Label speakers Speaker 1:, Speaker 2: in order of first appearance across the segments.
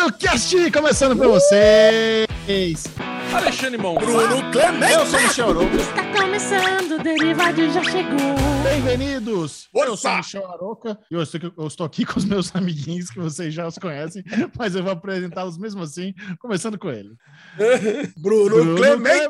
Speaker 1: Derivado Cast, começando pra vocês.
Speaker 2: Alexandre Mão.
Speaker 3: Bruno Clemente.
Speaker 1: Eu sou o Michel Arouca.
Speaker 4: Está começando, o Derivado já chegou.
Speaker 1: Bem-vindos. Eu sou o Michel Aroca e eu estou, aqui- eu estou aqui com os meus amiguinhos que vocês já os conhecem, mas eu vou apresentá-los mesmo assim, começando com ele.
Speaker 3: Bruno, Clemente.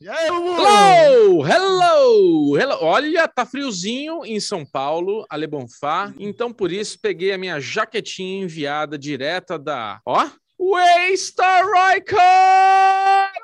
Speaker 1: E aí, Bubu?
Speaker 2: Hello, hello, hello. Olha, tá friozinho em São Paulo, Ale Bonfá. Então, por isso, peguei a minha jaquetinha enviada direta da... Ó, Waystar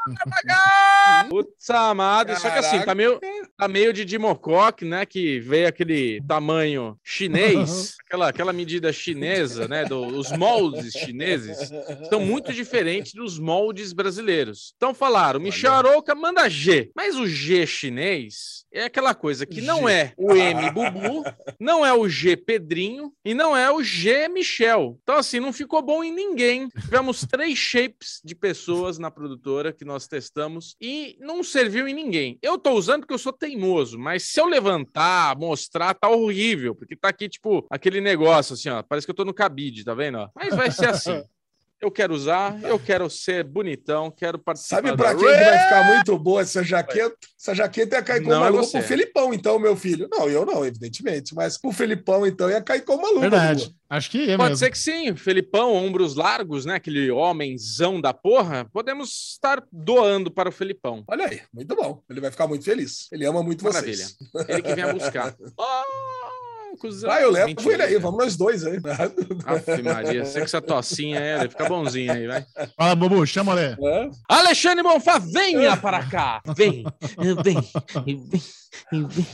Speaker 2: Putz, amado. Só que assim, tá meio, tá meio de Dimocoque, né? Que veio aquele tamanho chinês, aquela, aquela medida chinesa, né? do- os moldes chineses são muito diferentes dos moldes brasileiros. Então falaram, Michel Arouca manda G, mas o G chinês é aquela coisa que não é o M Bubu, não é o G Pedrinho e não é o G Michel. Então assim, não ficou bom em ninguém. Tivemos três shapes de pessoas na produtora que nós testamos e não serviu em ninguém. Eu tô usando porque eu sou teimoso, mas se eu levantar, mostrar, tá horrível, porque tá aqui tipo aquele negócio assim, ó, parece que eu tô no cabide, tá vendo? ó? Mas vai ser assim. Eu quero usar, eu quero ser bonitão, quero participar.
Speaker 3: Sabe
Speaker 2: da
Speaker 3: pra quem que vai ficar muito boa essa jaqueta? Essa jaqueta ia cair com
Speaker 2: Não, é
Speaker 3: uma luva
Speaker 2: você.
Speaker 3: pro Felipão, então, meu filho. Não, eu não, evidentemente. Mas pro Felipão, então, ia cair com uma luva.
Speaker 1: Verdade.
Speaker 3: Lua.
Speaker 1: Acho que é
Speaker 2: Pode
Speaker 1: mesmo.
Speaker 2: ser que sim, Felipão, ombros largos, né? Aquele homenzão da porra. Podemos estar doando para o Felipão.
Speaker 3: Olha aí, muito bom. Ele vai ficar muito feliz. Ele ama muito
Speaker 2: Maravilha.
Speaker 3: vocês.
Speaker 2: Ele que venha buscar. Oh, cuzão.
Speaker 3: Ah, eu levo
Speaker 2: Mentira.
Speaker 3: ele aí, vamos nós dois aí.
Speaker 2: Aff, Maria, sei que essa tocinha aí, fica bonzinho aí, vai.
Speaker 1: Fala, Bubu, chama Lê.
Speaker 3: É?
Speaker 2: Alexandre Bonfá, venha para cá! Vem, vem, vem, vem,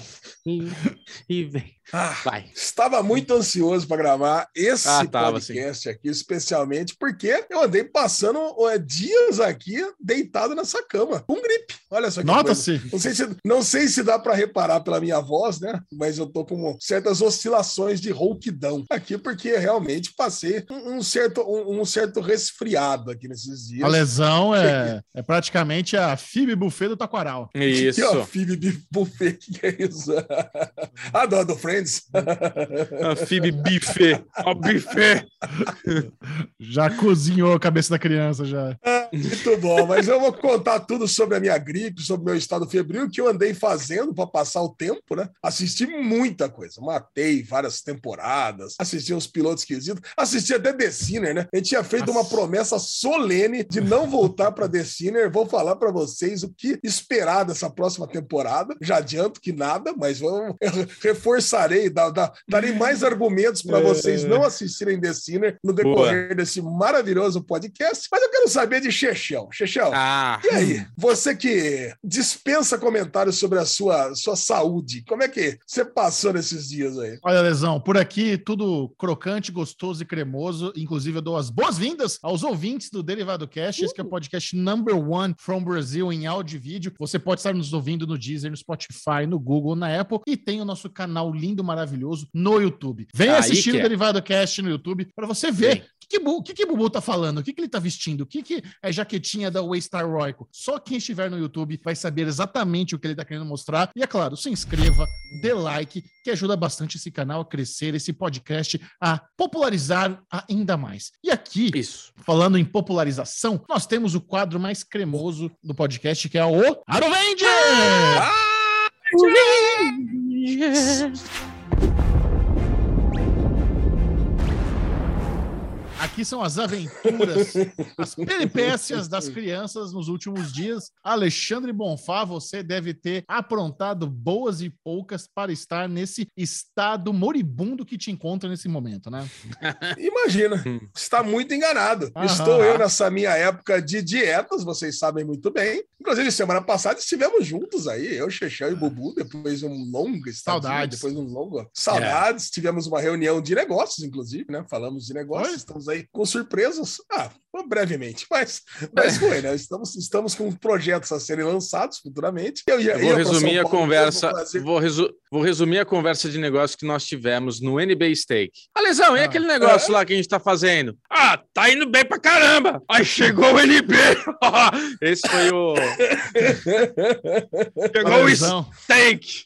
Speaker 2: e vem, e vem.
Speaker 3: Ah,
Speaker 2: Vai.
Speaker 3: Estava muito ansioso para gravar esse
Speaker 2: Ah, tava,
Speaker 3: podcast aqui, especialmente porque eu andei passando é, dias aqui deitado nessa cama, com gripe. Olha só que.
Speaker 1: Nota-se.
Speaker 3: Não sei, se, não sei se dá para reparar pela minha voz, né? Mas eu tô com certas oscilações de rouquidão aqui, porque realmente passei um, um certo, um, um certo resfriado aqui nesses dias.
Speaker 1: A lesão é, é praticamente a Fib Buffet do Taquaral.
Speaker 2: Isso.
Speaker 3: Que, ó, Phoebe Beef Buffet, que, que é isso? ah, do, do Friends?
Speaker 2: A Fib Buffet. Ó, buffet.
Speaker 1: Já cozinhou a cabeça da criança, já.
Speaker 3: Muito bom, mas eu vou contar tudo sobre a minha gripe, sobre o meu estado febril, que eu andei fazendo para passar o tempo, né? Assisti muita coisa, matei várias temporadas, assisti uns pilotos esquisitos, assisti até The Sinner, né? A gente tinha feito uma
Speaker 2: Nossa.
Speaker 3: promessa solene de não voltar para The Sinner. Vou falar para vocês o que esperar dessa próxima temporada. Já adianto que nada, mas vamos, eu reforçarei, dá- dá- darei mais argumentos para vocês não assistirem The Sinner no decorrer desse maravilhoso podcast. Mas eu quero saber de Chechão. Chechão,
Speaker 2: Ah,
Speaker 3: e aí, você que dispensa comentários sobre a sua, sua saúde, como é que você passou nesses dias aí?
Speaker 1: Olha, Lesão, por aqui tudo crocante, gostoso e cremoso. Inclusive, eu dou as boas-vindas aos ouvintes do Derivado Cast. Esse que é o podcast number one from Brazil em áudio e vídeo. Você pode estar nos ouvindo no Deezer, no Spotify, no Google, na Apple e tem o nosso canal lindo, maravilhoso no YouTube. Vem
Speaker 2: Aí
Speaker 1: assistir o
Speaker 2: é.
Speaker 1: Derivado Cast no YouTube para você ver o que, que, o que, que Bubu tá falando, o que, que ele tá vestindo, o que, que é jaquetinha da Waystar Royco. Só quem estiver no YouTube vai saber exatamente o que ele tá querendo mostrar. E é claro, se inscreva, dê like, que ajuda bastante esse canal a crescer, esse podcast a popularizar ainda mais. E aqui,
Speaker 2: isso.
Speaker 1: falando em popularização, nós temos o quadro mais cremoso do podcast, que é o Aro Vende! Aqui são as aventuras, as peripécias das crianças nos últimos dias. Alexandre Bonfá, você deve ter aprontado boas e poucas para estar nesse estado moribundo que te encontra nesse momento, né?
Speaker 3: Imagina, está muito enganado.
Speaker 1: Aham.
Speaker 3: Estou eu nessa minha época de dietas, vocês sabem muito bem. Inclusive, semana passada estivemos juntos aí, eu, Chechão e Bubu, depois de um longo estadia,
Speaker 1: Saudades.
Speaker 3: depois de um longo saudades. Tivemos uma reunião de negócios, inclusive, né? Falamos de negócios,
Speaker 1: Foi?
Speaker 3: estamos aí com surpresas. Ah, brevemente, mas, mas foi, né? Estamos, estamos com projetos a serem lançados futuramente. Eu, ia-
Speaker 2: vou
Speaker 3: ia
Speaker 2: resumir a
Speaker 3: Paulo,
Speaker 2: conversa.
Speaker 3: Vou,
Speaker 2: resu- vou resumir a conversa de negócio que nós tivemos no NB Steak. Alesão, e
Speaker 1: Ah.
Speaker 2: aquele negócio lá que a gente tá fazendo? Ah, tá indo bem pra caramba! Aí chegou o NB! Esse foi o. Chegou o
Speaker 1: Lesão.
Speaker 2: steak!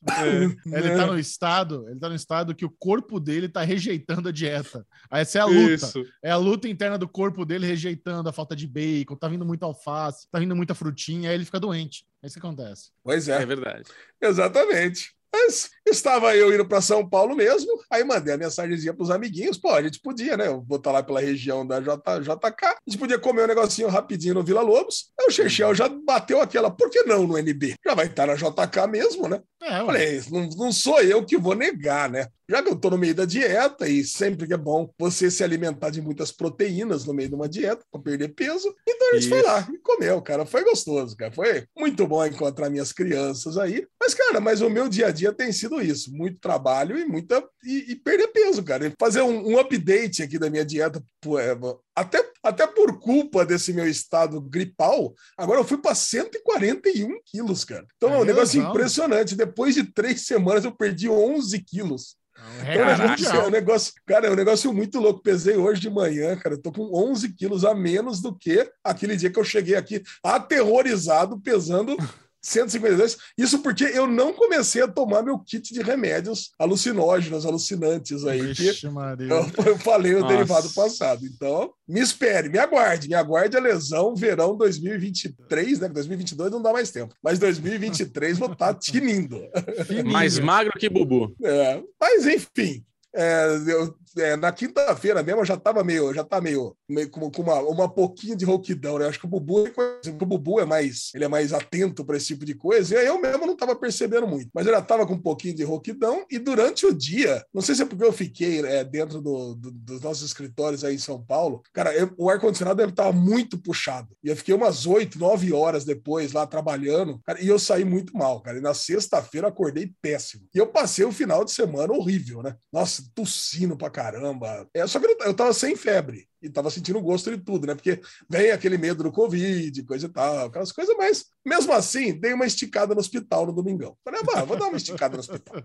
Speaker 1: Ele tá no estado, ele tá no estado que o corpo dele tá rejeitando a dieta. Essa é a luta.
Speaker 2: Isso.
Speaker 1: É a luta interna do corpo dele rejeitando a falta de bacon, tá vindo muita alface, tá vindo muita frutinha, aí ele fica doente. É isso que acontece.
Speaker 3: Pois
Speaker 2: É
Speaker 3: é,
Speaker 2: verdade.
Speaker 3: exatamente. Mas estava eu indo para São Paulo mesmo, aí mandei a mensagenzinha pros amiguinhos, pô, a gente podia, né? Eu vou estar lá pela região da J, JK, a gente podia comer um negocinho rapidinho no Vila Lobos. Aí o Chechel já bateu aquela, por que não no NB? Já vai estar na JK mesmo, né?
Speaker 1: É.
Speaker 3: Falei, não, não sou eu que vou negar, né? Já que eu tô no meio da dieta e sempre que é bom você se alimentar de muitas proteínas no meio de uma dieta para perder peso, então a gente foi
Speaker 2: Isso.
Speaker 3: lá e comeu, cara. Foi gostoso, cara. Foi muito bom encontrar minhas crianças aí. Mas, cara, mas o meu dia a dia tem sido isso: muito trabalho e muita. e, e perder peso, cara. Fazer um, um update aqui da minha dieta, é, até, até por culpa desse meu estado gripal, agora eu fui para 141 quilos, cara. Então é um negócio
Speaker 1: legal.
Speaker 3: impressionante. Depois de três semanas eu perdi 11 quilos.
Speaker 1: É
Speaker 3: Então,
Speaker 1: um
Speaker 3: gente, é um negócio, cara, é um negócio muito louco. Pesei hoje de manhã, cara. Eu tô com 11 quilos a menos do que aquele dia que eu cheguei aqui aterrorizado, pesando 152. Isso porque eu não comecei a tomar meu kit de remédios alucinógenos, alucinantes aí. que
Speaker 1: Vixe, Maria.
Speaker 3: eu, eu falei
Speaker 2: Nossa.
Speaker 3: derivado passado. Então, me espere, me aguarde, me aguarde a lesão verão 2023, né? 2022 não dá mais tempo. Mas 2023 vou estar tinindo.
Speaker 1: Fininho.
Speaker 2: Mais magro que Bubu.
Speaker 3: É, mas enfim, é, eu- é, na quinta-feira mesmo eu já tava meio, já tá meio, meio com, com uma, uma pouquinho de rouquidão, né? Acho que o Bubu, o Bubu é mais, ele é mais atento para esse tipo de coisa. E eu mesmo não tava percebendo muito, mas eu já tava com um pouquinho de rouquidão e durante o dia, não sei se é porque eu fiquei é, dentro do- do- dos nossos escritórios aí em São Paulo, cara, eu- o ar condicionado deve estar muito puxado. E eu fiquei umas oito, nove horas depois lá trabalhando, cara, e eu saí muito mal, cara. E na sexta-feira acordei péssimo. E eu passei o final de semana horrível, né? Nossa, tossindo pra caramba. É, só que eu, eu tava sem febre e tava sentindo gosto de tudo, né? Porque vem aquele medo do Covid, coisa e tal, aquelas coisas, mas mesmo assim, dei uma esticada no hospital no domingão. Falei, ah, vou dar uma esticada no hospital.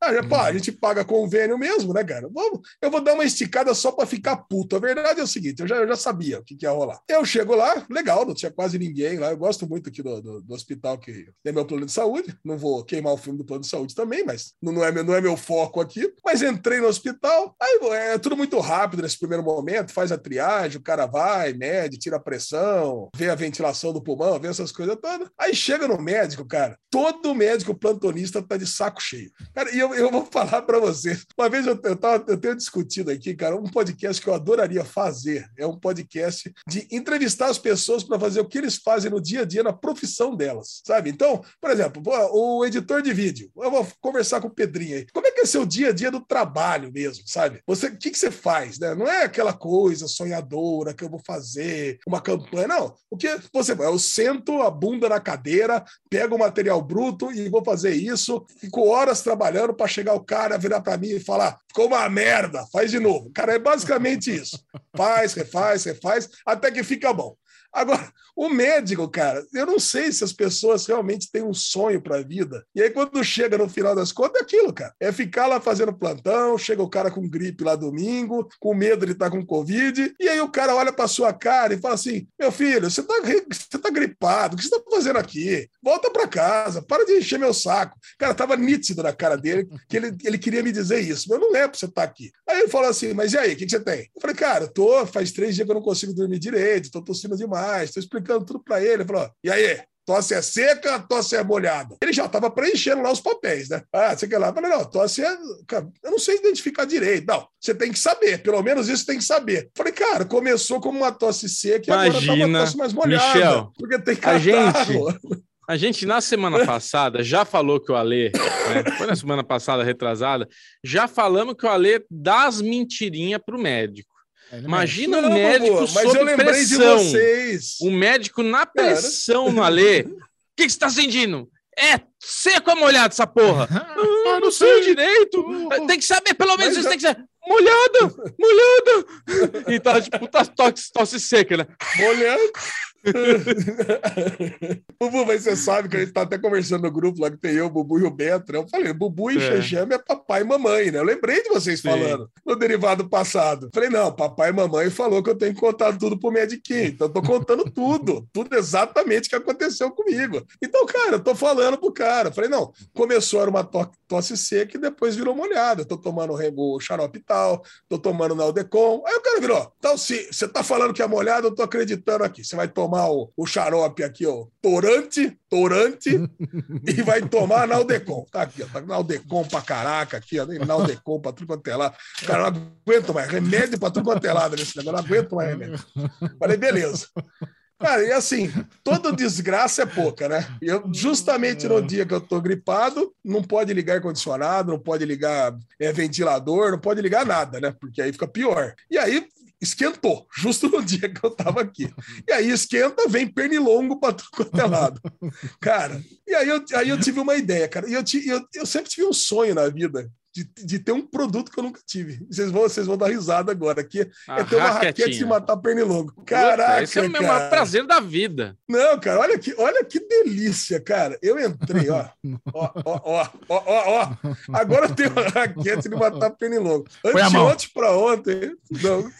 Speaker 3: Ah, pá, a gente paga convênio mesmo, né, cara? Vamos, eu vou dar uma esticada só para ficar puto. A verdade é o seguinte, eu já, eu já sabia o que, que ia rolar. Eu chego lá, legal, não tinha quase ninguém lá. Eu gosto muito aqui do, do, do hospital que tem meu plano de saúde. Não vou queimar o filme do plano de saúde também, mas não, não, é, não é meu foco aqui. Mas entrei no hospital, aí é tudo muito rápido nesse primeiro momento, faz a triagem, o cara vai, mede, tira a pressão, vê a ventilação do pulmão, vê essas coisas todas. Aí chega no médico, cara, todo médico plantonista tá de saco cheio. Cara, e eu, eu vou falar para vocês. Uma vez eu, eu, tava, eu tenho discutido aqui, cara, um podcast que eu adoraria fazer. É um podcast de entrevistar as pessoas para fazer o que eles fazem no dia a dia, na profissão delas, sabe? Então, por exemplo, o editor de vídeo, eu vou conversar com o Pedrinho aí. Como é é seu dia a dia do trabalho mesmo, sabe? Você, o que, que você faz, né? Não é aquela coisa sonhadora que eu vou fazer, uma campanha, não. O que você eu sento a bunda na cadeira, pego o material bruto e vou fazer isso. Fico horas trabalhando para chegar o cara virar para mim e falar: ficou uma merda, faz de novo. Cara, é basicamente isso. Faz, refaz, refaz, até que fica bom. Agora, o médico, cara, eu não sei se as pessoas realmente têm um sonho para a vida. E aí, quando chega no final das contas, é aquilo, cara. É ficar lá fazendo plantão, chega o cara com gripe lá domingo, com medo de estar com Covid, e aí o cara olha para sua cara e fala assim: meu filho, você tá, você tá gripado, o que você tá fazendo aqui? Volta para casa, para de encher meu saco. Cara, tava nítido na cara dele que ele, ele queria me dizer isso, mas eu não é para você estar aqui. Aí ele falou assim: mas e aí, o que, que você tem? Eu falei, cara, tô, faz três dias que eu não consigo dormir direito, tô tossindo demais, tô explicando tudo para ele. Ele falou: e aí? Tosse é seca, tosse é molhada. Ele já estava preenchendo lá os papéis, né? Ah, você quer lá? Eu falei, não, tosse é. Cara, eu não sei identificar direito. Não, você tem que saber, pelo menos isso tem que saber. Eu falei, cara, começou como uma tosse seca e agora tá uma
Speaker 2: Imagina,
Speaker 3: tosse mais molhada.
Speaker 2: Michel,
Speaker 3: porque tem
Speaker 2: a
Speaker 3: catarro.
Speaker 2: gente- A gente, na semana passada, já falou que o Alê, né, foi na semana passada, retrasada, já falamos que o Alê dá as mentirinhas pro médico.
Speaker 1: É,
Speaker 2: Imagina
Speaker 3: Não,
Speaker 2: o médico
Speaker 3: Bubu, mas
Speaker 2: sob
Speaker 3: eu lembrei
Speaker 2: pressão.
Speaker 3: de vocês.
Speaker 2: O médico na pressão no Alê. O que, que você tá sentindo? É seco ou molhado essa porra? Ah, não sei direito. Tem que saber, pelo menos
Speaker 3: Mas
Speaker 2: isso tem que ser. Molhada, molhada. E tá tipo, tá tosse, tosse seca, né?
Speaker 3: Molhando. Bubu, mas você sabe que a gente tá até conversando no grupo lá que tem eu, o Bubu e o Beto. né? Eu falei, Bubu e
Speaker 2: É.
Speaker 3: Xexame é papai e mamãe, né? Eu lembrei de vocês
Speaker 2: Sim.
Speaker 3: falando no derivado passado. Falei, não, papai e mamãe falou que eu tenho que contar tudo pro Mediquim. Então eu tô contando tudo, tudo exatamente o que aconteceu comigo. Então, cara, eu tô falando pro cara. Falei, não, começou era uma to- tosse seca e depois virou molhada. Eu tô tomando o xarope tal, tô tomando Naldecon. Aí o cara virou. Então, se você tá falando que é molhado, eu tô acreditando aqui. Você vai tomar o, o xarope aqui, ó, Torante, Torante, e vai tomar Naldecon. Tá aqui, ó, tá Naldecon pra caraca aqui, ó, Naldecon pra tudo quanto é lá. Cara, não aguento mais. Remédio pra tudo quanto é lado nesse negócio. Não aguento mais remédio. Falei, beleza. Cara, e assim, toda desgraça é pouca, né? Eu, justamente no dia que eu tô gripado, não pode ligar ar-condicionado, não pode ligar é, ventilador, não pode ligar nada, né? Porque aí fica pior. E aí esquentou, justo no dia que eu tava aqui. E aí esquenta, vem pernilongo pra tudo quanto é lado. Cara, e aí eu, aí eu tive uma ideia, cara. E eu, eu, eu sempre tive um sonho na vida. De, de ter um produto que eu nunca tive. Vocês vão, vocês vão dar risada agora. Que
Speaker 2: A
Speaker 3: é ter uma raquete de matar pernilongo.
Speaker 2: Puta,
Speaker 3: Caraca,
Speaker 2: Esse é o meu maior prazer da vida.
Speaker 3: Não, cara, olha que, olha que delícia, cara. Eu entrei, ó. Ó, ó, ó, ó, ó, ó. Agora eu tenho uma raquete de matar pernilongo.
Speaker 1: Põe a mão.
Speaker 3: Anteontem pra ontem. Não.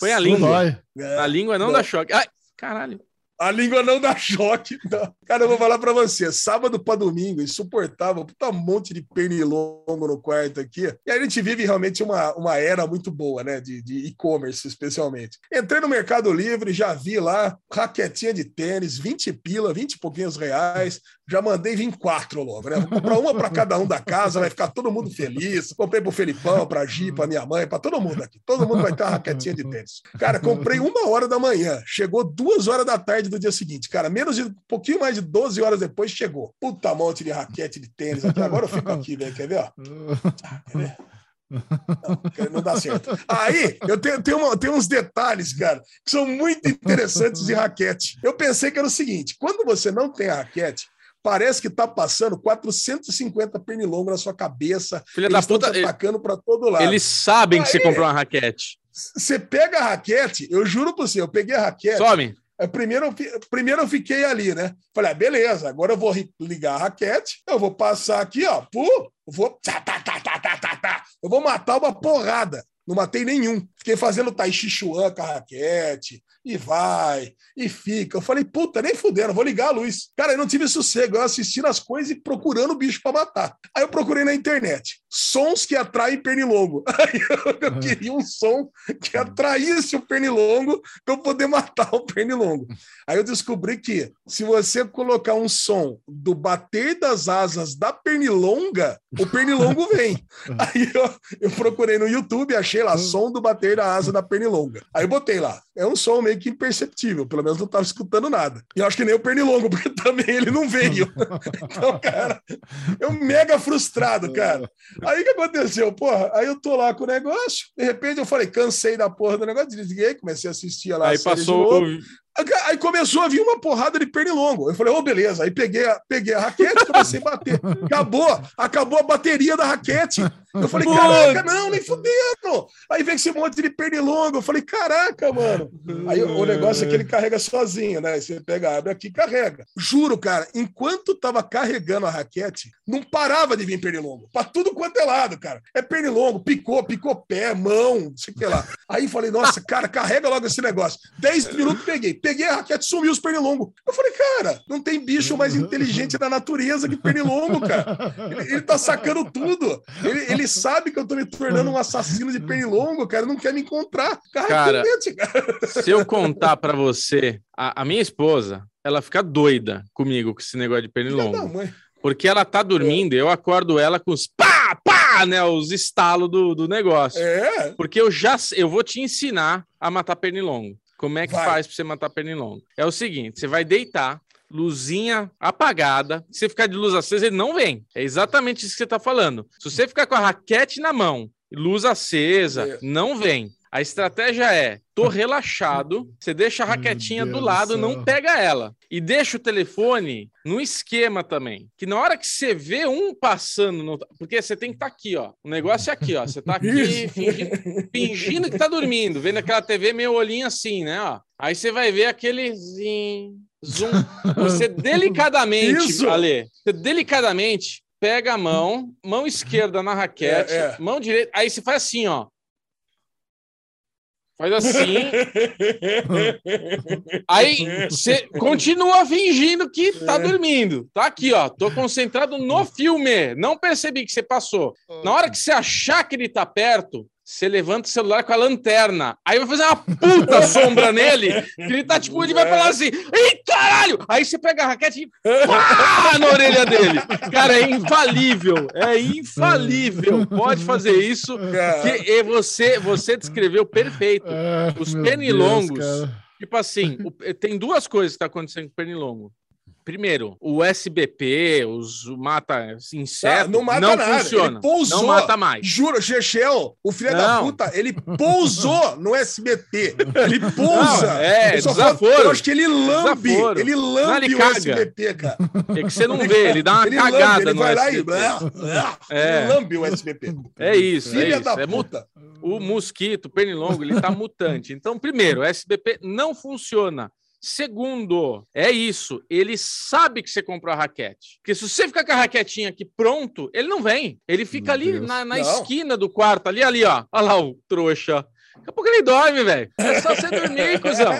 Speaker 2: Põe a língua. A língua não,
Speaker 3: Não.
Speaker 2: dá choque. Ai, caralho.
Speaker 3: A língua não dá choque. Não. Cara, eu vou falar pra você. Sábado pra domingo, insuportável. Puta um monte de pernilongo no quarto aqui. E a gente vive realmente uma, uma era muito boa, né? De de e-commerce, especialmente. Entrei no Mercado Livre, já vi lá raquetinha de tênis, 20 pila, 20 e pouquinhos reais. Já mandei vir quatro logo, né? Vou comprar uma para cada um da casa, vai ficar todo mundo feliz. Comprei pro Felipão, pra Gi, pra minha mãe, pra todo mundo aqui. Todo mundo vai ter uma raquetinha de tênis. Cara, comprei uma hora da manhã, chegou duas horas da tarde do dia seguinte. Cara, menos de um pouquinho mais de 12 horas depois chegou. Puta monte de raquete de tênis. Agora eu fico aqui, velho. Quer ver? Ó? Quer ver? Não, não dá certo. Aí, eu tenho, tenho, uma- tenho uns detalhes, cara, que são muito interessantes de raquete. Eu pensei que era o seguinte: quando você não tem a raquete, parece que tá passando 450 pernilongos na sua cabeça.
Speaker 2: Filha da puta,
Speaker 3: te atacando para todo lado.
Speaker 2: eles sabem que você
Speaker 3: Aí.
Speaker 2: comprou uma raquete.
Speaker 3: Você pega a raquete, eu juro pra você, eu peguei a raquete.
Speaker 2: Some.
Speaker 3: Aí Primeiro, eu primeiro eu fiquei ali, né? Falei, ah, beleza, agora eu vou ligar a raquete, eu vou passar aqui, ó, pu, vou. tá, tá, tá, tá, tá, tá, tá. Eu vou matar uma porrada. Não matei nenhum. Fiquei fazendo Tai Chi Chuan com a raquete, e vai, e fica. Eu falei, puta, nem fudendo, vou ligar a luz. Cara, eu não tive sossego, eu assistindo as coisas e procurando o bicho pra matar. Aí eu procurei na internet, sons que atraem pernilongo. Aí eu, eu queria um som que atraísse o pernilongo para eu poder matar o pernilongo. Aí eu descobri que se você colocar um som do bater das asas da pernilonga, o pernilongo vem. Aí eu, eu procurei no YouTube, achei lá som do bater da asa da pernilonga. Aí eu botei lá. É um som meio que imperceptível, pelo menos não estava escutando nada. E eu acho que nem o pernilongo, porque também ele não veio. Então, cara, eu mega frustrado, cara. Aí o que aconteceu? Porra, aí eu tô lá com o negócio, de repente eu falei, cansei da porra do negócio, desliguei, comecei a assistir lá. a
Speaker 2: Aí passou.
Speaker 3: Aí começou a vir uma porrada de pernilongo. Eu falei, ô, beleza. Aí peguei a, peguei a raquete, comecei a bater. Acabou, acabou a bateria da raquete. Eu falei, caraca, não, nem fudendo. Aí vem esse monte de pernilongo. Eu falei, caraca, mano. Aí o negócio é que ele carrega sozinho, né? Você pega, abre aqui carrega. Juro, cara, enquanto tava carregando a raquete, não parava de vir pernilongo. Pra tudo quanto é lado, cara. É pernilongo, picou, picou pé, mão, não sei o que lá. Aí falei, nossa, cara, carrega logo esse negócio. Dez minutos peguei. Peguei a raquete, sumiu os pernilongos. Eu falei, cara, não tem bicho mais inteligente da natureza que pernilongo, cara. Ele, ele tá sacando tudo. Ele, ele sabe que eu tô me tornando um assassino de pernilongo, cara. Não quer me encontrar. Cara,
Speaker 2: Cara,
Speaker 3: realmente, cara.
Speaker 2: Se eu contar pra você, a, a minha esposa, ela fica doida comigo com esse negócio de pernilongo.
Speaker 3: mãe.
Speaker 2: Porque ela tá dormindo e eu acordo ela com os pá, pá, né? Os estalos do, do negócio.
Speaker 3: É,
Speaker 2: Porque eu já eu vou te ensinar a matar pernilongo. Como é que
Speaker 3: Vai.
Speaker 2: faz pra você matar pernilongo? É o seguinte: você vai deitar, luzinha apagada. Se você ficar de luz acesa, ele não vem. É exatamente isso que você tá falando. Se você ficar com a raquete na mão, luz acesa, não vem. A estratégia é: tô relaxado, você deixa a raquetinha do lado,
Speaker 1: do
Speaker 2: não pega ela. E deixa o telefone no esquema também. Que na hora que você vê um passando, no- porque você tem que estar aqui, ó. O negócio é aqui, ó. Você tá aqui fingindo, fingindo que tá dormindo, vendo aquela TV meio olhinho assim, né? Ó. Aí você vai ver aquele zoom. Você delicadamente,
Speaker 3: Isso.
Speaker 2: Ale, você delicadamente pega a mão, mão esquerda na raquete,
Speaker 3: É, é.
Speaker 2: mão direita, aí você faz assim, ó. Faz assim, aí você continua fingindo que tá
Speaker 3: É.
Speaker 2: dormindo. Tá aqui, ó. Tô concentrado no filme. Não percebi que você passou. Na hora que você achar que ele tá perto, você levanta o celular com a lanterna. Aí vai fazer uma puta sombra nele. Que ele tá tipo, ele vai falar assim: Ih, caralho! Aí você pega a raquete e pá na orelha dele. Cara, é infalível. É infalível. Pode fazer isso. Que e você, você descreveu perfeito.
Speaker 1: Ah,
Speaker 2: Os pernilongos.
Speaker 1: Deus.
Speaker 2: Tipo assim, tem duas coisas que estão acontecendo com o pernilongo. Primeiro, o SBP, os mata inseto,
Speaker 3: Ah, não mata
Speaker 2: não
Speaker 3: nada,
Speaker 2: funciona.
Speaker 3: ele pousou.
Speaker 2: Não mata mais.
Speaker 3: Juro, Chechel, o filho da
Speaker 2: Não.
Speaker 3: puta, ele pousou no SBT. Ele pousa.
Speaker 2: Não, é,
Speaker 3: só
Speaker 2: desaforo.
Speaker 3: falo- Eu acho que ele lambe.
Speaker 2: Desaforo.
Speaker 3: Ele lambe
Speaker 2: ele
Speaker 3: o
Speaker 2: caga.
Speaker 3: SBT, cara.
Speaker 2: É que você não vê, ele dá uma
Speaker 3: ele
Speaker 2: cagada
Speaker 3: lambe, ele
Speaker 2: no
Speaker 3: vai lá e. É.
Speaker 2: É.
Speaker 3: Ele lambe o SBT.
Speaker 2: É isso, é
Speaker 3: Filha
Speaker 2: isso.
Speaker 3: da
Speaker 2: É
Speaker 3: puta.
Speaker 2: o mosquito, o pernilongo, ele tá mutante. Então, primeiro, o SBP não funciona. Segundo, é isso. Ele sabe que você comprou a raquete. Porque se você ficar com a raquetinha aqui pronto, ele não vem. Ele fica
Speaker 1: Meu
Speaker 2: ali
Speaker 1: Deus.
Speaker 2: na, na esquina do quarto, ali, ali, ó. Olha lá o trouxa. Daqui a pouco ele dorme, velho. É só você dormir, cuzão.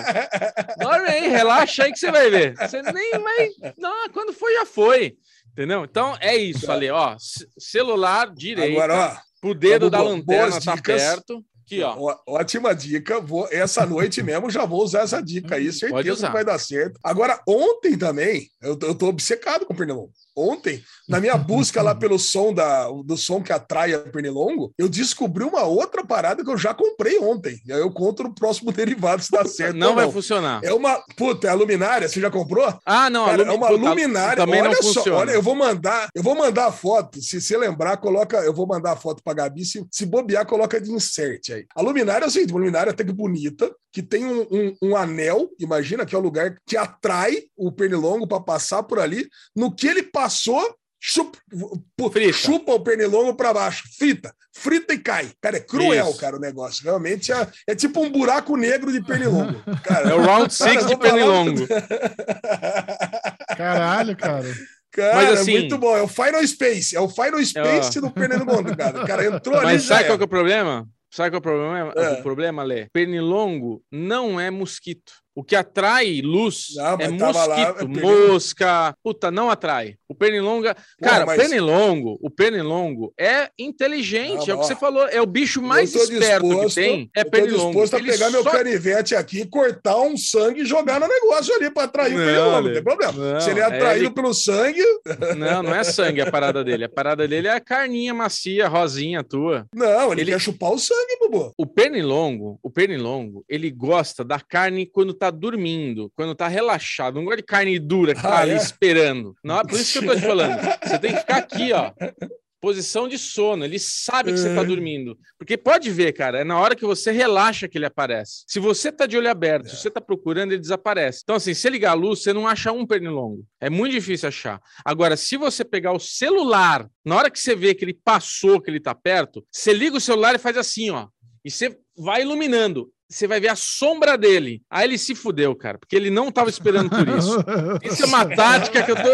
Speaker 2: Dorme aí, relaxa aí que você vai ver. Você nem vai. Não, quando foi, já foi. Entendeu? Então é isso, ali, ó. C- Celular direito.
Speaker 3: Agora,
Speaker 2: O dedo
Speaker 3: Ó,
Speaker 2: da lanterna tá
Speaker 3: dicas.
Speaker 2: perto. Aqui, ó.
Speaker 3: ótima dica. Vou, essa noite mesmo já vou usar essa dica aí.
Speaker 2: Pode
Speaker 3: Certeza que vai dar certo. Agora, ontem também, eu, eu tô obcecado com o pernilongo. Ontem, na minha busca lá pelo som da, do som que atrai a pernilongo, eu descobri uma outra parada que eu já comprei ontem. E aí eu conto no próximo derivado se dá certo.
Speaker 2: Não
Speaker 3: ou
Speaker 2: vai
Speaker 3: não.
Speaker 2: funcionar.
Speaker 3: É uma. Puta, é a luminária, você já comprou?
Speaker 2: Ah, não.
Speaker 3: Cara,
Speaker 2: lumi-
Speaker 3: é uma
Speaker 2: puta,
Speaker 3: luminária.
Speaker 2: Também
Speaker 3: olha
Speaker 2: não
Speaker 3: só,
Speaker 2: funciona.
Speaker 3: olha, eu vou mandar, eu vou mandar a foto. Se você lembrar, coloca, eu vou mandar a foto pra Gabi. Se, se bobear, coloca de insert aí. A luminária é o seguinte: uma luminária até que bonita, que tem um, um- um anel, imagina que é o lugar que atrai o pernilongo para passar por ali. No que ele passou, chupa, pu-
Speaker 2: Frita.
Speaker 3: chupa o pernilongo para baixo, frita, frita e cai. Cara, é cruel,
Speaker 2: Isso.
Speaker 3: cara, o negócio. Realmente é, é tipo um buraco negro de pernilongo. Cara,
Speaker 2: É o round
Speaker 3: Cara,
Speaker 2: six de pernilongo.
Speaker 1: Caralho, cara.
Speaker 3: Cara,
Speaker 2: Mas, assim-
Speaker 3: é muito bom. É o Final Space. É o Final Space do Pernilongo, cara. O cara entrou ali
Speaker 2: Mas sabe qual é o problema? Sabe qual é o problema,
Speaker 3: É.
Speaker 2: o problema, Lê? Pernilongo não é mosquito. O que atrai luz
Speaker 3: Não,
Speaker 2: é
Speaker 3: lá,
Speaker 2: mosquito,
Speaker 3: é pernilongo.
Speaker 2: mosca. Puta, não atrai. O pernilongo. é- Cara,
Speaker 3: mas-
Speaker 2: o pernilongo, o pernilongo é inteligente.
Speaker 3: Não,
Speaker 2: é o que você falou. É o bicho mais
Speaker 3: Eu
Speaker 2: esperto que
Speaker 3: disposto-
Speaker 2: tem. É
Speaker 3: eu tô
Speaker 2: pernilongo.
Speaker 3: disposto a
Speaker 2: Ele
Speaker 3: pegar meu
Speaker 2: só-
Speaker 3: canivete aqui, cortar um sangue e jogar no negócio ali para atrair
Speaker 2: Não,
Speaker 3: o pernilongo. Não tem problema.
Speaker 2: Não,
Speaker 3: Se ele é
Speaker 2: é
Speaker 3: atraído
Speaker 2: ele-
Speaker 3: pelo sangue,
Speaker 2: Não, não é sangue a parada dele. A parada dele é a carninha macia, rosinha tua.
Speaker 3: não, ele,
Speaker 2: Ele-
Speaker 3: quer chupar o sangue, Bubu.
Speaker 2: O pernilongo, o pernilongo, ele gosta da carne quando tá dormindo, quando tá relaxado. Não gosta de carne dura que tá
Speaker 3: Ah,
Speaker 2: ali
Speaker 3: é?
Speaker 2: esperando. Não, é por isso que eu tô te falando. Você tem que ficar aqui, ó. Posição de sono. Ele sabe que você tá
Speaker 3: É.
Speaker 2: dormindo. Porque pode ver, cara, é na hora que você relaxa que ele aparece. Se você tá de olho aberto, se você tá procurando, ele desaparece. Então, assim, se ligar a luz, você não acha um pernilongo. É muito difícil achar. Agora, se você pegar o celular, na hora que você vê que ele passou, que ele tá perto, você liga o celular e faz assim, ó. E você vai iluminando. Você vai ver a sombra dele. Aí ele se fudeu, cara, porque ele não tava esperando por isso. Isso é uma tática que eu tô.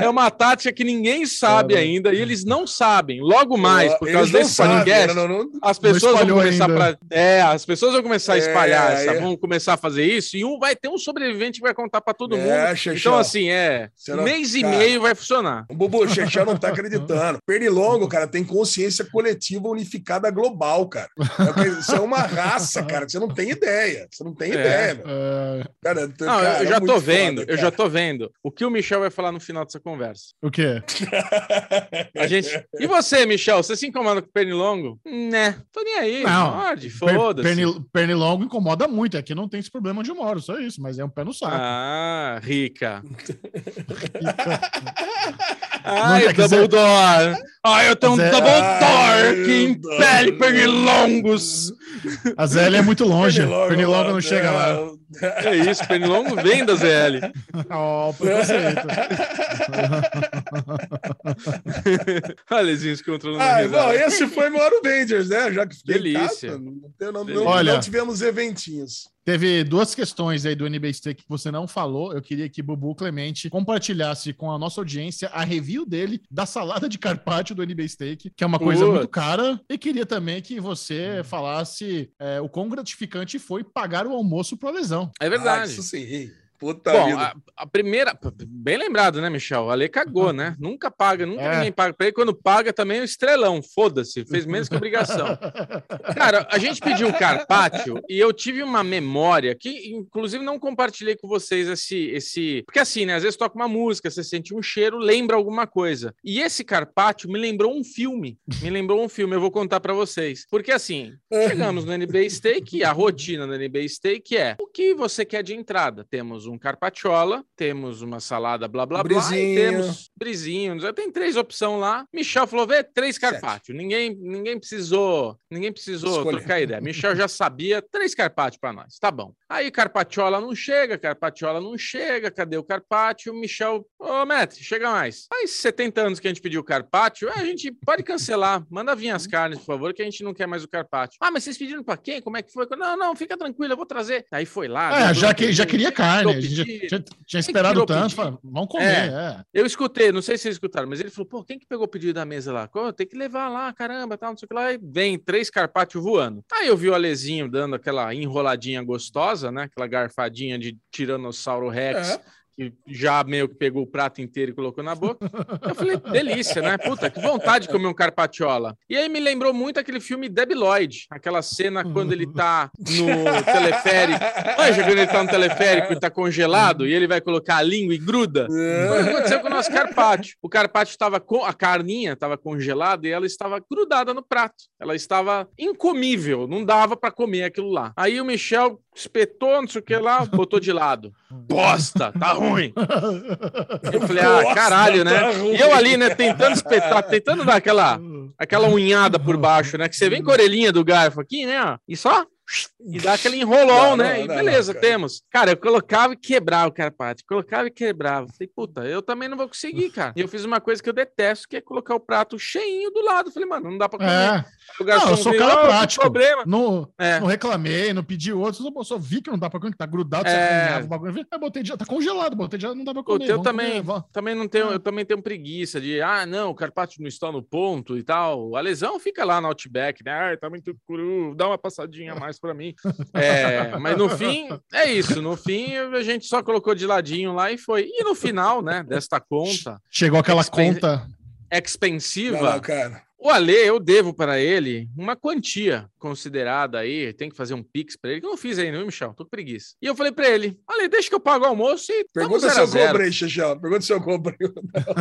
Speaker 2: É uma tática que ninguém sabe
Speaker 1: Cara.
Speaker 2: ainda, e eles não sabem. Logo mais, por
Speaker 3: Eles
Speaker 2: causa
Speaker 3: não
Speaker 2: desse
Speaker 3: sabem,
Speaker 2: podcast,
Speaker 3: né? Não-
Speaker 2: as pessoas vão começar
Speaker 1: ainda.
Speaker 2: pra... É, as pessoas vão começar a espalhar,
Speaker 3: É,
Speaker 2: essa-
Speaker 3: é.
Speaker 2: vão começar a fazer isso, e um vai ter um sobrevivente que vai contar pra todo
Speaker 3: É,
Speaker 2: mundo.
Speaker 3: Xexão.
Speaker 2: Então, assim, é.
Speaker 3: Não-
Speaker 2: mês e
Speaker 3: cara.
Speaker 2: meio vai funcionar.
Speaker 3: O Bubu, o Xexão não tá acreditando. Pernilongo, cara, tem consciência coletiva unificada global, cara. É Isso é uma raça, cara, que você não tem ideia. Você não tem
Speaker 2: É.
Speaker 3: ideia.
Speaker 1: É,
Speaker 3: Cara,
Speaker 2: Não,
Speaker 3: cara,
Speaker 2: eu
Speaker 3: é
Speaker 2: já tô
Speaker 3: muito
Speaker 2: vendo,
Speaker 3: foda,
Speaker 2: eu já tô vendo. O que o Michel vai falar no final dessa conversa?
Speaker 1: o quê?
Speaker 2: A gente. E você, Michel? Você se incomoda com o pernilongo? Né, tô nem aí.
Speaker 1: Não. Per-
Speaker 2: foda-se.
Speaker 1: pernil- pernilongo incomoda muito. Aqui não tem esse problema onde eu moro, só isso, mas é um pé no saco.
Speaker 2: Ah, rica. Ai, Double Door. Ai, eu tenho um
Speaker 1: Mas é-
Speaker 2: Double
Speaker 3: Ai,
Speaker 2: Door que impele pernilongos.
Speaker 1: A ZL é muito longe.
Speaker 3: Pernilongo,
Speaker 1: Pernilongo não chega lá.
Speaker 2: É isso, pernilongo vem da ZL.
Speaker 1: Ó, preconceito.
Speaker 2: Alezinhos controlando
Speaker 3: Ah, bom, esse foi meu Avengers, né? Já que fiquei
Speaker 2: Delícia.
Speaker 3: casa, não, tem- não-
Speaker 2: Delícia.
Speaker 3: não-
Speaker 1: Olha.
Speaker 3: não tivemos eventinhos.
Speaker 1: Teve duas questões aí do NBA Steak que você não falou. Eu queria que Bubu Clemente compartilhasse com a nossa audiência a review dele da salada de carpaccio do NBA Steak, que é uma coisa
Speaker 2: Putz.
Speaker 1: muito cara. E queria também que você falasse é, o quão gratificante foi pagar o almoço pro lesão.
Speaker 2: É
Speaker 3: Ah,
Speaker 2: verdade.
Speaker 3: isso sim. Puta
Speaker 2: Bom,
Speaker 3: vida.
Speaker 2: a, a primeira. Bem lembrado, né, Michel? O Ale cagou, né? Nunca paga, nunca
Speaker 1: É.
Speaker 2: ninguém paga pra ele. Quando paga também é o estrelão. Foda-se, fez menos que obrigação. Cara, a gente pediu o carpaccio e eu tive uma memória que, inclusive, não compartilhei com vocês esse. esse... Porque assim, né? Às vezes toca uma música, você sente um cheiro, lembra alguma coisa. E esse carpaccio me lembrou um filme. Me lembrou um filme, eu vou contar pra vocês. Porque assim, chegamos no NBA Steak e a rotina do NBA Steak é o que você quer de entrada. Temos um carpacciola, temos uma salada blá blá blá, e
Speaker 3: Brisinho.
Speaker 2: temos brisinho. Já tem três opções lá. Michel falou: vê três carpaccio. Ninguém, ninguém precisou, ninguém precisou
Speaker 3: Escolher.
Speaker 2: trocar ideia. Michel já sabia três carpaccio para nós. Tá bom. Aí carpacciola não chega, carpacciola não chega. Cadê o carpaccio? Michel, ô Mestre, chega mais. Faz 70 anos que a gente pediu o carpaccio. É, a gente pode cancelar. Manda vir as carnes, por favor, que a gente não quer mais o carpaccio. Ah, mas vocês pediram para quem? Como é que foi? Não, não, fica tranquilo, eu vou trazer. Aí foi lá.
Speaker 1: É,
Speaker 2: deu
Speaker 1: já, que, já queria carne. A gente já tinha, tinha esperado tanto. falei, Vamos comer, é.
Speaker 2: Eu escutei, não sei se vocês escutaram, mas ele falou: pô, quem que pegou o pedido da mesa lá? Tem que levar lá, caramba, tal, não sei o que lá. E vem três carpaccio voando. Aí eu vi o Alezinho dando aquela enroladinha gostosa, né? Aquela garfadinha de Tiranossauro Rex.
Speaker 3: É.
Speaker 2: Que já meio que pegou o prato inteiro e colocou na boca. Eu falei, delícia, né? Puta, que vontade de comer um carpacciola. E aí me lembrou muito aquele filme Debi Lloyd, aquela cena quando ele tá no teleférico. Manja, quando ele tá no teleférico e tá congelado e ele vai colocar a língua e gruda. Foi o que aconteceu com o nosso carpaccio. O carpaccio estava com a carninha estava congelada e ela estava grudada no prato. Ela estava incomível, não dava para comer aquilo lá. Aí o Michel espetou, não sei o que lá, botou de lado. Bosta, tá ruim. Eu falei, ah,
Speaker 3: Nossa,
Speaker 2: caralho, né?
Speaker 3: tá ruim.
Speaker 2: E eu ali, né, tentando espetar, tentando dar aquela, aquela unhada por baixo, né? Que você vem com a orelhinha do garfo aqui, né? E só. E dá aquele enrolão,
Speaker 3: Não,
Speaker 2: né?
Speaker 3: não,
Speaker 2: e beleza,
Speaker 3: não,
Speaker 2: temos. Cara, eu colocava e quebrava o carpaccio, colocava e quebrava. Falei, puta, eu também não vou conseguir, cara. E eu fiz uma coisa que eu detesto, que é colocar o prato cheinho do lado. Falei, mano, não dá pra comer.
Speaker 1: É.
Speaker 2: O garçom
Speaker 1: Não, eu sou
Speaker 2: veio,
Speaker 1: cara
Speaker 2: "Ah,
Speaker 1: prático.
Speaker 2: problema.
Speaker 1: Não,
Speaker 2: É.
Speaker 1: não reclamei, não pedi outro, só, só vi que não dá pra comer, que tá grudado, você
Speaker 2: É.
Speaker 1: arranhava o bagulho. Eu botei de, tá congelado, botei de, não dá pra comer.
Speaker 2: eu também,
Speaker 1: comer,
Speaker 2: também não tenho,
Speaker 1: Ah.
Speaker 2: eu também tenho preguiça de, ah, não, o carpaccio não está no ponto e tal. A lesão fica lá no Outback, né? Ai, tá muito cru, dá uma passadinha a mais pra mim. É, mas no fim, é isso. No fim, a gente só colocou de ladinho lá e foi. E no final, né, desta conta
Speaker 1: Chegou aquela
Speaker 2: Expen-
Speaker 1: conta.
Speaker 2: expensiva,
Speaker 3: lá, cara.
Speaker 2: O Ale, eu devo para ele uma quantia considerada aí, tem que fazer um pix para ele, que eu não fiz ainda, viu, Michel? Tô com preguiça. E eu falei para ele, Ale, deixa que eu pago o almoço e
Speaker 3: Pergunta se eu cobrei, Xixão. Pergunta se eu cobrei.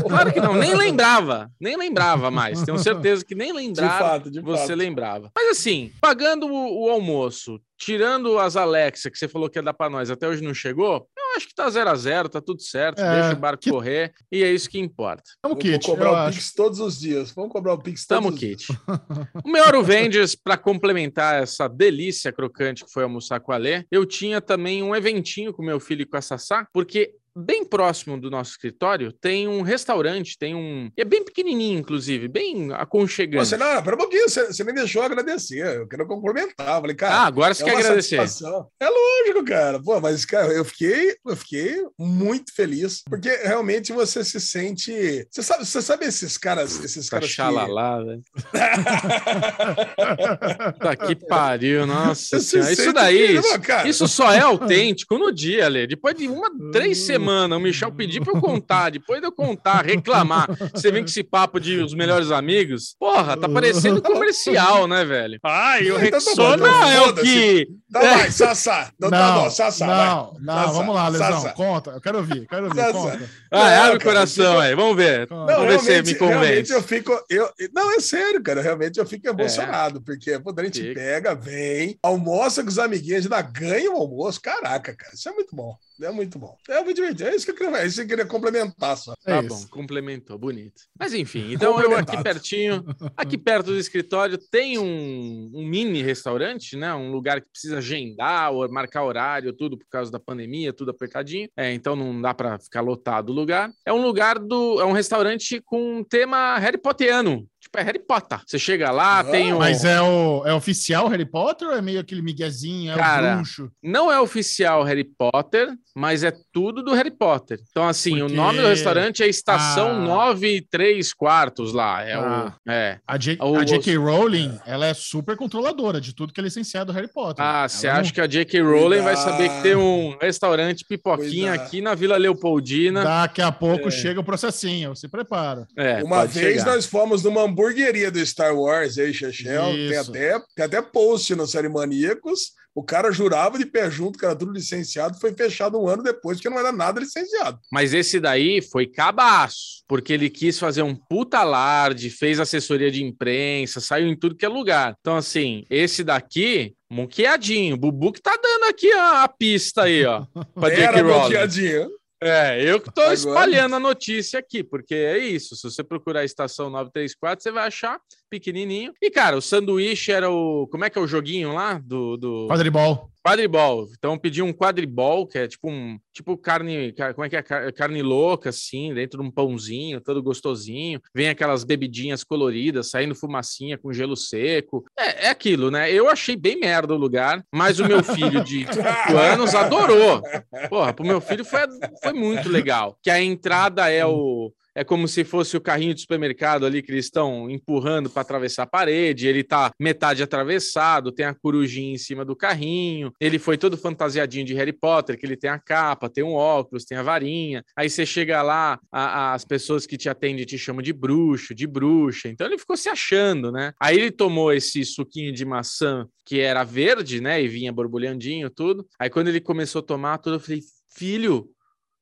Speaker 2: Claro que não, nem lembrava, nem lembrava mais. Tenho certeza que nem
Speaker 3: De
Speaker 2: lembrava.
Speaker 3: fato, de
Speaker 2: Você
Speaker 3: fato.
Speaker 2: lembrava. Mas assim, pagando o, o almoço, tirando as Alexa que você falou que ia dar pra nós, até hoje não chegou, eu acho que tá 0 a 0 tá tudo certo,
Speaker 1: É,
Speaker 2: deixa o barco
Speaker 1: que-
Speaker 2: correr, e é isso que importa.
Speaker 1: Vamos,
Speaker 3: Vou,
Speaker 1: Kit.
Speaker 3: cobrar o
Speaker 1: acho.
Speaker 3: Pix todos os dias. Vamos cobrar o Pix todos
Speaker 2: Tamo,
Speaker 3: os dias.
Speaker 2: Kit. O meu Avengers, para complementar essa delícia crocante que foi almoçar com a Lê, eu tinha também um eventinho com meu filho e com a Sassá, porque bem próximo do nosso escritório tem um restaurante, tem um. É bem pequenininho, inclusive, bem aconchegante.
Speaker 3: Você, não, pera um pouquinho, você, você nem deixou agradecer. Eu quero complementar. Falei, cara,
Speaker 2: Ah, agora você
Speaker 3: é
Speaker 2: quer agradecer.
Speaker 3: satisfação. É lógico, cara. Pô, mas, cara, eu fiquei, eu fiquei muito feliz, porque realmente você se sente. Você sabe, você sabe esses caras, esses
Speaker 2: Tá
Speaker 3: caras que.
Speaker 2: xalalá, velho. Tá que pariu, nossa
Speaker 3: se.
Speaker 2: Isso daí,
Speaker 3: que-
Speaker 2: isso,
Speaker 3: cara.
Speaker 2: isso só é autêntico no dia, Lê. Depois de uma, três semanas, o Michel pedir pra eu contar, depois de eu contar, reclamar, você vem com esse papo de os melhores amigos, porra, tá parecendo comercial, né, velho? Ai, o
Speaker 3: Então tá
Speaker 2: Rexona
Speaker 3: então
Speaker 2: é o que
Speaker 3: Tá, vai, Sassá. Então tá bom, Sassá.
Speaker 1: Não,
Speaker 3: vai.
Speaker 1: não,
Speaker 3: Sassá,
Speaker 1: vamos lá, Lesão.
Speaker 3: Sassá.
Speaker 1: Conta. Eu quero ouvir, quero ouvir.
Speaker 3: Sassá.
Speaker 1: Conta.
Speaker 2: Ah,
Speaker 3: Não,
Speaker 2: abre o coração aí, vamos ver.
Speaker 3: Não,
Speaker 2: Vamos ver se me convence.
Speaker 3: realmente eu fico. Eu, não, é sério, cara. Realmente eu fico emocionado, porque quando a gente
Speaker 2: Fica.
Speaker 3: pega, vem, almoça com os amiguinhos, ainda ganha o almoço. Caraca, cara, isso é muito bom. É muito bom. É muito divertido. É isso que eu queria, é isso que eu queria complementar só.
Speaker 1: É
Speaker 2: Tá
Speaker 1: isso.
Speaker 2: bom, complementou, bonito. Mas enfim, então eu aqui pertinho, aqui perto do escritório, tem um, um mini restaurante, né? Um lugar que precisa agendar marcar horário, tudo por causa da pandemia, tudo apertadinho. É, então não dá para ficar lotado o lugar. É um lugar do. É um restaurante com tema Harry Potteriano. Tipo, é Harry Potter. Você chega lá,
Speaker 3: Ah,
Speaker 2: tem um.
Speaker 1: Mas é, o, é oficial Harry Potter ou é meio aquele miguezinho? É
Speaker 2: Cara,
Speaker 1: o bruxo?
Speaker 2: Não é oficial Harry Potter, mas é tudo do Harry Potter. Então, assim,
Speaker 1: Porque-
Speaker 2: o nome do restaurante é Estação
Speaker 1: Ah.
Speaker 2: 9 e 3 quartos lá. É
Speaker 1: Ah.
Speaker 2: o. É.
Speaker 1: A, J-
Speaker 2: o-
Speaker 1: a J.K. Rowling, ela é super controladora de tudo que é licenciado Harry Potter.
Speaker 2: Ah, você
Speaker 1: não-
Speaker 2: acha que a J.K. Rowling vai saber que
Speaker 3: Cuidado.
Speaker 2: tem um restaurante pipoquinha
Speaker 3: Cuidado.
Speaker 2: aqui na Vila Leopoldina?
Speaker 1: Daqui a pouco
Speaker 2: É.
Speaker 1: chega o processinho, se prepara.
Speaker 2: É,
Speaker 3: Uma vez
Speaker 2: chegar.
Speaker 3: nós fomos numa hamburgueria do Star Wars, aí, Chechel. Tem até, tem até post no Série Maníacos. O cara jurava de pé junto que era tudo licenciado, foi fechado um ano depois, porque não era nada licenciado.
Speaker 2: Mas esse daí foi cabaço, porque ele quis fazer um puta alarde, fez assessoria de imprensa, saiu em tudo que é lugar. Então, assim, esse daqui, monqueadinho. Bubu que tá dando aqui a, a pista aí, ó. Pra.
Speaker 3: Era.
Speaker 2: É, eu que
Speaker 3: Agora-
Speaker 2: espalhando a notícia aqui, porque é isso. Se você procurar a estação 934, você vai achar pequenininho. E, cara, o sanduíche era o. Como é que é o joguinho lá? Do. do...
Speaker 1: Quadribol.
Speaker 2: Quadribol. Então pedi um quadribol, que é tipo um tipo carne, ca- como é que é? Car- Carne louca, assim, dentro de um pãozinho, todo gostosinho. Vem aquelas bebidinhas coloridas, saindo fumacinha com gelo seco. É, é aquilo, né? Eu achei bem merda o lugar, mas o meu filho de 5 anos adorou. Porra, pro meu filho foi, foi muito legal. Que a entrada é o. É como se fosse o carrinho de supermercado ali que eles estão empurrando para atravessar a parede. Ele tá metade atravessado, tem a corujinha em cima do carrinho. Ele foi todo fantasiadinho de Harry Potter, que ele tem a capa, tem um óculos, tem a varinha. Aí você chega lá, a- a- as pessoas que te atendem te chamam de bruxo, de bruxa. Então ele ficou se achando, né? Aí ele tomou esse suquinho de maçã que era verde, né? E vinha borbulhandinho, tudo. Aí quando ele começou a tomar tudo, eu falei, filho,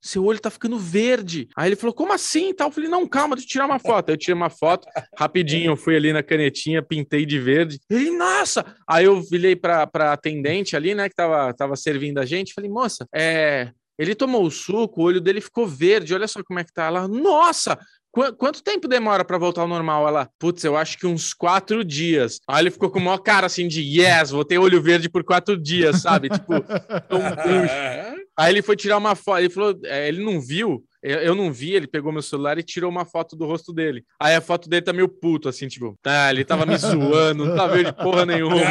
Speaker 2: seu olho tá ficando verde. Aí ele falou, como assim? Tal. Eu falei, não, calma, deixa eu tirar uma foto. Aí eu tirei uma foto, rapidinho, eu fui ali na canetinha, pintei de verde. Ele, nossa! Aí eu virei pra, pra atendente ali, né, que tava, tava servindo a gente. Falei, moça, é. Ele tomou o suco, o olho dele ficou verde. Olha só como é que tá. Ela, nossa! Qu- Quanto tempo demora pra voltar ao normal? Ela, putz, eu acho que uns quatro dias. Aí ele ficou com o maior cara assim de yes, vou ter olho verde por quatro dias, sabe? Tipo, um bruxo. Aí ele foi tirar uma foto, ele falou, é, ele não viu, eu, eu não vi, ele pegou meu celular e tirou uma foto do rosto dele. Aí a foto dele tá meio puto, assim, tipo, tá, ele tava me zoando, não tá vendo de porra nenhuma.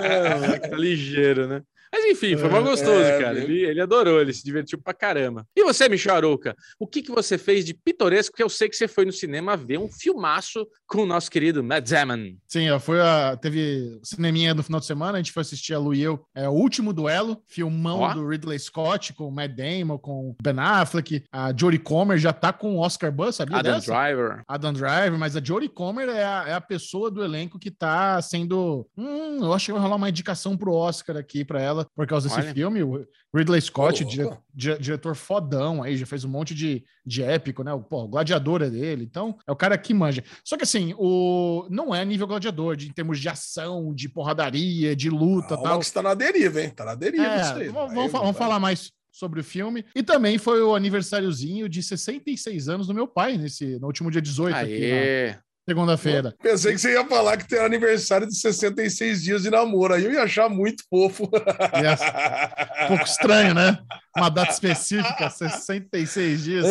Speaker 2: É, tá ligeiro, né? Mas enfim, foi mal gostoso,
Speaker 3: É,
Speaker 2: cara. Ele, ele adorou, ele se divertiu pra caramba. E você, Michel Arouca, o que, que você fez de pitoresco? Que eu sei que você foi no cinema ver um filmaço com o nosso querido Matt Damon.
Speaker 1: Sim, ó, foi a, teve cineminha no final de semana, a gente foi assistir a Lu e eu, é, o último duelo, filmão
Speaker 2: Ó.
Speaker 1: do Ridley Scott, com o Matt Damon, com o Ben Affleck, a Jodie Comer já tá com o Oscar Buzz, sabia
Speaker 2: Adam
Speaker 1: dessa?
Speaker 2: Driver.
Speaker 1: Adam Driver, mas a Jodie Comer é a, é a pessoa do elenco que tá sendo. Hum, eu acho que vai rolar uma indicação pro Oscar aqui pra ela, por causa desse
Speaker 2: Olha.
Speaker 1: filme. O Ridley Scott,
Speaker 3: louco.
Speaker 1: dire- di- diretor fodão aí, já fez um monte de, de épico, né? O, pô, o gladiador é dele, então é o cara que manja. Só que assim, o não é nível gladiador, de, em termos de ação, de porradaria, de luta
Speaker 3: Calma
Speaker 1: tal.
Speaker 3: você tá na deriva, hein? Tá na deriva
Speaker 1: É,
Speaker 3: isso aí.
Speaker 1: vamos,
Speaker 3: Vai,
Speaker 1: vamos vamos falar mais sobre o filme. E também foi o aniversáriozinho de 66 anos do meu pai, nesse, no último dia 18, aqui
Speaker 2: Aê.
Speaker 1: na segunda-feira.
Speaker 3: Pensei que você ia falar que tem aniversário de 66 dias de namoro. Aí eu ia achar muito fofo.
Speaker 1: Yes. Um pouco estranho, né? Uma data específica, 66 dias.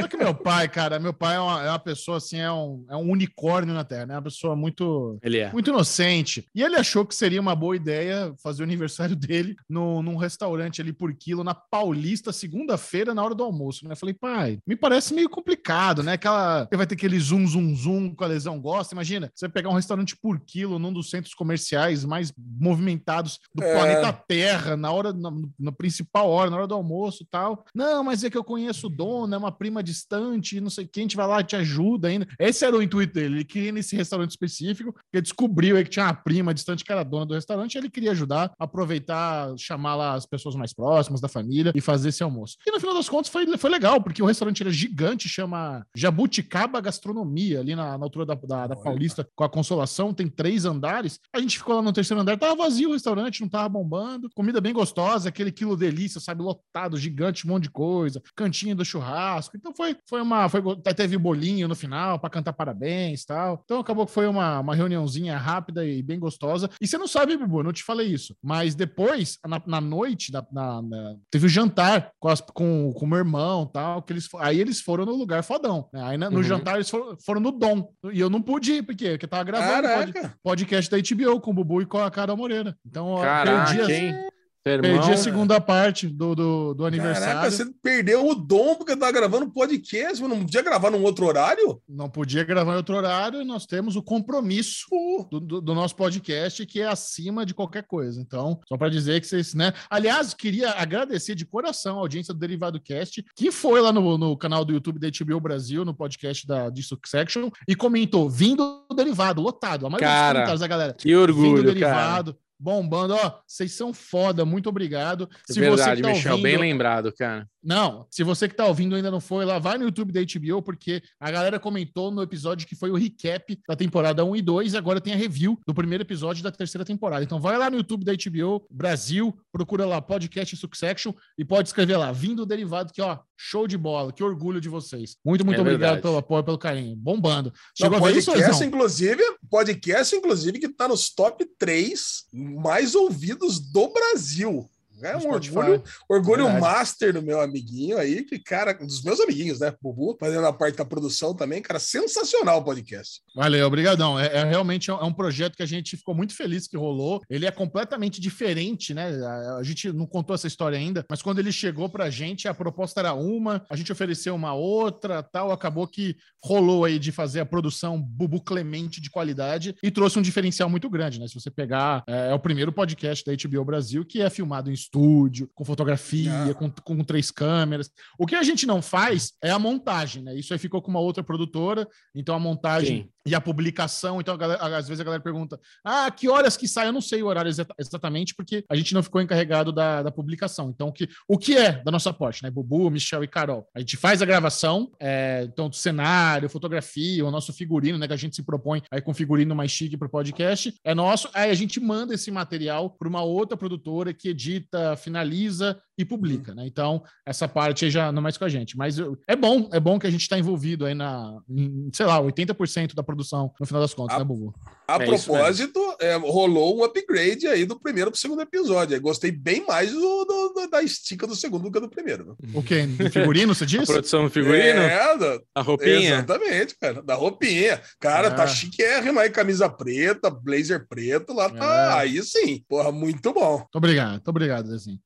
Speaker 1: Só que meu pai, cara, meu pai é uma, é uma pessoa assim, é um, é um unicórnio na Terra, né? Uma pessoa muito,
Speaker 2: Ele é.
Speaker 1: muito inocente. E ele achou que seria uma boa ideia fazer o aniversário dele no, num restaurante ali por quilo, na Paulista, segunda-feira, na hora do almoço. Né? Eu falei, pai, me parece meio complicado, né? Aquela. Vai ter aquele zoom, zoom, zoom que a lesão gosta. Imagina, você pegar um restaurante por quilo num dos centros comerciais mais movimentados do
Speaker 3: É.
Speaker 1: planeta Terra, na hora, no, no principal hora, na hora do almoço tal. Não, mas é que eu conheço o dono, é uma prima distante, não sei quem, a gente vai lá e te ajuda ainda. Esse era o intuito dele. Ele queria ir nesse restaurante específico, porque descobriu aí que tinha uma prima distante que era dona do restaurante, e ele queria ajudar, aproveitar, chamar lá as pessoas mais próximas da família e fazer esse almoço. E no final das contas foi, foi legal, porque o restaurante era gigante, chama Jabuticaba Gastronomia, ali na, na altura da, da, da Paulista, com a Consolação, tem três andares. A gente ficou lá no terceiro andar, tava vazio o restaurante, não tava bombando. Comida bem gostosa, aquele quilo delícia, sabe, lotado, gigante, um monte de coisa, cantinho do churrasco. Então foi, foi uma. Foi, teve bolinho no final para cantar parabéns e tal. Então acabou que foi uma, uma reuniãozinha rápida e bem gostosa. E você não sabe, Bubu, eu não te falei isso. Mas depois, na, na noite, na, na, na, teve o jantar com, as, com, com o meu irmão tal. Que eles, aí eles foram no lugar fodão. Né? Aí no uhum. jantar eles foram, foram, no Dom. E eu não pude ir, porque, porque tava gravando pod, podcast da HBO com o Bubu e com a Carol Moreira. Então,
Speaker 2: Caraca, perdi,
Speaker 1: hein? Perdi a segunda parte do, do, do aniversário. Caraca, você
Speaker 3: perdeu o dom porque tava gravando podcast, mas não podia gravar num outro horário?
Speaker 1: Não podia gravar em outro horário e nós temos o compromisso do, do, do nosso podcast que é acima de qualquer coisa. Então, só para dizer que vocês, né? Aliás, queria agradecer de coração a audiência do Derivado Cast, que foi lá no, no canal do YouTube da HBO Brasil, no podcast da de Succession, e comentou: vindo do Derivado, lotado. A
Speaker 2: maioria cara, dos comentários
Speaker 1: da galera.
Speaker 2: Que orgulho, vindo Derivado. Cara
Speaker 1: bombando. Ó, vocês são foda, muito obrigado.
Speaker 2: É se verdade, você tá Michel, ouvindo... bem lembrado, cara.
Speaker 1: Não, se você que tá ouvindo ainda não foi lá, vai no YouTube da HBO, porque a galera comentou no episódio que foi o recap da temporada 1 e 2, e agora tem a review do primeiro episódio da terceira temporada. Então vai lá no YouTube da HBO Brasil, procura lá podcast Succession e pode escrever lá, vindo derivado, que ó, show de bola, que orgulho de vocês. Muito, muito é obrigado verdade. pelo apoio, pelo carinho. Bombando.
Speaker 3: Chegou Não, podcast, inclusive, podcast, inclusive, que tá nos top 3 mais ouvidos do Brasil. É um orgulho, orgulho master do meu amiguinho aí, que, cara, dos meus amiguinhos, né? Bubu, fazendo a parte da produção também, cara, sensacional o podcast.
Speaker 1: Valeu, obrigadão. É, é realmente é um projeto que a gente ficou muito feliz que rolou. Ele é completamente diferente, né? A, a, gente não contou essa história ainda, mas quando ele chegou pra gente, a proposta era uma, a gente ofereceu uma outra, tal, acabou que rolou aí de fazer a produção Bubu Clemente de qualidade e trouxe um diferencial muito grande, né? Se você pegar, é, é o primeiro podcast da HBO Brasil que é filmado em estúdio estúdio, com fotografia, ah. com, com três câmeras. O que a gente não faz é a montagem, né? Isso aí ficou com uma outra produtora, então a montagem Sim. e a publicação. Então, galera, às vezes a galera pergunta: ah, que horas que sai? Eu não sei o horário exatamente, porque a gente não ficou encarregado da, da publicação. Então, o que, o que é da nossa parte, né? Bubu, Michel e Carol. A gente faz a gravação, é, então, cenário, fotografia, o nosso figurino, né? Que a gente se propõe aí com figurino mais chique para o podcast, é nosso. Aí a gente manda esse material para uma outra produtora que edita finaliza e publica, uhum. né? Então, essa parte aí já não é mais com a gente. Mas é bom, é bom que a gente está envolvido aí na, em, sei lá, 80% da produção, no final das contas, a, né, Bubu?
Speaker 3: A é propósito, é, rolou um upgrade aí do primeiro para o segundo episódio. Eu gostei bem mais do, do, do, da estica do segundo do que do primeiro.
Speaker 1: O quê? Do figurino, você disse?
Speaker 2: A produção do figurino?
Speaker 3: É, da, a roupinha. Exatamente, cara. Da roupinha. Cara, tá ah. tá chiquérrimo aí, camisa preta, blazer preto, lá tá. É. Aí sim. Porra, muito bom.
Speaker 1: Muito obrigado, muito obrigado, Zezinho.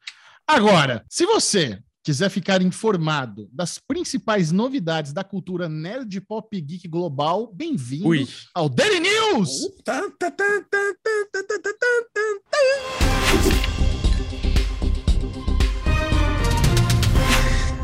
Speaker 1: Agora, se você quiser ficar informado das principais novidades da cultura nerd pop geek global, bem-vindo ao Daily News!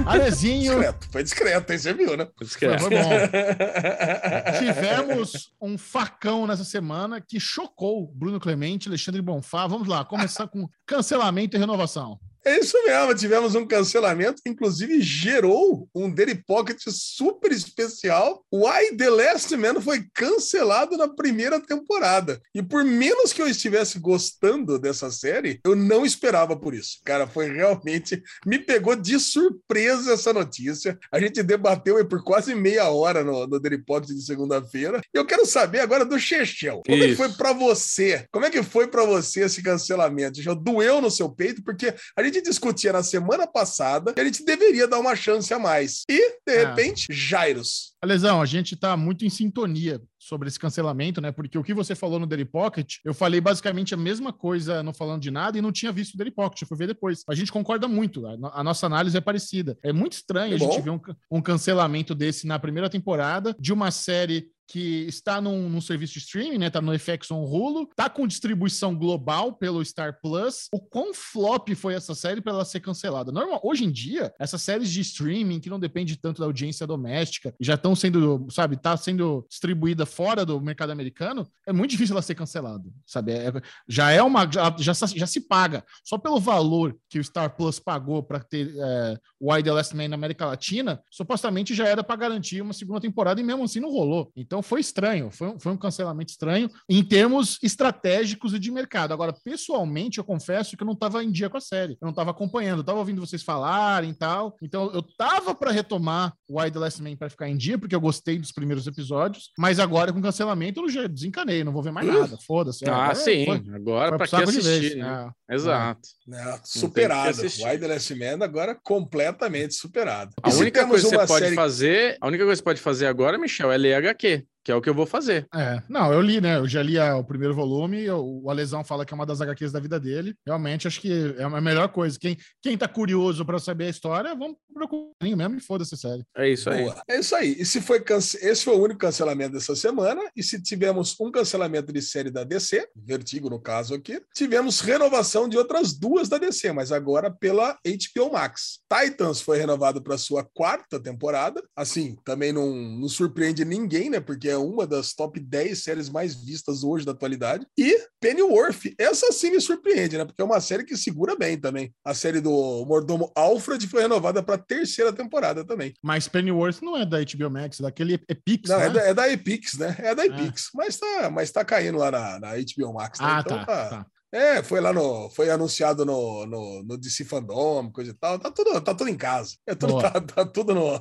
Speaker 1: Alezinho.
Speaker 3: Discreto, foi discreto, aí você viu, né? Foi
Speaker 1: discreto. Foi, foi bom. Tivemos um facão nessa semana que chocou Bruno Clemente, Alexandre Bonfá. Vamos lá, começar com cancelamento e renovação.
Speaker 3: É isso mesmo, tivemos um cancelamento que inclusive gerou um Daily Pocket super especial. Why The Last Man foi cancelado na primeira temporada. E por menos que eu estivesse gostando dessa série, eu não esperava por isso. Cara, foi realmente... Me pegou de surpresa essa notícia. A gente debateu aí por quase meia hora no, no Daily Pocket de segunda-feira. E eu quero saber agora do Chechel. Como isso. é que foi para você? Como é que foi para você esse cancelamento? Já doeu no seu peito? Porque a gente gente discutia na semana passada que a gente deveria dar uma chance a mais. E, de é. repente, Jairos.
Speaker 1: Lesão, a gente está muito em sintonia sobre esse cancelamento, né? Porque o que você falou no Daily Pocket, eu falei basicamente a mesma coisa não falando de nada e não tinha visto o Daily Pocket, eu fui ver depois. A gente concorda muito, a, a nossa análise é parecida. É muito estranho é a gente ver um, um, cancelamento desse na primeira temporada de uma série que está num, num serviço de streaming, né? Tá no FX on Hulu, tá com distribuição global pelo Star Plus. O quão flop foi essa série para ela ser cancelada? Normal, hoje em dia, essas séries de streaming que não depende tanto da audiência doméstica já estão sendo, sabe, tá sendo distribuída fora do mercado americano, é muito difícil ela ser cancelada, sabe? É, já é uma já, já, já, se paga só pelo valor que o Star Plus pagou para ter é, Why the Last Man na América Latina, supostamente já era para garantir uma segunda temporada e mesmo assim não rolou. Então foi estranho, foi um, foi um cancelamento estranho em termos estratégicos e de mercado. Agora, pessoalmente, eu confesso que eu não estava em dia com a série, eu não estava acompanhando, eu tava ouvindo vocês falarem e tal. Então eu tava para retomar Why the Last Man para ficar em dia, porque eu gostei dos primeiros episódios, mas agora com cancelamento eu já desencanei, não vou ver mais nada. Foda-se.
Speaker 2: Ah, é, sim. Foi, agora para que assistir, né? é. Exato.
Speaker 3: É, superado. Why the Last Man agora completamente superado.
Speaker 2: A única coisa que você pode série... fazer, a única coisa que você pode fazer agora, Michel, é ler HQ que é o que eu vou fazer.
Speaker 1: É, não, eu li, né? Eu já li a, o primeiro volume, o Alesão fala que é uma das HQs da vida dele. Realmente, acho que é a melhor coisa. Quem, quem tá curioso para saber a história, vamos procurar mesmo e foda-se série.
Speaker 2: É isso aí. Boa.
Speaker 3: É isso aí. E se foi cance... esse foi o único cancelamento dessa semana, e se tivemos um cancelamento de série da DC, Vertigo no caso aqui, tivemos renovação de outras duas da DC, mas agora pela HBO Max. Titans foi renovado para sua quarta temporada. Assim, também não, não surpreende ninguém, né? Porque é uma das top 10 séries mais vistas hoje da atualidade. E Pennyworth, essa sim me surpreende, né? Porque é uma série que segura bem também. A série do Mordomo Alfred foi renovada para terceira temporada também.
Speaker 1: Mas Pennyworth não é da HBO Max, é daquele Epix,
Speaker 3: não,
Speaker 1: né?
Speaker 3: é, da, é da Epix, né? É da é. Epix. É. Mas, tá, mas tá caindo lá na, na HBO Max. Né?
Speaker 1: Ah, então, tá, tá. tá.
Speaker 3: É, foi lá no. Foi anunciado no, no, no DC Fandom, coisa e tal. Tá tudo, tá tudo em casa. É tudo, tá, tá, tudo no.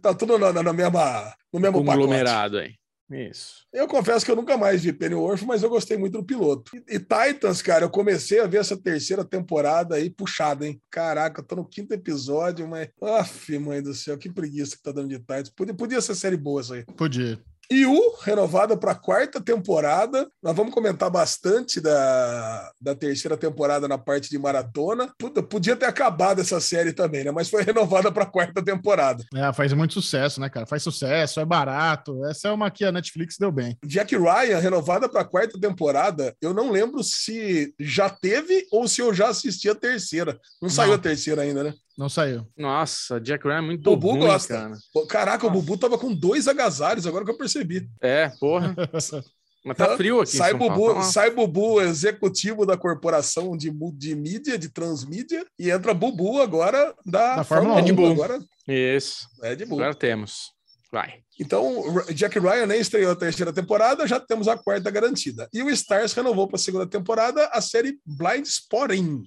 Speaker 3: Tá tudo no, no, mesma, no mesmo
Speaker 2: Conglomerado aí. Isso.
Speaker 3: Eu confesso que eu nunca mais vi Pennyworth, mas eu gostei muito do piloto. E, e, Titans, cara, eu comecei a ver essa terceira temporada aí puxada, hein? Caraca, eu tô no quinto episódio, mas. Aff, mãe do céu, que preguiça que tá dando de Titans. Podia, podia ser série boa isso aí.
Speaker 1: Podia.
Speaker 3: E o renovada para a quarta temporada. Nós vamos comentar bastante da, da terceira temporada na parte de maratona. Puta, podia ter acabado essa série também, né? Mas foi renovada para a quarta temporada.
Speaker 1: É, faz muito sucesso, né, cara? Faz sucesso, é barato. Essa é uma que a Netflix deu bem.
Speaker 3: Jack Ryan, renovada para a quarta temporada. Eu não lembro se já teve ou se eu já assisti a terceira. Não, não. saiu a terceira ainda, né?
Speaker 1: Não saiu.
Speaker 2: Nossa, Jack Ryan é muito
Speaker 3: Bubu
Speaker 2: ruim,
Speaker 3: gosta.
Speaker 2: cara.
Speaker 3: Caraca, Nossa. o Bubu tava com dois agasalhos, agora que eu percebi.
Speaker 2: É, porra. Mas tá frio aqui.
Speaker 3: Sai Bubu, tá sai Bubu, executivo da corporação de, de mídia, de transmídia, e entra Bubu agora da,
Speaker 1: da Fórmula 1.
Speaker 2: Bull.
Speaker 3: Agora,
Speaker 2: Isso. É de Bull. Agora temos. Vai.
Speaker 3: Então, Jack Ryan nem estreou a terceira temporada, já temos a quarta garantida. E o Stars renovou para a segunda temporada a série Blind Spotting,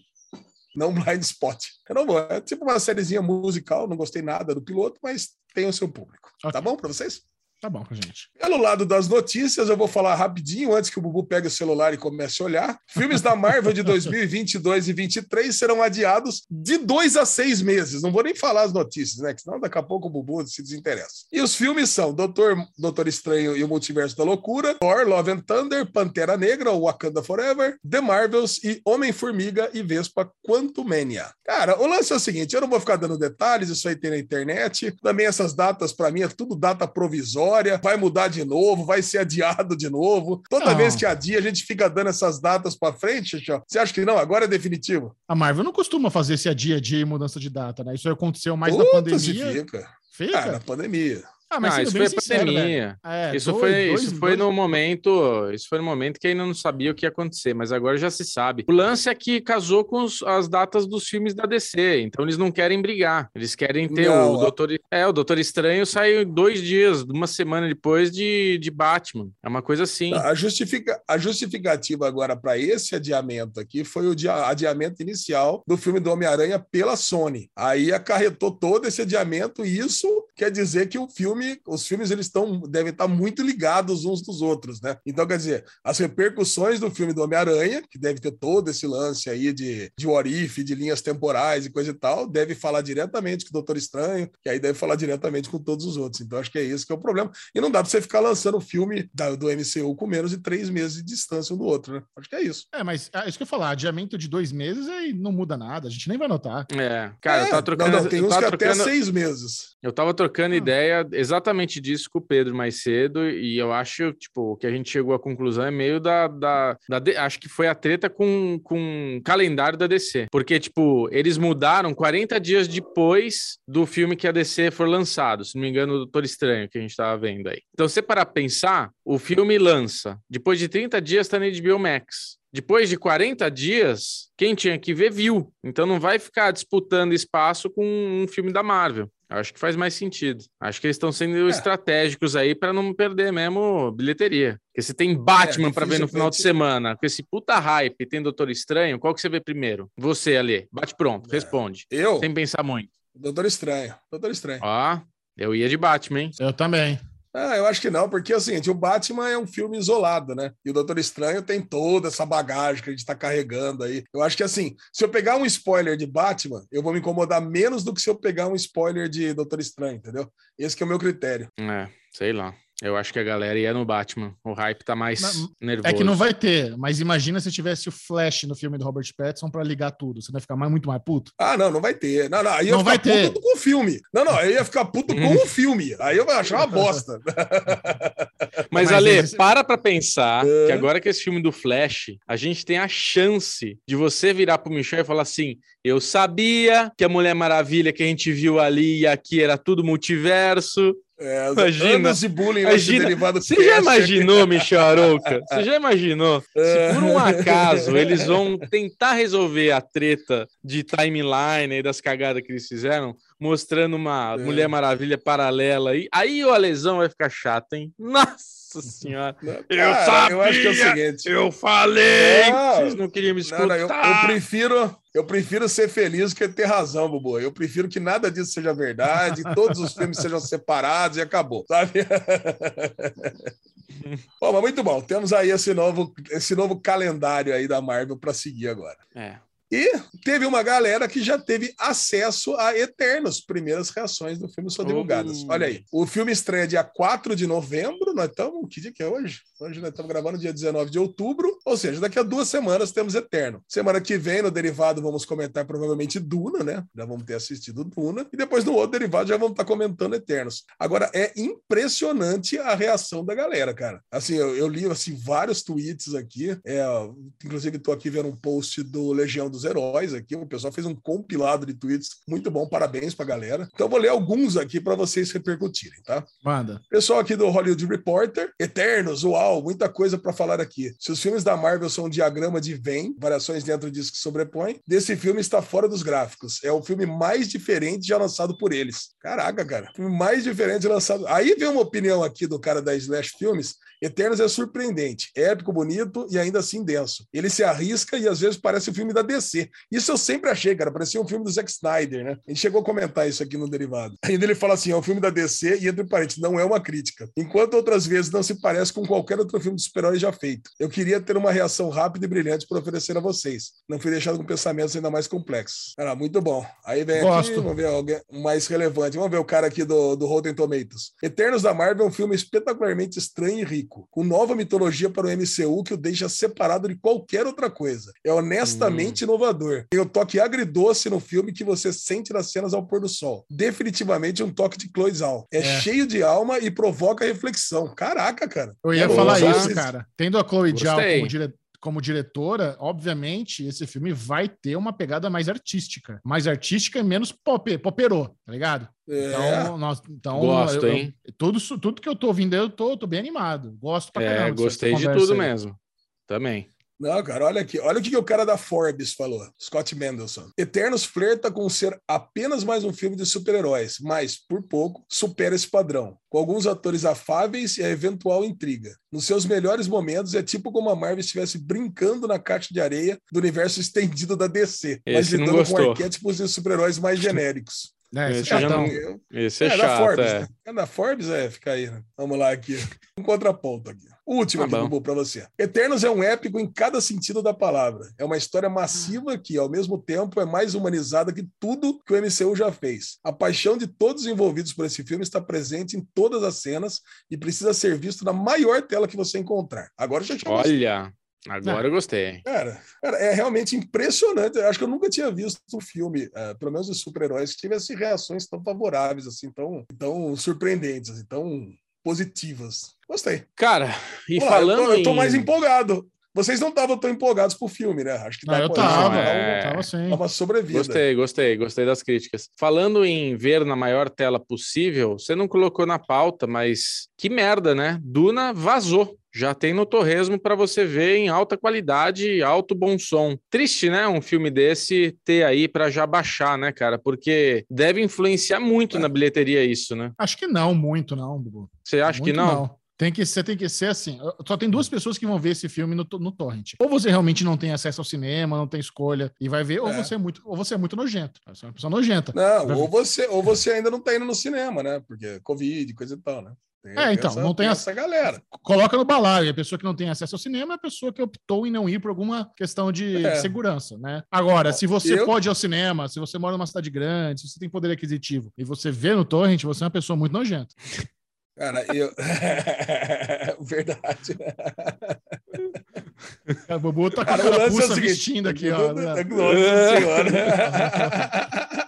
Speaker 3: não Blind Spot. Renovou. É tipo uma sériezinha musical, não gostei nada do piloto, mas tem o seu público. Tá okay. Tá bom para vocês?
Speaker 1: Tá bom, gente.
Speaker 3: Pelo lado das notícias, eu vou falar rapidinho antes que o Bubu pegue o celular e comece a olhar. Filmes da Marvel de 2022 e 2023 serão adiados de dois a seis meses. Não vou nem falar as notícias, né? Que senão daqui a pouco o Bubu se desinteressa. E os filmes são Doutor, Doutor Estranho e o Multiverso da Loucura, Thor, Love and Thunder, Pantera Negra, Wakanda Forever, The Marvels e Homem-Formiga e Vespa Quantumania. Cara, o lance é o seguinte, eu não vou ficar dando detalhes, isso aí tem na internet. Também essas datas, para mim, é tudo data provisória história, vai mudar de novo, vai ser adiado de novo. Toda não. vez que adia, a gente fica dando essas datas para frente, Xixó. Você acha que não? Agora é definitivo?
Speaker 1: A Marvel não costuma fazer esse adia dia e mudança de data, né? Isso aconteceu mais Puta na pandemia.
Speaker 3: Fica. Fica? Ah, na pandemia.
Speaker 2: Ah, mas não, isso foi sincero, pandemia. É, isso dois, foi, dois, isso dois, foi no momento, isso foi no momento que ainda não sabia o que ia acontecer, mas agora já se sabe. O lance é que casou com os, as datas dos filmes da DC, então eles não querem brigar. Eles querem ter não, o Doutor, é, o Doutor Estranho saiu dois dias, uma semana depois de, de Batman. É uma coisa assim.
Speaker 3: A, justifica, a justificativa agora para esse adiamento aqui foi o dia, adiamento inicial do filme do Homem-Aranha pela Sony. Aí acarretou todo esse adiamento e isso quer dizer que o filme filme, os filmes eles estão devem estar muito ligados uns dos outros, né? Então, quer dizer, as repercussões do filme do Homem-Aranha, que deve ter todo esse lance aí de, de Warif, de linhas temporais e coisa e tal, deve falar diretamente com o Doutor Estranho, que aí deve falar diretamente com todos os outros. Então, acho que é isso que é o problema. E não dá para você ficar lançando o filme da, do MCU com menos de três meses de distância um do outro, né? Acho que é isso.
Speaker 1: É, mas é isso que eu falar, adiamento de dois meses aí não muda nada, a gente nem vai notar.
Speaker 2: É, cara, é, eu tava trocando.
Speaker 3: Não, não, tem uns que trocando... até seis meses.
Speaker 2: Eu tava trocando trocando ideia exatamente disso com o Pedro mais cedo, e eu acho, tipo, que a gente chegou à conclusão é meio da. da, da acho que foi a treta com, com o calendário da DC. Porque, tipo, eles mudaram 40 dias depois do filme que a DC for lançado, se não me engano, o Doutor Estranho, que a gente tava vendo aí. Então, se pra pensar, o filme lança. Depois de 30 dias tá na HBO Max. Depois de 40 dias, quem tinha que ver viu. Então não vai ficar disputando espaço com um filme da Marvel. Eu Acho que faz mais sentido. Acho que eles estão sendo
Speaker 3: É.
Speaker 2: estratégicos aí para não perder mesmo bilheteria. Porque se tem Batman
Speaker 3: É,
Speaker 2: para ver no final de semana, com esse puta hype, e tem Doutor Estranho, qual que você vê primeiro? Você ali, bate pronto,
Speaker 3: É.
Speaker 2: responde.
Speaker 3: Eu,
Speaker 2: Sem pensar muito.
Speaker 3: Doutor Estranho. Doutor Estranho.
Speaker 2: Ó, eu ia de Batman, hein?
Speaker 1: Eu também.
Speaker 3: Ah, eu acho que não, porque assim, o Batman é um filme isolado, né? E o Doutor Estranho tem toda essa bagagem que a gente tá carregando aí. Eu acho que assim, se eu pegar um spoiler de Batman, eu vou me incomodar menos do que se eu pegar um spoiler de Doutor Estranho, entendeu? Esse é o meu critério.
Speaker 2: É, sei lá. Eu acho que a galera ia no Batman. O hype tá mais
Speaker 1: Não,
Speaker 2: nervoso.
Speaker 1: É que não vai ter, mas imagina se tivesse o Flash no filme do Robert Pattinson pra ligar tudo. Você vai ficar mais, muito mais puto.
Speaker 3: Ah, não, não vai ter. Não, não, aí eu
Speaker 1: Não
Speaker 3: ia
Speaker 1: vai
Speaker 3: ficar
Speaker 1: ter.
Speaker 3: puto com o filme. Não, não, eu ia ficar puto com o filme. Aí eu ia achar uma bosta.
Speaker 2: Mas,
Speaker 1: Mas
Speaker 2: Ale,
Speaker 1: eles-
Speaker 2: para pra pensar
Speaker 3: É.
Speaker 2: que agora que esse filme do Flash, a gente tem a chance de você virar pro Michel e falar assim: eu sabia que a Mulher Maravilha que a gente viu ali e aqui era tudo multiverso.
Speaker 3: É,
Speaker 2: Imagina.
Speaker 3: anos de bullying
Speaker 2: Imagina.
Speaker 3: derivado
Speaker 2: Você já imaginou, Michel Arouca? Você já imaginou?
Speaker 3: É.
Speaker 2: Se por um acaso eles vão tentar resolver a treta de timeline e das cagadas que eles fizeram, mostrando uma
Speaker 3: É.
Speaker 2: Mulher Maravilha paralela aí, aí o Alesão vai ficar chato, hein? Nossa senhora. Eu
Speaker 3: Cara, eu acho que é o
Speaker 2: sabia!
Speaker 3: seguinte.
Speaker 2: Eu falei!
Speaker 3: Não.
Speaker 2: Vocês não queriam me
Speaker 3: Não,
Speaker 2: escutar.
Speaker 3: não, eu, eu prefiro, eu prefiro ser feliz que ter razão, Bubu. Eu prefiro que nada disso seja verdade, todos os filmes sejam separados e acabou, sabe? bom, mas muito bom. Temos aí esse novo, esse novo calendário aí da Marvel para seguir agora.
Speaker 2: É.
Speaker 3: E teve uma galera que já teve acesso a Eternos. Primeiras reações do filme são divulgadas. Olha aí. O filme estreia dia 4 de novembro. Nós estamos. Que dia que é hoje? Hoje nós estamos gravando dia 19 de outubro. Ou seja, daqui a duas semanas temos Eterno. Semana que vem, no derivado, vamos comentar provavelmente Duna, né? Já vamos ter assistido Duna. E depois no outro derivado já vamos estar comentando Eternos. Agora, é impressionante a reação da galera, cara. Assim, eu, eu li assim, vários tweets aqui. É, inclusive, estou aqui vendo um post do Legião dos Heróis aqui. O pessoal fez um compilado de tweets muito bom. Parabéns pra galera. Então, eu vou ler alguns aqui para vocês repercutirem, tá?
Speaker 1: Manda.
Speaker 3: Pessoal aqui do Hollywood Reporter, Eternos, uau, muita coisa para falar aqui. Se os filmes da Marvel são um diagrama de Venn, variações dentro disso que sobrepõem, desse filme está fora dos gráficos. É o filme mais diferente já lançado por eles. Caraca, cara. O filme mais diferente lançado. Aí vem uma opinião aqui do cara da Slash Filmes. Eternos é surpreendente, épico, bonito e ainda assim denso. Ele se arrisca e às vezes parece um filme da DC. Isso eu sempre achei, cara. Parecia um filme do Zack Snyder, né? A gente chegou a comentar isso aqui no derivado. Ainda ele fala assim: é um filme da DC e entre parênteses, não é uma crítica. Enquanto outras vezes não se parece com qualquer outro filme de super-herói já feito. Eu queria ter uma reação rápida e brilhante para oferecer a vocês. Não fui deixado com pensamentos ainda mais complexos. Cara, muito bom. Aí vem aqui,
Speaker 1: Gosto.
Speaker 3: vamos ver alguém mais relevante. Vamos ver o cara aqui do, do Rotten Tomatoes. Eternos da Marvel é um filme espetacularmente estranho e rico, com nova mitologia para o MCU que o deixa separado de qualquer outra coisa. É honestamente inovador. Tem o toque agridoce no filme que você sente nas cenas ao pôr do sol. Definitivamente um toque de Chloe Zhao. É,
Speaker 1: É.
Speaker 3: cheio de alma e provoca reflexão. Caraca, cara.
Speaker 1: Eu ia
Speaker 3: Quero
Speaker 1: falar isso,
Speaker 3: esses-
Speaker 1: cara. Tendo a Chloe Zhao
Speaker 2: Gostei.
Speaker 1: como, dire- como diretora, obviamente, esse filme vai ter uma pegada mais artística. Mais artística e menos pop, poperô, tá ligado?
Speaker 3: É.
Speaker 1: Então, nós, então
Speaker 2: Gosto,
Speaker 1: eu- eu-
Speaker 2: hein?
Speaker 1: tudo, isso- tudo que eu tô ouvindo, eu tô, tô bem animado. Gosto pra
Speaker 2: É,
Speaker 1: caramba. dessa
Speaker 2: gostei de tudo
Speaker 1: aí.
Speaker 2: mesmo. Também.
Speaker 3: Não, cara, olha aqui. Olha o que que o cara da Forbes falou, Scott Mendelson. Eternos flerta com ser apenas mais um filme de super-heróis, mas, por pouco, supera esse padrão. Com alguns atores afáveis e a eventual intriga. Nos seus melhores momentos, é tipo como a Marvel estivesse brincando na caixa de areia do universo estendido da DC, mas
Speaker 2: Esse não
Speaker 3: lidando com arquétipos de super-heróis mais genéricos.
Speaker 1: É,
Speaker 2: Esse não-
Speaker 3: Eu-
Speaker 2: Esse é,
Speaker 3: é, da
Speaker 2: chato,
Speaker 3: Forbes,
Speaker 2: é.
Speaker 3: né? É da Forbes? É, fica aí. Né? Vamos lá aqui. Um contraponto aqui. O último
Speaker 2: Tá
Speaker 3: aqui, pra você. Eternos é um épico em cada sentido da palavra. É uma história massiva que, ao mesmo tempo, é mais humanizada que tudo que o MCU já fez. A paixão de todos os envolvidos por esse filme está presente em todas as cenas e precisa ser visto na maior tela que você encontrar. Agora já chegou.
Speaker 2: Olha, Agora eu gostei.
Speaker 3: Cara, cara, é realmente impressionante. Eu acho que eu nunca tinha visto um filme, eh, pelo menos de super-heróis, que tivesse reações tão favoráveis, assim, tão, tão surpreendentes, assim, tão positivas. Gostei.
Speaker 2: Cara, e
Speaker 3: Vamos lá, eu
Speaker 2: falando
Speaker 3: tô- eu tô
Speaker 2: em-
Speaker 3: mais empolgado. Vocês não estavam tão empolgados pro filme, né? Acho que
Speaker 1: Não,
Speaker 3: dá
Speaker 1: eu tava,
Speaker 3: dar
Speaker 2: é.
Speaker 1: tava sim.
Speaker 3: uma sobrevida.
Speaker 2: Gostei, gostei, gostei das críticas. Falando em ver na maior tela possível, você não colocou na pauta, mas que merda, né? Duna vazou. Já tem no Torresmo para você ver em alta qualidade, alto bom som. Triste, né? Um filme desse ter aí para já baixar, né, cara? Porque deve influenciar muito na bilheteria isso, né?
Speaker 1: Acho que não, muito não.
Speaker 2: Você acha que
Speaker 1: Muito
Speaker 2: não?
Speaker 1: Tem que ser, tem que ser assim. Só tem duas pessoas que vão ver esse filme no, no torrent. Ou você realmente não tem acesso ao cinema, não tem escolha e vai ver, ou
Speaker 3: É.
Speaker 1: você é muito, ou você é muito nojento. Você é uma pessoa nojenta.
Speaker 3: Não,
Speaker 1: Vai
Speaker 3: ou você, ou você ainda não tá indo no cinema, né? Porque Covid, coisa e tal, né? Tem-
Speaker 1: É, então,
Speaker 3: essa-
Speaker 1: não tem
Speaker 3: essa galera.
Speaker 1: Coloca no balaio. A pessoa que não tem acesso ao cinema é a pessoa que optou em não ir por alguma questão de
Speaker 3: É.
Speaker 1: segurança, né? Agora, se você
Speaker 3: Eu-
Speaker 1: pode ir ao cinema, se você mora numa cidade grande, se você tem poder aquisitivo e você vê no torrent, você é uma pessoa muito nojenta.
Speaker 3: Cara, eu. Verdade.
Speaker 1: O Bubu tá com a
Speaker 3: Cara, é
Speaker 1: carapuça
Speaker 3: seguinte,
Speaker 1: vestindo aqui, ó. né?
Speaker 3: Nossa senhora.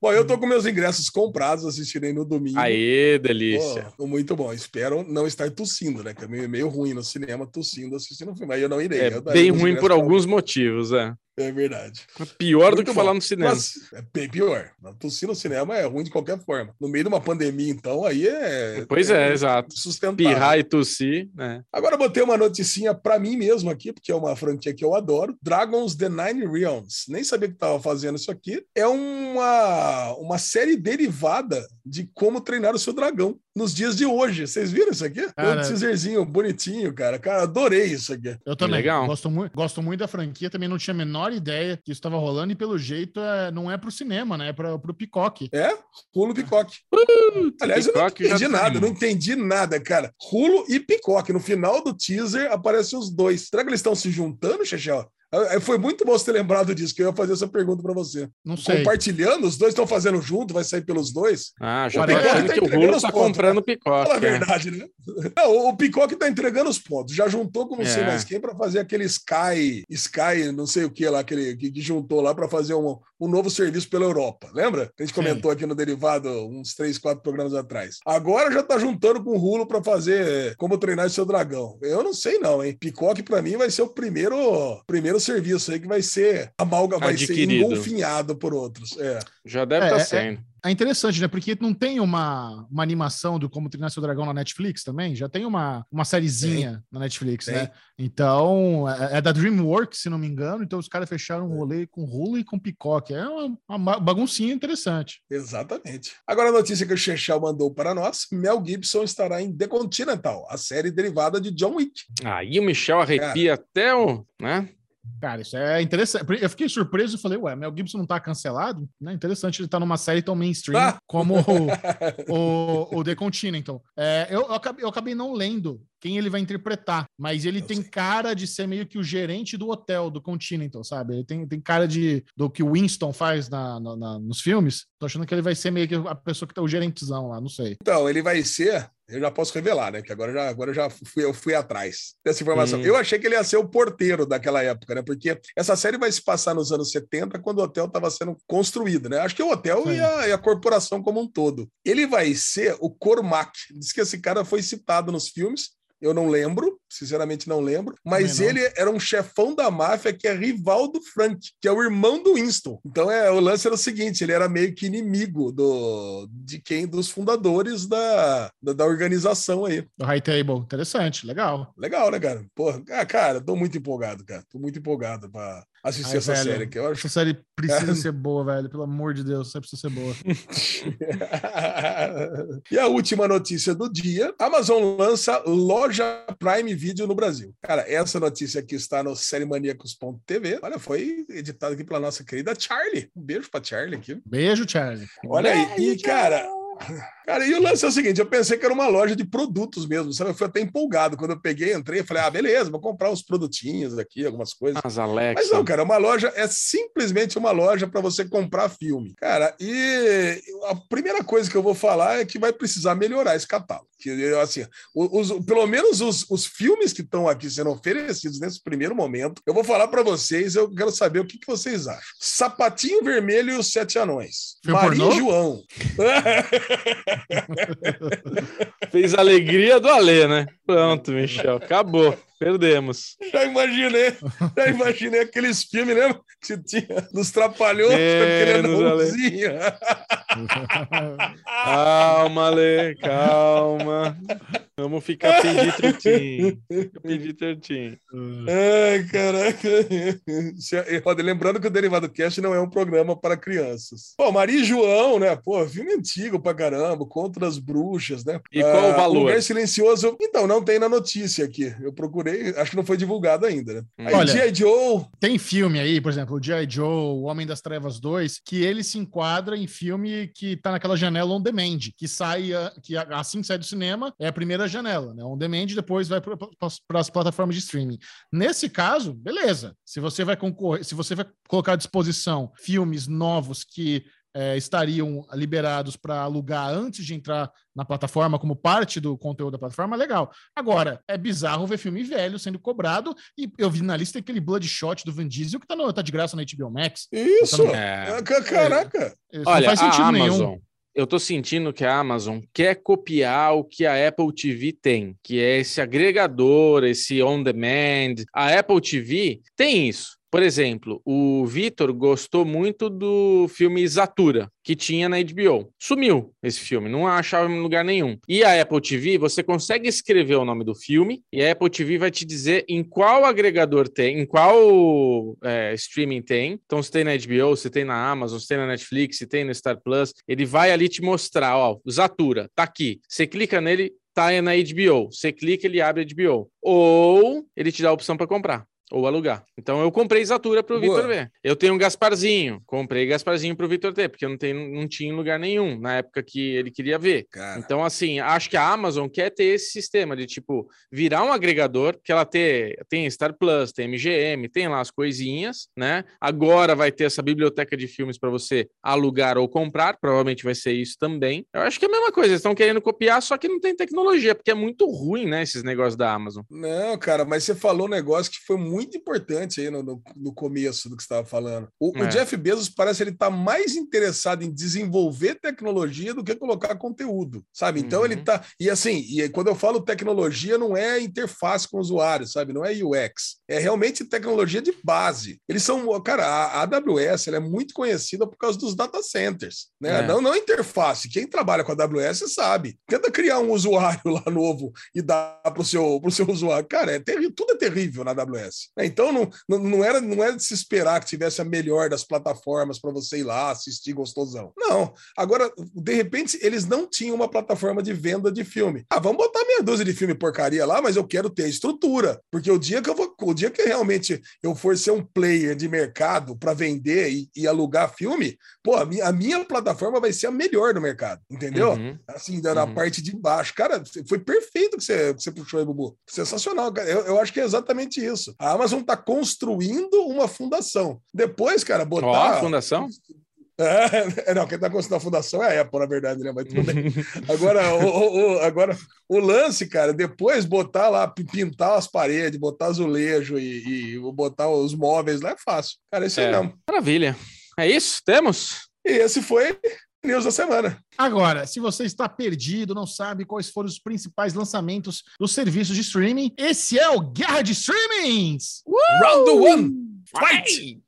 Speaker 3: Bom, eu tô com meus ingressos comprados, assistirei no domingo.
Speaker 2: Aê, delícia.
Speaker 3: Pô, muito bom. Espero não estar tossindo, né? Que é meio, meio ruim no cinema, tossindo, assistindo o filme. Aí eu não irei.
Speaker 2: É
Speaker 3: Eu
Speaker 2: bem ruim por alguns motivos, é.
Speaker 3: É verdade.
Speaker 2: Pior do
Speaker 3: Muito
Speaker 2: que
Speaker 3: bom.
Speaker 2: falar no cinema.
Speaker 3: Mas é bem pior. Tossir no cinema é ruim de qualquer forma. No meio de uma pandemia, então, aí é.
Speaker 2: Pois é, exato.
Speaker 3: Sustentável.
Speaker 2: Pirrar e tossir, né?
Speaker 3: Agora eu botei uma noticinha pra mim mesmo aqui, porque é uma franquia que eu adoro. Dragons The Nine Realms. Nem sabia que tava fazendo isso aqui. É uma, uma série derivada de como treinar o seu dragão nos dias de hoje. Vocês viram isso aqui?
Speaker 1: Cara-
Speaker 3: um teaserzinho bonitinho, cara. Cara, adorei isso aqui.
Speaker 1: Eu também.
Speaker 2: legal.
Speaker 1: Gosto, muito, gosto muito da franquia, também não tinha a menor ideia que isso estava rolando, e pelo jeito é, não é pro cinema, né? É pra, pro Picoque.
Speaker 3: É, Rulo Picoque. Aliás,
Speaker 2: Picoque
Speaker 3: eu não entendi nada, não entendi nada, cara. Rulo e Picoque. No final do teaser aparecem os dois. Será que eles estão se juntando, Chechel? Ah, Foi muito bom você ter lembrado disso, que eu ia fazer essa pergunta pra você.
Speaker 1: Não sei.
Speaker 3: Compartilhando, os dois estão fazendo junto, vai sair pelos dois?
Speaker 2: Ah, já
Speaker 3: O
Speaker 1: Picoque
Speaker 3: tá
Speaker 2: que o Rulo tá
Speaker 3: pontos,
Speaker 2: comprando
Speaker 3: Fala
Speaker 2: picoque.
Speaker 3: a
Speaker 2: é.
Speaker 3: verdade, né? Não, o Picoque tá entregando os pontos. Já juntou com não sei
Speaker 2: É.
Speaker 3: mais quem pra fazer aquele Sky, Sky, não sei o que lá, aquele que, que juntou lá pra fazer um, um novo serviço pela Europa. Lembra? Que a gente
Speaker 1: Sim.
Speaker 3: comentou aqui no Derivado uns três, quatro programas atrás. Agora já tá juntando com o Rulo pra fazer é, como treinar seu dragão. Eu não sei não, hein? Picoque pra mim vai ser o primeiro, primeiro serviço aí que vai ser amalga, vai ser engolfinhado por outros. É.
Speaker 2: Já deve
Speaker 1: É,
Speaker 2: estar
Speaker 1: é,
Speaker 2: sendo.
Speaker 1: É interessante, né? Porque não tem uma, uma animação do Como Treinar Seu Dragão na Netflix também? Já tem uma, uma sériezinha na Netflix,
Speaker 3: Tem.
Speaker 1: né? Então, é, é da DreamWorks, se não me engano. Então, os caras fecharam um rolê com Rulo e com Picoque. É uma, uma baguncinha interessante.
Speaker 3: Exatamente. Agora a notícia que o Chechel mandou para nós: Mel Gibson estará em The Continental, a série derivada de John Wick.
Speaker 2: Aí o Michel arrepia até o. né?
Speaker 1: Cara, isso é interessante. Eu fiquei surpreso e falei, ué, Mel Gibson não tá cancelado? Né? Interessante ele tá numa série tão mainstream
Speaker 3: Ah!
Speaker 1: como o, o, o The Continental. É, eu, eu, acabei, eu acabei não lendo quem ele vai interpretar, mas ele
Speaker 3: Eu
Speaker 1: tem
Speaker 3: sei.
Speaker 1: cara de ser meio que o gerente do hotel do Continental, sabe? Ele tem, tem cara de do que o Winston faz na, na- na- nos filmes. Tô achando que ele vai ser meio que a pessoa que tá o gerentezão lá, não sei.
Speaker 3: Então, ele vai ser. Eu já posso revelar, né? Que agora, já, agora eu já fui, eu fui atrás dessa informação.
Speaker 2: Hum.
Speaker 3: Eu achei que ele ia ser o porteiro daquela época, né? Porque essa série vai se passar nos anos 70, quando o hotel estava sendo construído, né? Acho que o hotel
Speaker 1: Sim.
Speaker 3: e a, e a corporação como um todo. Ele vai ser o Cormac. Diz que esse cara foi citado nos filmes. Eu não lembro, sinceramente não lembro, mas
Speaker 1: não.
Speaker 3: ele era um chefão da máfia que é rival do Frank, que é o irmão do Winston. Então é, o lance era o seguinte, ele era meio que inimigo do, de quem dos fundadores da, da, da organização aí.
Speaker 1: Do High Table. Interessante, legal.
Speaker 3: Legal, né, cara? Porra, ah, cara, tô muito empolgado, cara. Tô muito empolgado pra assistir
Speaker 1: Ai,
Speaker 3: essa
Speaker 1: velho,
Speaker 3: série aqui. Eu acho
Speaker 1: Essa série precisa ser boa, velho. Pelo amor de Deus, essa precisa ser boa.
Speaker 3: e a última notícia do dia: Amazon lança loja Prime Video no Brasil. Cara, essa notícia aqui está no sériemaníacos.tv. Olha, foi editado aqui pela nossa querida Charlie. Um beijo pra Charlie aqui.
Speaker 1: Beijo, Charlie.
Speaker 3: Olha aí. E, cara. Cara, e o lance é o seguinte: eu pensei que era uma loja de produtos mesmo, sabe? Eu fui até empolgado. Quando eu peguei, entrei, eu falei, ah, beleza, vou comprar uns produtinhos aqui, algumas coisas.
Speaker 2: As Alexa.
Speaker 3: Mas não, cara, uma loja é simplesmente uma loja para você comprar filme. Cara, e a primeira coisa que eu vou falar é que vai precisar melhorar esse catálogo. Que, eu, assim, os, pelo menos os, os filmes que estão aqui sendo oferecidos nesse primeiro momento, eu vou falar para vocês, eu quero saber o que, que vocês acham. Sapatinho Vermelho e os Sete Anões.
Speaker 1: Filme
Speaker 3: Maria
Speaker 1: pornô?
Speaker 3: e João.
Speaker 2: Fez a alegria do Alê, né? Pronto, Michel. Acabou. Perdemos.
Speaker 3: Já imaginei, já imaginei aqueles filmes, lembra? Que tinha nos
Speaker 2: Menos, Ale.
Speaker 3: anãozinho.
Speaker 2: Calma, Alê. Calma. Vamos ficar pedir Pedir tertinho.
Speaker 3: Ai, caraca. Se- ó, Lembrando que o Derivado Cast não é um programa para crianças. Pô, Maria e João, né? Pô, filme antigo pra caramba, contra as bruxas, né?
Speaker 2: E qual o valor?
Speaker 3: Lugar Silencioso. Então, não tem na notícia aqui. Eu procurei, acho que não foi divulgado ainda, né?
Speaker 2: Hum.
Speaker 3: Aí,
Speaker 1: Olha-
Speaker 3: G.I. Joe.
Speaker 1: Tem filme aí, por exemplo, o G.I. Joe, O Homem das Trevas 2, que ele se enquadra em filme que tá naquela janela on demand, que sai, ah, que assim que sai do cinema, é a primeira janela, né? On demand, depois vai para as plataformas de streaming. Nesse caso, beleza. Se você vai concorrer, se você vai colocar à disposição filmes novos que eh, estariam liberados para alugar antes de entrar na plataforma como parte do conteúdo da plataforma, legal. Agora, é bizarro ver filme velho sendo cobrado e eu vi na lista aquele Bloodshot do Vin Diesel que tá, no- tá de graça na HBO Max.
Speaker 3: Isso.
Speaker 2: É.
Speaker 3: Ah, ca- Caraca.
Speaker 1: Isso
Speaker 2: Olha,
Speaker 1: não faz sentido
Speaker 2: a
Speaker 1: nenhum.
Speaker 2: Amazon, eu tô sentindo que a Amazon quer copiar o que a Apple TV tem, que é esse agregador, esse on demand. A Apple TV tem isso. Por exemplo, o Vitor gostou muito do filme Zatura, que tinha na HBO. Sumiu esse filme, não achava em lugar nenhum. E a Apple TV, você consegue escrever o nome do filme e a Apple TV vai te dizer em qual agregador tem, em qual é, streaming tem. Então, se tem na HBO, se tem na Amazon, se tem na Netflix, se tem no Star Plus, ele vai ali te mostrar, ó, Zatura, tá aqui. Você clica nele, tá na HBO. Você clica, ele abre a HBO. Ou ele te dá a opção para comprar. Ou alugar. Então eu comprei Zatura pro
Speaker 3: Boa.
Speaker 2: Vitor ver. Eu tenho um Gasparzinho. Comprei Gasparzinho pro Vitor ter, porque eu não, tenho, não tinha em lugar nenhum na época que ele queria ver.
Speaker 3: Cara.
Speaker 2: Então, assim, acho que a Amazon quer ter esse sistema de, tipo, virar um agregador, que ela ter, tem Star Plus, tem MGM, tem lá as coisinhas, né? Agora vai ter essa biblioteca de filmes para você alugar ou comprar, provavelmente vai ser isso também. Eu acho que é a mesma coisa, eles estão querendo copiar, só que não tem tecnologia, porque é muito ruim, né, esses negócios da Amazon.
Speaker 3: Não, cara, mas você falou um negócio que foi muito importante aí no, no, no começo do que você estava falando. O, o
Speaker 2: É.
Speaker 3: Jeff Bezos parece ele tá mais interessado em desenvolver tecnologia do que colocar conteúdo, sabe? Então
Speaker 2: Uhum.
Speaker 3: ele tá. E assim, e quando eu falo tecnologia, não é interface com o usuário, sabe? Não é UX. É realmente tecnologia de base. Eles são. Cara, a a AWS ela é muito conhecida por causa dos data centers, né?
Speaker 2: É.
Speaker 3: Não, não interface. Quem trabalha com a AWS sabe. Tenta criar um usuário lá novo e dar para o seu, pro seu usuário. Cara, é terrível, tudo é terrível na AWS. Né? Então não, não, era, não era de se esperar que tivesse a melhor das plataformas para você ir lá assistir gostosão. Não. Agora, de repente, eles não tinham uma plataforma de venda de filme. Ah, vamos botar meia dúzia de filme porcaria lá, mas eu quero ter a estrutura. Porque o dia que eu vou, o dia que realmente eu for ser um player de mercado para vender e, e alugar filme, pô, a minha, a minha plataforma vai ser a melhor do mercado, entendeu?
Speaker 2: Uhum.
Speaker 3: assim, na
Speaker 2: Uhum.
Speaker 3: parte de baixo. Cara, foi perfeito que você, que você puxou aí, Bubu. Sensacional, cara. Eu, eu acho que é exatamente isso. A Amazon está construindo uma fundação. Depois, cara,
Speaker 2: Ó,
Speaker 3: botar.
Speaker 2: a fundação?
Speaker 3: É, não, quem está construindo a fundação é a Apple, na verdade, né? Mas tudo bem. Agora, o, o- agora, o lance, cara, depois botar lá, pintar as paredes, botar azulejo e, e botar os móveis lá é fácil. Cara, isso aí
Speaker 2: É.
Speaker 3: mesmo.
Speaker 2: Maravilha. É isso? Temos?
Speaker 3: E esse foi News da semana.
Speaker 1: Agora, se você está perdido, não sabe quais foram os principais lançamentos dos serviços de streaming, esse é o Guerra de Streamings!
Speaker 3: Round one! Fight!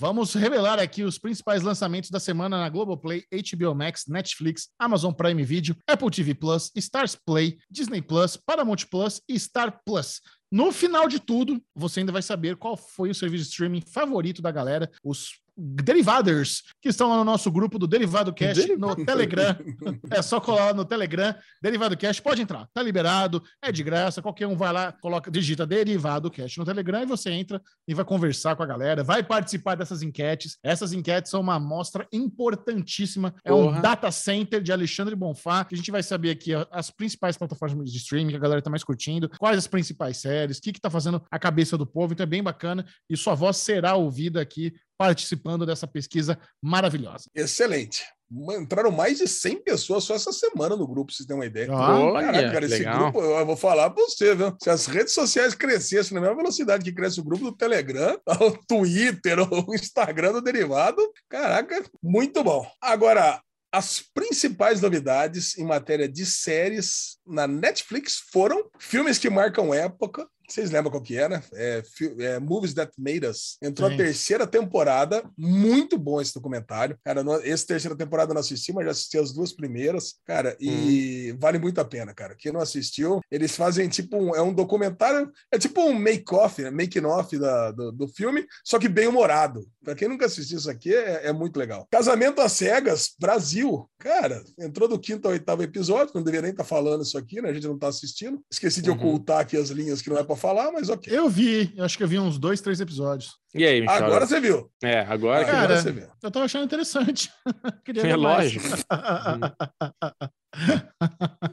Speaker 1: Vamos revelar aqui os principais lançamentos da semana na Globoplay, HBO Max, Netflix, Amazon Prime Video, Apple TV Plus, Stars Play, Disney Plus, Paramount Plus e Star Plus. No final de tudo, você ainda vai saber qual foi o serviço de streaming favorito da galera, os Derivaders, que estão lá no nosso grupo do Derivado Cast no Telegram. É só colar lá no Telegram, Derivado Cast, pode entrar, tá liberado, é de graça, qualquer um vai lá, coloca, digita Derivado Cast no Telegram e você entra e vai conversar com a galera, vai participar dessas enquetes. Essas enquetes são uma amostra importantíssima, é um data center de Alexandre Bonfá, que a gente vai saber aqui as principais plataformas de streaming que a galera tá mais curtindo, quais as principais séries, o que que tá fazendo a cabeça do povo, então é bem bacana e sua voz será ouvida aqui participando dessa pesquisa maravilhosa.
Speaker 3: Excelente. Entraram mais de 100 pessoas só essa semana no grupo, vocês terem uma ideia.
Speaker 1: Ah,
Speaker 2: Olha,
Speaker 3: Caraca, cara, esse
Speaker 2: legal.
Speaker 3: grupo, eu vou falar pra você, viu? Se as redes sociais crescessem na mesma velocidade que cresce o grupo do Telegram, o Twitter, o Instagram do Derivado, caraca, muito bom. Agora, as principais novidades em matéria de séries na Netflix foram filmes que marcam época. Vocês lembram qual que era? É, é, Movies That Made Us. Entrou
Speaker 1: Sim.
Speaker 3: a terceira temporada. Muito bom esse documentário. Cara, no, essa terceira temporada eu não assisti, mas já assisti as duas primeiras. Cara, e vale muito a pena, cara. Quem não assistiu, eles fazem tipo um, é um documentário, é tipo um make-off, né? making-off do, do filme, só que bem humorado. Pra quem nunca assistiu isso aqui, é, é muito legal. Casamento às Cegas, Brasil. Cara, entrou do quinto ao oitavo episódio, não deveria nem estar falando isso aqui, né? A gente não tá assistindo. Esqueci de
Speaker 2: Uhum.
Speaker 3: ocultar aqui as linhas que não é pra falar, mas ok.
Speaker 1: Eu vi, eu acho que eu vi uns dois, três episódios.
Speaker 2: E aí, Michel?
Speaker 3: Agora você viu.
Speaker 2: É, agora que
Speaker 1: Cara,
Speaker 3: Agora você viu.
Speaker 1: Eu tava achando interessante. Queria
Speaker 2: é
Speaker 1: ver mais.
Speaker 2: lógico.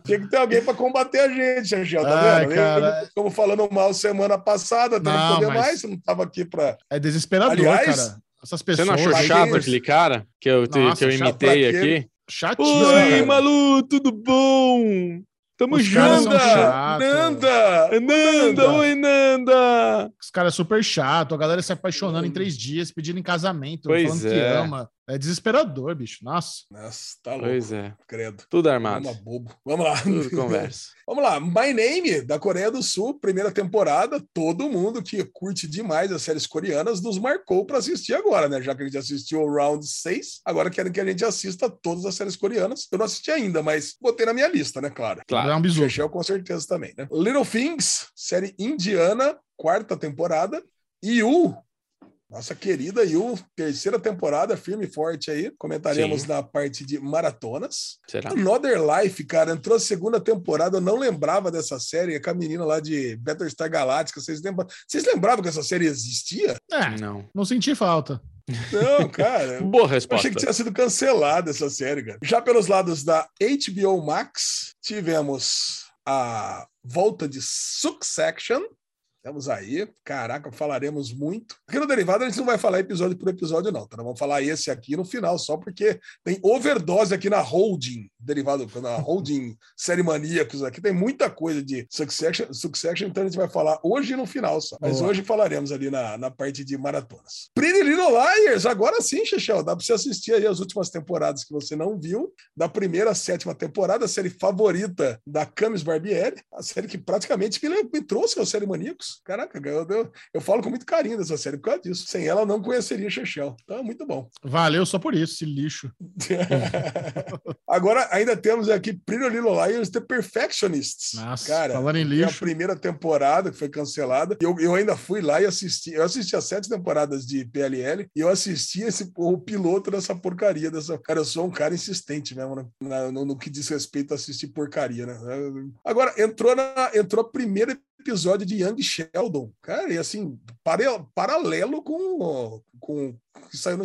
Speaker 3: Tinha que ter alguém pra combater a gente, Angel, tá
Speaker 1: Ai,
Speaker 3: vendo?
Speaker 1: cara.
Speaker 3: Como falando mal semana passada, até não,
Speaker 1: Não,
Speaker 3: poder
Speaker 1: mas-
Speaker 3: mais, você não tava aqui pra.
Speaker 1: É desesperador,
Speaker 3: Aliás,
Speaker 1: cara. Essas
Speaker 2: Você
Speaker 1: pessoas.
Speaker 2: não achou chato aquele cara que eu,
Speaker 1: Nossa,
Speaker 2: que eu imitei aqui?
Speaker 1: Chatíssimo.
Speaker 2: Oi,
Speaker 1: cara.
Speaker 2: Malu, tudo bom? Tamo junto.
Speaker 3: Nanda!
Speaker 2: Nanda, oi, Nanda.
Speaker 1: Os caras é super chato, a galera se apaixonando em três dias, pedindo em casamento,
Speaker 2: Pois
Speaker 1: falando que
Speaker 2: é.
Speaker 1: ama. É desesperador, bicho. Nossa.
Speaker 3: Nossa, tá louco.
Speaker 2: Pois é,
Speaker 3: Credo.
Speaker 2: tudo armado.
Speaker 3: Uma bobo. Vamos lá.
Speaker 2: Tudo conversa.
Speaker 3: Vamos lá. My Name, da Coreia do Sul, primeira temporada. Todo mundo que curte demais as séries coreanas nos marcou para assistir agora, né? Já que a gente assistiu o Round 6, agora querem que a gente assista todas as séries coreanas. Eu não assisti ainda, mas botei na minha lista, né? Claro.
Speaker 2: Claro.
Speaker 1: É um bisu.
Speaker 3: Chechel com certeza também, né? Little Things, série indiana, quarta temporada. Yu, nossa querida Yu, terceira temporada, firme e forte aí. Comentaremos
Speaker 2: Sim.
Speaker 3: na parte de maratonas.
Speaker 2: Será?
Speaker 3: Another Life, cara, entrou a segunda temporada, eu não lembrava dessa série, é com a menina lá de Battlestar Galactica, vocês lembram? Vocês lembravam que essa série existia?
Speaker 1: É,
Speaker 2: Não.
Speaker 1: não senti falta.
Speaker 3: Não, cara.
Speaker 2: Boa
Speaker 3: Eu
Speaker 2: resposta.
Speaker 3: achei que tinha sido cancelada essa série, cara. Já pelos lados da HBO Max, tivemos a volta de Succession. Estamos aí. Caraca, falaremos muito. Aqui no Derivado a gente não vai falar episódio por episódio, não. Tá? Nós vamos falar esse aqui no final, só porque tem overdose aqui na Holding, Derivado, na Holding Série Maníacos. Aqui tem muita coisa de Succession, Succession, então a gente vai falar hoje no final só. Mas
Speaker 1: Boa.
Speaker 3: hoje falaremos ali na, na parte de maratonas. Pretty Little Liars, agora sim, Chechel, dá pra você assistir aí as últimas temporadas que você não viu, da primeira à sétima temporada, a série favorita da Camis Barbieri, a série que praticamente me, me trouxe ao Série Maníacos. Caraca, eu, eu, eu falo com muito carinho dessa série por causa disso. Sem ela, eu não conheceria Chechel. Então, é muito bom.
Speaker 1: Valeu só por isso, esse lixo.
Speaker 3: Agora, ainda temos aqui Pretty Little Liars The Perfectionists.
Speaker 1: Nossa,
Speaker 3: Cara,
Speaker 1: falando em
Speaker 3: a
Speaker 1: lixo.
Speaker 3: primeira temporada que foi cancelada. Eu, eu ainda fui lá e assisti. Eu assisti as sete temporadas de PLL e eu assisti esse, o piloto dessa porcaria. Dessa... Cara, eu sou um cara insistente mesmo né? No, no que diz respeito a assistir porcaria, né? Agora, entrou, na, entrou a primeira episódio de Young Sheldon. Cara, e assim, pare- paralelo com, com que saiu, no,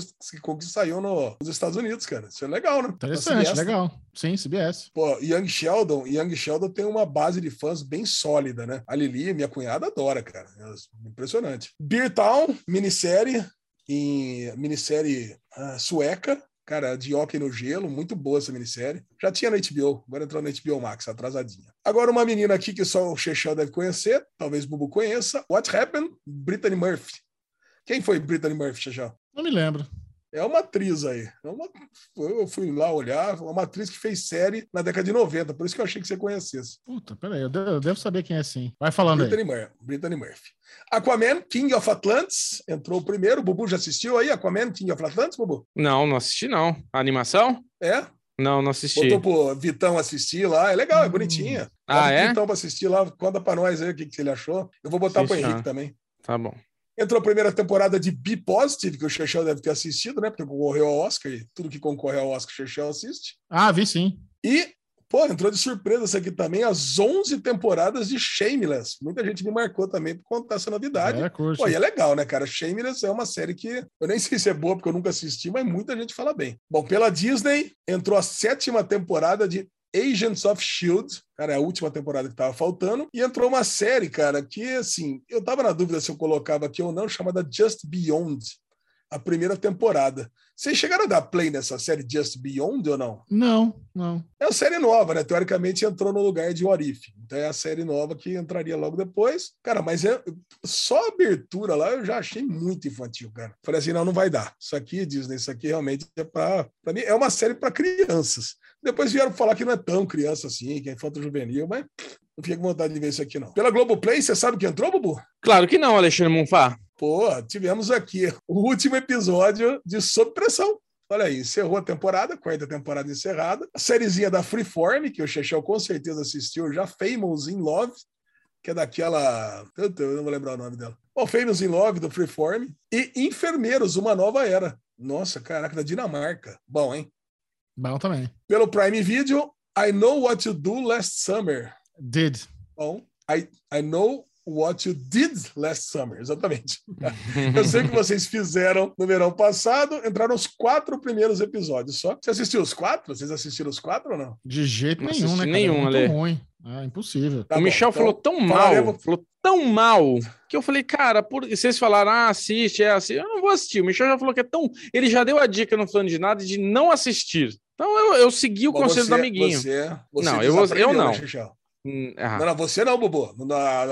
Speaker 3: que saiu no- nos Estados Unidos, cara. Isso é legal, né?
Speaker 1: Interessante,
Speaker 3: Na CBS, né?
Speaker 1: legal. Sim, CBS.
Speaker 3: Pô, Young Sheldon, Young Sheldon tem uma base de fãs bem sólida, né? A Lili, minha cunhada, adora, cara. É impressionante. Beer Town, minissérie, em minissérie ah, sueca, cara, de hockey no gelo, muito boa essa minissérie. Já tinha na HBO, agora entrou na HBO Max, atrasadinha. Agora uma menina aqui que só o Chechel deve conhecer, talvez o Bubu conheça, What Happened? Brittany Murphy. Quem foi Brittany Murphy, Chechel?
Speaker 1: Não me lembro.
Speaker 3: É uma atriz aí. É uma- Eu fui lá olhar, é uma atriz que fez série na década de 90, por isso que eu achei que você conhecesse.
Speaker 1: Puta, peraí, eu de- eu devo saber quem é sim. Vai falando aí.
Speaker 3: Brittany, Mur Brittany Murphy. Aquaman, King of Atlantis, entrou o primeiro. O Bubu já assistiu aí? Aquaman, King of Atlantis, Bubu?
Speaker 2: Não, não assisti, não. A animação?
Speaker 3: É?
Speaker 2: Não, não assisti.
Speaker 3: Botou pro Vitão assistir lá. É legal, é
Speaker 1: Hum.
Speaker 3: bonitinha.
Speaker 2: Ah,
Speaker 3: Bota
Speaker 2: é?
Speaker 3: Vitão pra assistir lá. Conta pra nós aí o que, que ele achou. Eu vou botar
Speaker 2: Sim,
Speaker 3: pro Henrique
Speaker 2: senhor.
Speaker 3: também.
Speaker 2: Tá bom.
Speaker 3: Entrou a primeira temporada de Be Positive, que o Chechel deve ter assistido, né? Porque concorreu ao Oscar e tudo que concorre ao Oscar, o Chechel assiste.
Speaker 1: Ah, vi sim.
Speaker 3: E, pô, entrou de surpresa essa aqui também, as 11 temporadas de Shameless. Muita gente me marcou também por contar essa novidade.
Speaker 1: É, curso.
Speaker 3: Pô, e é legal, né, cara? Shameless é uma série que eu nem sei se é boa, porque eu nunca assisti, mas muita gente fala bem. Bom, pela Disney, entrou a sétima temporada de Agents of Shield, cara, é a última temporada que tava faltando, e entrou uma série, cara, que assim, eu tava na dúvida se eu colocava aqui ou não, chamada Just Beyond. a primeira temporada. Vocês chegaram a dar play nessa série Just Beyond ou não?
Speaker 1: Não, não.
Speaker 3: É uma série nova, né? Teoricamente entrou no lugar de What If. Então é a série nova que entraria logo depois. Cara, mas é, só a abertura lá eu já achei muito infantil, cara. Falei assim, não, não vai dar. Isso aqui, Disney, isso aqui realmente é pra... pra mim, é uma série para crianças. Depois vieram falar que não é tão criança assim, que é infanto juvenil, mas não fiquei com vontade de ver isso aqui, não. Pela Globoplay, você sabe que entrou, Bubu?
Speaker 2: Claro que não, Alexandre Monfá.
Speaker 3: Pô, tivemos aqui o último episódio de Sob Pressão. Olha aí, encerrou a temporada, quarta temporada encerrada. A sériezinha da Freeform, que o Chechel com certeza assistiu já, Famous in Love, que é daquela. Eu não vou lembrar o nome dela. Bom, Famous in Love, do Freeform. E Enfermeiros, Uma Nova Era. Nossa, caraca, da Dinamarca. Bom, hein?
Speaker 1: Bom também.
Speaker 3: Pelo Prime Video, I Know What You Do Last Summer.
Speaker 1: Did.
Speaker 3: Bom, I, I Know What You Did Last Summer, exatamente. Eu sei que vocês fizeram no verão passado, entraram os quatro primeiros episódios só. Você assistiu os quatro? Vocês assistiram os quatro ou não?
Speaker 1: De jeito
Speaker 2: Não
Speaker 1: nenhum, né? cara?
Speaker 2: nenhum,
Speaker 1: é muito
Speaker 2: Ale.
Speaker 1: ruim. É impossível.
Speaker 3: Tá
Speaker 2: o
Speaker 3: bom,
Speaker 2: Michel
Speaker 3: então
Speaker 2: falou tão mal,
Speaker 3: falaremos-
Speaker 2: falou tão mal, que eu falei, cara, por... e vocês falaram, ah, assiste, é assim, eu não vou assistir. O Michel já falou que é tão. Ele já deu a dica no falando de nada de não assistir. Então eu, eu segui o
Speaker 3: Bom,
Speaker 2: conselho
Speaker 3: você-
Speaker 2: do amiguinho.
Speaker 3: Você, você
Speaker 2: Não, eu eu não. Hum, ah.
Speaker 3: Não, não, você não, Bubu.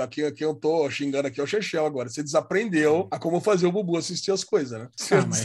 Speaker 3: Aqui, aqui eu tô xingando aqui é o Chechel agora. Você desaprendeu a como fazer o Bubu assistir as coisas, né?
Speaker 1: Ah, mas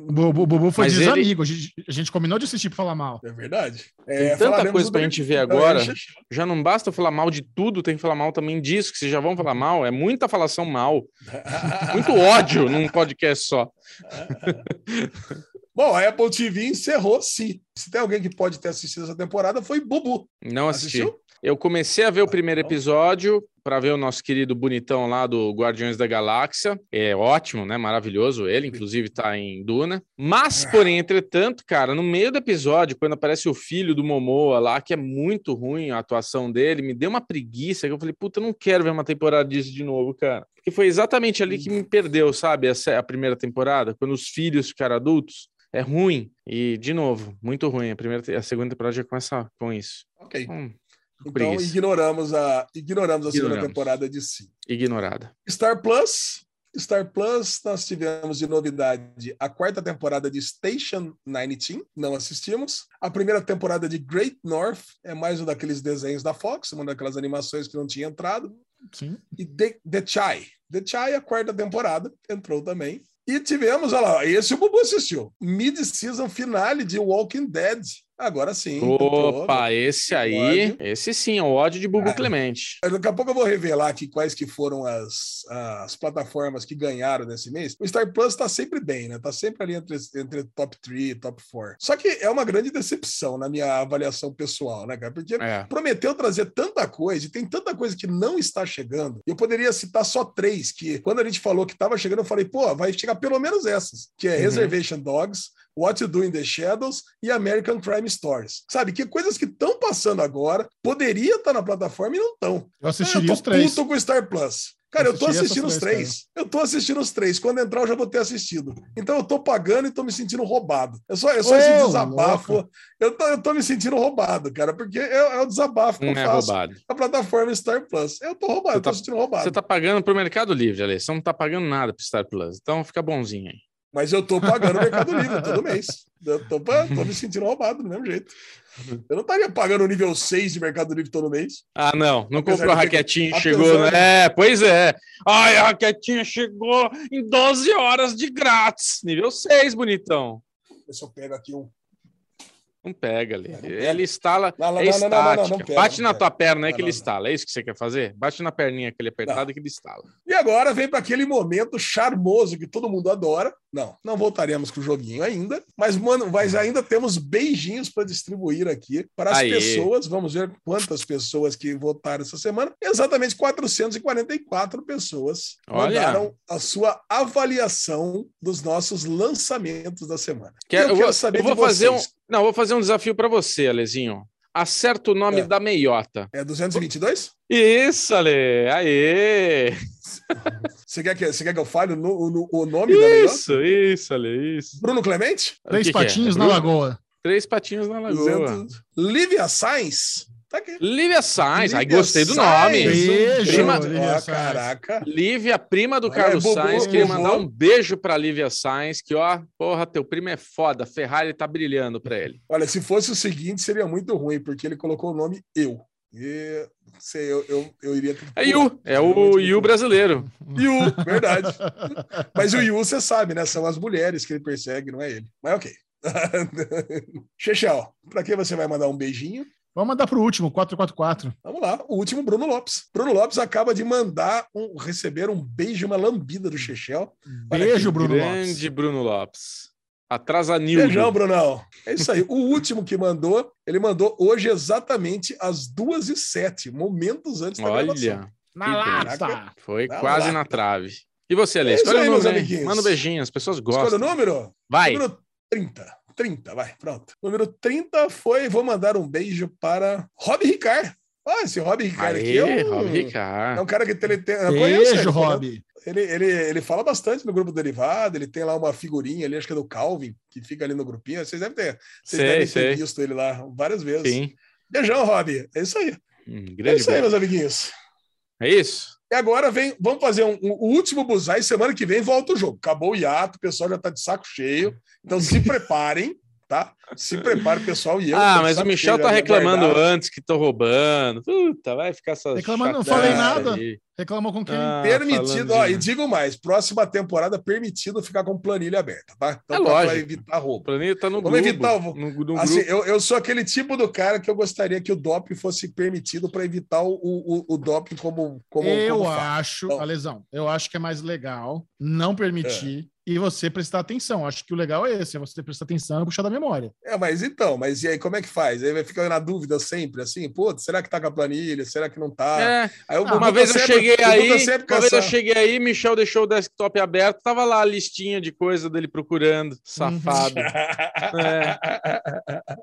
Speaker 1: o Bu- o Bubu foi
Speaker 2: Mas ele-
Speaker 1: desamigo. A, gente, a gente combinou de assistir pra falar mal.
Speaker 3: É verdade.
Speaker 2: Tem
Speaker 3: É,
Speaker 2: tanta
Speaker 3: falaremos
Speaker 2: coisa pra gente ver
Speaker 3: é,
Speaker 2: agora.
Speaker 3: Chechel.
Speaker 2: Já não basta eu falar mal de tudo, tem que falar mal também disso, que vocês já vão falar mal. É muita falação mal. Muito ódio num podcast só.
Speaker 3: Bom, a Apple TV encerrou, sim. Se tem alguém que pode ter assistido essa temporada, foi Bubu.
Speaker 2: Não assisti.
Speaker 3: Assistiu?
Speaker 2: Eu comecei a ver o primeiro
Speaker 3: bom.
Speaker 2: episódio para ver o nosso querido bonitão lá do Guardiões da Galáxia. É ótimo, né? Maravilhoso. Ele, inclusive, tá em Duna. Mas, porém, entretanto, cara, no meio do episódio, quando aparece o filho do Momoa lá, que é muito ruim a atuação dele, me deu uma preguiça que eu falei, puta, eu não quero ver uma temporada disso de novo, cara. Porque foi exatamente ali que me perdeu, sabe? Essa, a primeira temporada, quando os filhos ficaram adultos. É ruim. E, de novo, muito ruim. A, primeira, a segunda temporada já começa com isso.
Speaker 3: Ok.
Speaker 2: Hum,
Speaker 3: Então
Speaker 2: preguiça.
Speaker 3: ignoramos a, ignoramos a segunda
Speaker 2: Ignoramos.
Speaker 3: temporada de si.
Speaker 2: ignorada.
Speaker 3: Star Plus. Star Plus, nós tivemos de novidade a quarta temporada de Station 19, não assistimos. A primeira temporada de Great North, é mais um daqueles desenhos da Fox, uma daquelas animações que não tinha entrado.
Speaker 1: Sim.
Speaker 3: E The, The Chai. The Chai, a quarta temporada, entrou também. E tivemos, olha lá, esse o Bubu assistiu. Mid-season finale de Walking Dead. Agora sim.
Speaker 2: Opa, esse aí,
Speaker 3: Ódio.
Speaker 2: esse sim, é o ódio de Bubu
Speaker 3: É.
Speaker 2: Clemente.
Speaker 3: Daqui a pouco eu vou revelar aqui quais que foram as, as plataformas que ganharam nesse mês. O Star Plus está sempre bem, né? Tá sempre ali entre, entre top 3 e top 4. Só que é uma grande decepção na minha avaliação pessoal, né, cara? Porque
Speaker 2: É.
Speaker 3: prometeu trazer tanta coisa e tem tanta coisa que não está chegando. Eu poderia citar só três, que quando a gente falou que estava chegando, eu falei, pô, vai chegar pelo menos essas, que é
Speaker 2: Uhum.
Speaker 3: Reservation Dogs, What You Do in the Shadows e American Crime Stories. Sabe, que coisas que estão passando agora, poderia estar na plataforma e não estão.
Speaker 1: Eu assistiria
Speaker 3: eu
Speaker 1: os
Speaker 3: tô
Speaker 1: três.
Speaker 3: puto com o Star Plus. Cara,
Speaker 1: Eu
Speaker 3: eu tô assistindo os três.
Speaker 1: três,
Speaker 3: Eu tô assistindo os três. Quando entrar, eu já vou ter assistido. Então eu tô pagando e tô me sentindo roubado. É só, é só
Speaker 1: Ô,
Speaker 3: esse desabafo. Eu tô, eu tô me sentindo roubado, cara, porque é, é o desabafo que
Speaker 2: Não
Speaker 3: eu
Speaker 2: é
Speaker 3: faço
Speaker 2: roubado.
Speaker 3: a plataforma Star Plus. Eu tô roubado,
Speaker 2: Você
Speaker 3: eu tô
Speaker 2: tá-
Speaker 3: sentindo roubado.
Speaker 2: Você tá pagando pro Mercado Livre, Ale. Você não tá pagando nada pro Star Plus. Então fica bonzinho aí.
Speaker 3: Mas eu tô pagando o Mercado Livre todo mês. Eu tô, tô me sentindo roubado do mesmo jeito. Eu não estaria pagando o nível 6 de Mercado Livre todo mês.
Speaker 2: Ah, não. Não comprou a raquetinha e
Speaker 3: apesar
Speaker 2: chegou,
Speaker 3: de-
Speaker 2: né? É, pois é. Ai, a raquetinha chegou em 12 horas de grátis. Nível 6, bonitão.
Speaker 3: Eu pegar aqui um.
Speaker 2: Não pega,
Speaker 3: pega.
Speaker 2: Ela instala.
Speaker 3: Não, não,
Speaker 2: é estática.
Speaker 3: não pega,
Speaker 2: Bate na tua perna aí
Speaker 3: Não,
Speaker 2: que ele instala. É isso que você quer fazer? Bate na perninha aquele apertado que ele instala.
Speaker 3: E agora vem para aquele momento charmoso que todo mundo adora. Não, não voltaremos com o joguinho ainda, mas mano, mas ainda temos beijinhos para distribuir aqui para as
Speaker 2: Aê.
Speaker 3: pessoas. Vamos ver quantas pessoas que votaram essa semana. Exatamente 444 pessoas
Speaker 2: Olha.
Speaker 3: mandaram a sua avaliação dos nossos lançamentos da semana.
Speaker 2: Quer-
Speaker 3: eu,
Speaker 2: eu, vou,
Speaker 3: saber
Speaker 2: eu vou fazer um. Não, vou fazer um desafio para você, Alezinho. Acerta o nome
Speaker 3: É.
Speaker 2: da meiota.
Speaker 3: É 222?
Speaker 2: Isso, Ale. Aê!
Speaker 3: Você quer que, você quer que eu fale o, no- o nome da melhor?
Speaker 2: Isso, isso, Ale, isso.
Speaker 3: Bruno Clemente?
Speaker 1: Três
Speaker 2: que que é?
Speaker 1: patinhos na
Speaker 2: Bruno?
Speaker 1: lagoa.
Speaker 2: Três patinhos na lagoa.
Speaker 3: 200. Lívia Sainz. Tá.
Speaker 2: Lívia Sainz. Ai,
Speaker 3: Lívia
Speaker 2: gostei do
Speaker 3: Sainz,
Speaker 2: nome.
Speaker 1: Beijo,
Speaker 2: Prima-
Speaker 1: Lívia Sainz.
Speaker 3: caraca.
Speaker 2: Lívia, prima do Carlos
Speaker 3: Bubu,
Speaker 2: Sainz. Queria
Speaker 3: Bubu.
Speaker 2: mandar um beijo pra Lívia Sainz, que, ó, porra, teu primo é foda. Ferrari tá brilhando pra ele.
Speaker 3: Olha, se fosse o seguinte, seria muito ruim, porque ele colocou o nome eu. E sei, eu, eu, eu iria.
Speaker 2: É Yu, é o Yu brasileiro.
Speaker 3: Yu, verdade. Mas o Yu, você sabe, né? São as mulheres que ele persegue, não é ele. Mas ok. Chechel, pra que você vai mandar um beijinho?
Speaker 1: Vamos mandar pro último, 444.
Speaker 3: Vamos lá, o último, Bruno Lopes. Bruno Lopes acaba de mandar um, receber um beijo, uma lambida do Chechel.
Speaker 1: Beijo, Bruno
Speaker 2: Grande
Speaker 1: Lopes.
Speaker 2: Bruno Lopes. Atrasanildo.
Speaker 3: Beijão, Brunão. É isso aí. O último que mandou, ele mandou hoje exatamente às duas e sete, momentos antes da gravação.
Speaker 2: Olha,
Speaker 1: Na
Speaker 3: Caraca.
Speaker 1: lata.
Speaker 2: foi
Speaker 3: Vai
Speaker 2: quase
Speaker 3: lá.
Speaker 2: na trave. E você, Ale?
Speaker 3: É isso
Speaker 2: Escolhe
Speaker 3: aí,
Speaker 2: o número. Manda um beijinho, as pessoas
Speaker 3: Escolha o
Speaker 2: gostam.
Speaker 3: número?
Speaker 2: Vai.
Speaker 3: Número 30. 30, vai, pronto. Número 30 foi, vou mandar um beijo para Rob Ricard. Ah, esse Rob Ricard aqui é
Speaker 2: Aê,
Speaker 3: um,
Speaker 2: Rob
Speaker 3: é
Speaker 2: Ricard.
Speaker 3: um cara que ele tem. eu conheço ele,
Speaker 1: Beijo,
Speaker 3: conheço-
Speaker 1: Rob.
Speaker 3: Ele, ele, ele fala bastante no grupo derivado, ele tem lá uma figurinha ali, acho que é do Calvin, que fica ali no grupinho. Vocês devem ter, vocês
Speaker 2: Sei,
Speaker 3: devem
Speaker 2: sei.
Speaker 3: ter visto ele lá várias vezes.
Speaker 2: Sim.
Speaker 3: Beijão, Rob. É isso aí.
Speaker 2: Hum,
Speaker 3: É
Speaker 2: grande
Speaker 3: isso aí,
Speaker 2: beijo.
Speaker 3: meus amiguinhos.
Speaker 2: É isso?
Speaker 3: E agora vem, vamos fazer um, um- o último buzai. Semana que vem volta o jogo. Acabou o hiato, o pessoal já tá de saco cheio. Então se preparem, tá? Se prepare, pessoal. E eu.
Speaker 2: ah, mas o Michel tá reclamando
Speaker 3: guardado.
Speaker 2: antes que tô roubando. Puta, vai ficar essa.
Speaker 1: Reclamando, não falei
Speaker 3: nada.
Speaker 2: aí.
Speaker 1: Reclamou com quem?
Speaker 2: Ah,
Speaker 3: Permitido, ó,
Speaker 2: de-
Speaker 3: e digo mais: próxima temporada permitido ficar com planilha aberta, tá?
Speaker 2: É
Speaker 3: pra-
Speaker 2: lógico.
Speaker 3: pra evitar roubo.
Speaker 2: planeta tá no
Speaker 3: Vamos
Speaker 2: grupo.
Speaker 3: evitar o-
Speaker 2: no, no
Speaker 3: Assim,
Speaker 2: grupo.
Speaker 3: eu, eu sou aquele tipo do cara que eu gostaria que o doping fosse permitido para evitar o, o, o doping como. como
Speaker 1: eu
Speaker 3: como
Speaker 1: acho,
Speaker 3: Então-
Speaker 1: Alesão, eu acho que é mais legal não permitir e você prestar atenção. Acho que o legal é esse, é você prestar atenção e puxar da memória.
Speaker 3: É, mas então, mas e aí, como é que faz? Aí vai ficar na dúvida sempre, assim, pô, será que tá com a planilha? Será que não tá?
Speaker 2: É,
Speaker 3: Aí o
Speaker 1: Ah,
Speaker 2: uma
Speaker 3: tá
Speaker 2: vez eu
Speaker 3: sempre-
Speaker 2: cheguei aí,
Speaker 3: tá
Speaker 2: uma vez eu cheguei aí, Michel deixou o desktop aberto, tava lá a listinha de coisa dele procurando,
Speaker 3: Uhum.
Speaker 2: safado. É,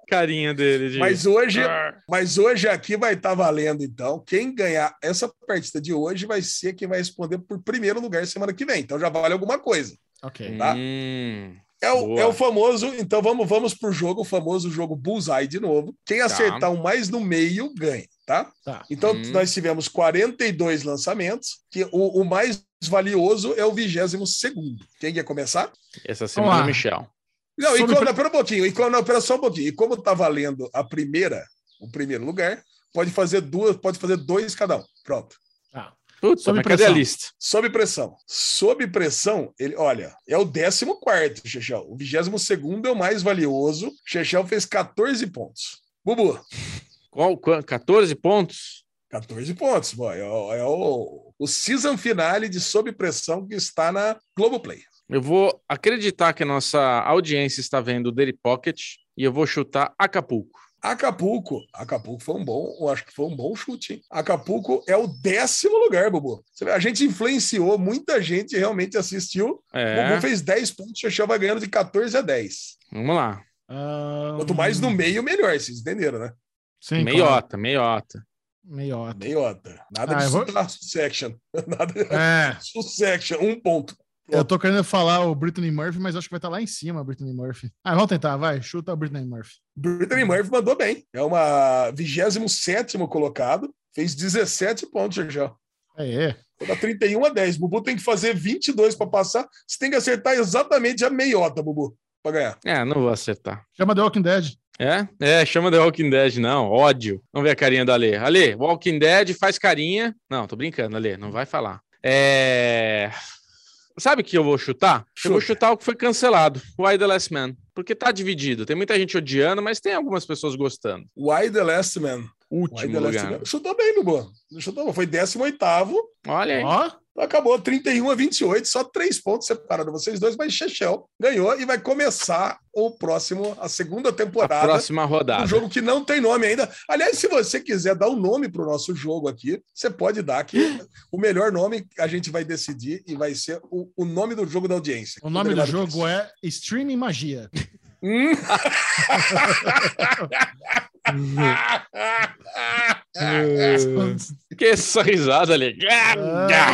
Speaker 2: carinha dele. De...
Speaker 3: Mas hoje,
Speaker 2: Ah.
Speaker 3: mas hoje aqui vai estar valendo, então. Quem ganhar essa partida de hoje vai ser quem vai responder por primeiro lugar semana que vem. Então já vale alguma coisa.
Speaker 1: Ok.
Speaker 3: tá?
Speaker 2: Hum,
Speaker 3: É o,
Speaker 2: Boa.
Speaker 3: é o famoso, então vamos, vamos pro jogo, o famoso jogo Bullseye de novo. Quem acertar o mais no meio ganha, tá?
Speaker 1: Tá.
Speaker 3: Então
Speaker 2: Hum.
Speaker 3: nós tivemos 42 lançamentos, que o, o mais valioso é o 22 segundo. Quem quer começar?
Speaker 2: essa semana é o Michel.
Speaker 3: Não, e como, não, pera um pouquinho. E como, não, pera só um pouquinho. E como tá valendo a primeira, o primeiro lugar, pode fazer duas, pode fazer dois cada um. Pronto.
Speaker 2: Puta,
Speaker 1: Sob
Speaker 2: mas cadê a
Speaker 1: pressão.
Speaker 2: lista?
Speaker 3: Sob pressão. Sob pressão, ele, olha, é o 14, Chechel. O 22 é o mais valioso. Chechel fez 14 pontos. Bubu,
Speaker 2: Qual, qual- 14 pontos?
Speaker 3: 14 pontos. Bom, é, o, é o, o season finale de Sob Pressão que está na Globoplay.
Speaker 2: Eu vou acreditar que a nossa audiência está vendo o Daily Pocket e eu vou chutar Acapulco.
Speaker 3: Acapulco. Acapulco foi um bom, eu acho que foi um bom chute, hein? Acapulco é o décimo lugar, Bubu. A gente influenciou, muita gente realmente assistiu.
Speaker 2: É,
Speaker 3: Bubu fez 10 pontos, Chechel vai ganhando de 14 a 10.
Speaker 2: vamos lá.
Speaker 1: Ah,
Speaker 3: Quanto mais no meio, melhor, vocês entenderam, né?
Speaker 1: Sim, claro.
Speaker 2: meiota, meiota.
Speaker 1: Meiota.
Speaker 3: Meiota. Nada
Speaker 1: Ah,
Speaker 3: de
Speaker 1: vou-.
Speaker 3: Section. Nada de
Speaker 1: É,
Speaker 3: Section, um ponto.
Speaker 1: Eu tô querendo falar o Brittany Murphy, mas acho que vai estar lá em cima, a Brittany Murphy. Ah, vamos tentar, vai. Chuta a Brittany Murphy.
Speaker 3: Brittany Murphy mandou bem. É uma 27 colocado. Fez 17 pontos, Sergio.
Speaker 1: É, é.
Speaker 3: Da 31 a 10. Bubu tem que fazer 22 para passar. Você tem que acertar exatamente a meiota, Bubu, para ganhar.
Speaker 2: É, não vou acertar.
Speaker 1: Chama The Walking Dead.
Speaker 2: É? É, chama The Walking Dead, não. Ódio. Vamos ver a carinha da Ale. Ale, Walking Dead faz carinha. Não, tô brincando, Ale, não vai falar. É. Sabe o que eu vou chutar? Eu vou
Speaker 3: Chuta.
Speaker 2: chutar o que foi cancelado, Why the Last Man. Porque tá dividido. Tem muita gente odiando, mas tem algumas pessoas gostando.
Speaker 3: Why the Last Man? Why
Speaker 2: Último
Speaker 3: the Last
Speaker 2: lugar.
Speaker 3: Man? Chutou bem, Bubu. Chutou, foi 18
Speaker 2: Olha aí.
Speaker 1: Ó,
Speaker 3: Acabou 31 a 28, só três pontos separados vocês dois, mas Chechel ganhou e vai começar o próximo, a segunda temporada.
Speaker 2: Próxima rodada.
Speaker 3: Um jogo que não tem nome ainda. Aliás, se você quiser dar um nome para o nosso jogo aqui, você pode dar que o melhor nome a gente vai decidir e vai ser o, o nome do jogo da audiência.
Speaker 1: o nome do jogo é Streaming Magia.
Speaker 3: Hum.
Speaker 2: Que essa risada ali.
Speaker 1: Ah.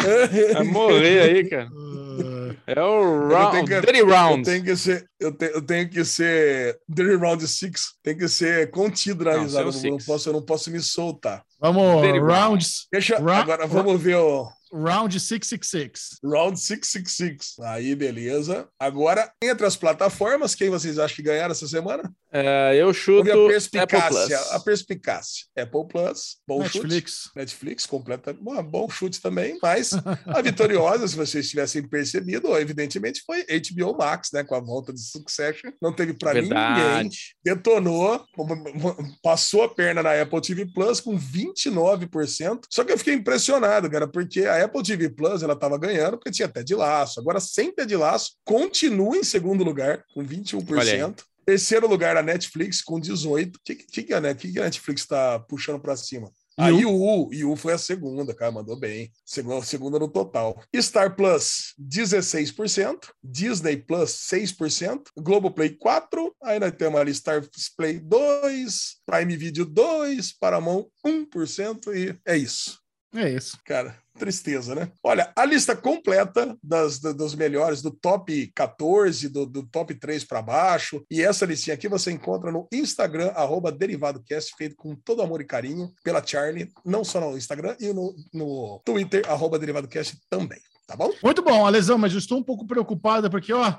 Speaker 2: Vai morrer aí, cara.
Speaker 1: Ai,
Speaker 2: É o
Speaker 3: Eu
Speaker 2: round,
Speaker 3: que-
Speaker 2: Dirty
Speaker 3: Eu
Speaker 2: Round.
Speaker 3: tenho que ser, eu, te- eu tenho que ser Dirty Round 6, tem que ser contido na
Speaker 2: Não,
Speaker 3: risada. Eu não posso, eu não posso me soltar.
Speaker 1: Vamos,
Speaker 2: well.
Speaker 1: rounds,
Speaker 3: Deixa,
Speaker 1: Ra-
Speaker 3: agora vamos ver o
Speaker 1: round 666.
Speaker 3: Round 666. Aí, beleza. Agora, entre as plataformas, quem vocês acham que ganharam essa semana?
Speaker 2: É, eu chuto
Speaker 3: a
Speaker 2: Apple
Speaker 3: perspicácia.
Speaker 2: Plus.
Speaker 3: A perspicácia. Apple Plus, bom chute.
Speaker 1: Netflix.
Speaker 3: Netflix, completa, bom, bom chute também, mas a vitoriosa, se vocês tivessem percebido, evidentemente foi HBO Max, né? Com a volta de Succession. Não teve para ninguém. Detonou, passou a perna na Apple TV Plus com 29%. Só que eu fiquei impressionado, cara, porque a Apple TV Plus ela tava ganhando porque tinha até de laço. Agora, sem pé de laço, continua em segundo lugar, com 21%.
Speaker 2: Olha
Speaker 3: Terceiro lugar a Netflix com 18. O que, que, que, a que que a Netflix está puxando para cima? A IU, IU foi a segunda, cara, mandou bem. Segunda, segunda no total. Star Plus, 16%. Disney Plus, 6%. Globoplay, 4%. Aí nós temos ali Star Play, 2%. Prime Video, 2%. Paramount, 1%. E é isso.
Speaker 1: É isso.
Speaker 3: Cara, tristeza, né? Olha, a lista completa das, da- dos melhores, do top 14, do, do top 3 para baixo, e essa listinha aqui você encontra no Instagram, arroba DerivadoCast, feito com todo amor e carinho pela Charlie, não só no Instagram, e no, no Twitter, arroba DerivadoCast também, tá bom?
Speaker 1: Muito bom, Alesão, mas eu estou um pouco preocupada porque, ó,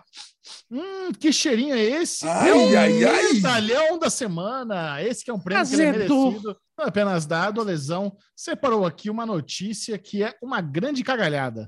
Speaker 1: hum, que cheirinho é esse?
Speaker 3: Ai,
Speaker 1: é o
Speaker 3: ai, ai.
Speaker 1: medalhão da semana. Esse que é um prêmio que ele é
Speaker 4: Azedou.
Speaker 1: merecido. Não é apenas dado, a lesão separou aqui uma notícia que é uma grande cagalhada.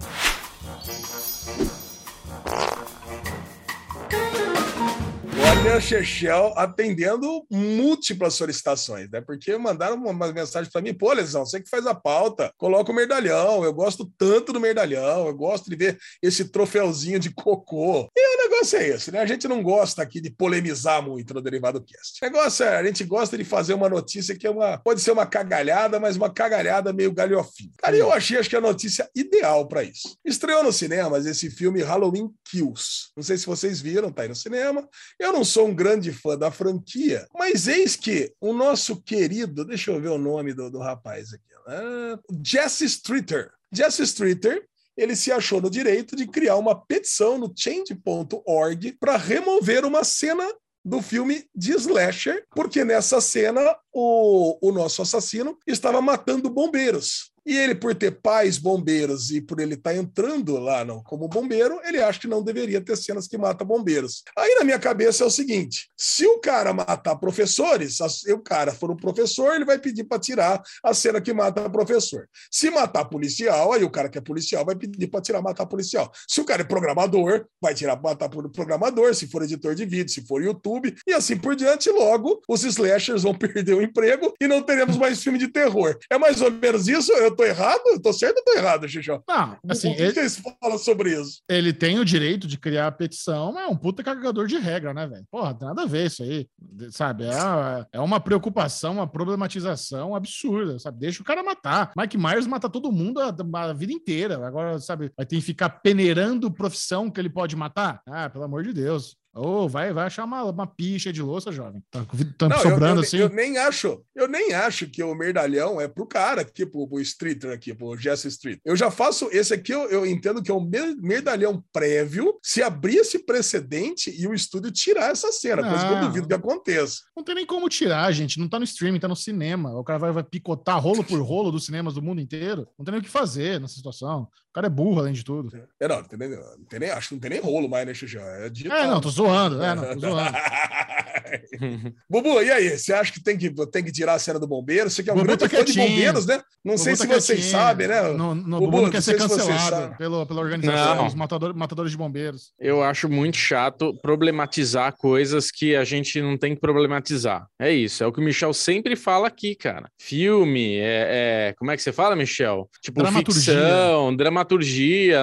Speaker 3: Olha, Chechel atendendo múltiplas solicitações, né? Porque mandaram uma, mensagem para mim, pô, Lesão, você que faz a pauta, coloca o merdalhão, eu gosto tanto do merdalhão, eu gosto de ver esse troféuzinho de cocô. E o negócio é esse, né? A gente não gosta aqui de polemizar muito no Derivado Cast. O negócio é, a gente gosta de fazer uma notícia que é uma, pode ser uma cagalhada, mas uma cagalhada meio galhofinha. Cara, eu achei, acho que a notícia ideal para isso. Estreou no cinemas esse filme Halloween Kills. Não sei se vocês viram, tá aí no cinema. Eu não sou um grande fã da franquia, mas eis que o nosso querido, deixa eu ver o nome do, do rapaz aqui, né? Jesse Streeter. Jesse Streeter, ele se achou no direito de criar uma petição no change.org para remover uma cena do filme de slasher, porque nessa cena o, o nosso assassino estava matando bombeiros. E ele, por ter pais bombeiros e por ele estar entrando lá no- como bombeiro, ele acha que não deveria ter cenas que matam bombeiros. Aí na minha cabeça é o seguinte: se o cara matar professores, se o cara for um professor, ele vai pedir para tirar a cena que mata professor. Se matar policial, aí o cara que é policial vai pedir para tirar matar policial. Se o cara é programador, vai tirar matar programador, se for editor de vídeo, se for YouTube, e assim por diante, logo os slashers vão perder o emprego e não teremos mais filme de terror. É mais ou menos isso? Eu tô errado? Eu tô certo ou tô errado, Xixó?
Speaker 1: Não, assim,
Speaker 3: o que
Speaker 1: ele,
Speaker 3: vocês falam sobre isso?
Speaker 1: ele tem o direito de criar a petição, mas é um puta cagador de regra, né, velho? Porra, tem nada a ver isso aí, sabe? É, é uma preocupação, uma problematização absurda, sabe? Deixa o cara matar. Mike Myers mata todo mundo a, a vida inteira. Agora, sabe, vai ter que ficar peneirando profissão que ele pode matar? Ah, pelo amor de Deus. Ô, vai, vai achar uma, uma picha de louça, jovem. Tá,
Speaker 3: Não, eu-
Speaker 1: sobrando
Speaker 3: eu,
Speaker 1: assim.
Speaker 3: eu nem acho, eu nem acho que o merdalhão é pro cara aqui, pro, pro Streeter aqui, pro Jesse Street. Eu já faço esse aqui, eu, eu entendo que é um mer- merdalhão prévio. Se abrir esse precedente e o estúdio tirar essa cena, coisa que eu duvido que aconteça.
Speaker 1: Não tem nem como tirar, gente. Não tá no streaming, tá no cinema. O cara vai, vai picotar rolo por rolo dos cinemas do mundo inteiro. Não tem nem o que fazer nessa situação. O cara é burro, além de tudo.
Speaker 3: É, não, não tem nem, não tem nem- acho que não tem nem rolo mais, né, Xuxa? É.
Speaker 1: É, não, tô zoando. É, não, tô zoando.
Speaker 3: Bubu, e aí? Você acha que tem que, tem que tirar a cena do bombeiro? Você que é um
Speaker 1: Bubu
Speaker 3: grande
Speaker 1: tá
Speaker 3: fã de bombeiros, né? Não
Speaker 1: Bubu
Speaker 3: sei
Speaker 1: tá
Speaker 3: se vocês
Speaker 1: quietinho.
Speaker 3: sabem, né?
Speaker 1: No, no,
Speaker 3: Bubu,
Speaker 1: Bubu não quer
Speaker 3: não
Speaker 1: ser cancelado pelo, pela organização,
Speaker 2: Não.
Speaker 1: os matador, matadores de bombeiros.
Speaker 2: Eu acho muito chato problematizar coisas que a gente não tem que problematizar. É isso, é o que o Michel sempre fala aqui, cara. Filme, é, é- como é que você fala, Michel? Tipo,
Speaker 1: Dramaturgia.
Speaker 2: ficção, dramaturgia.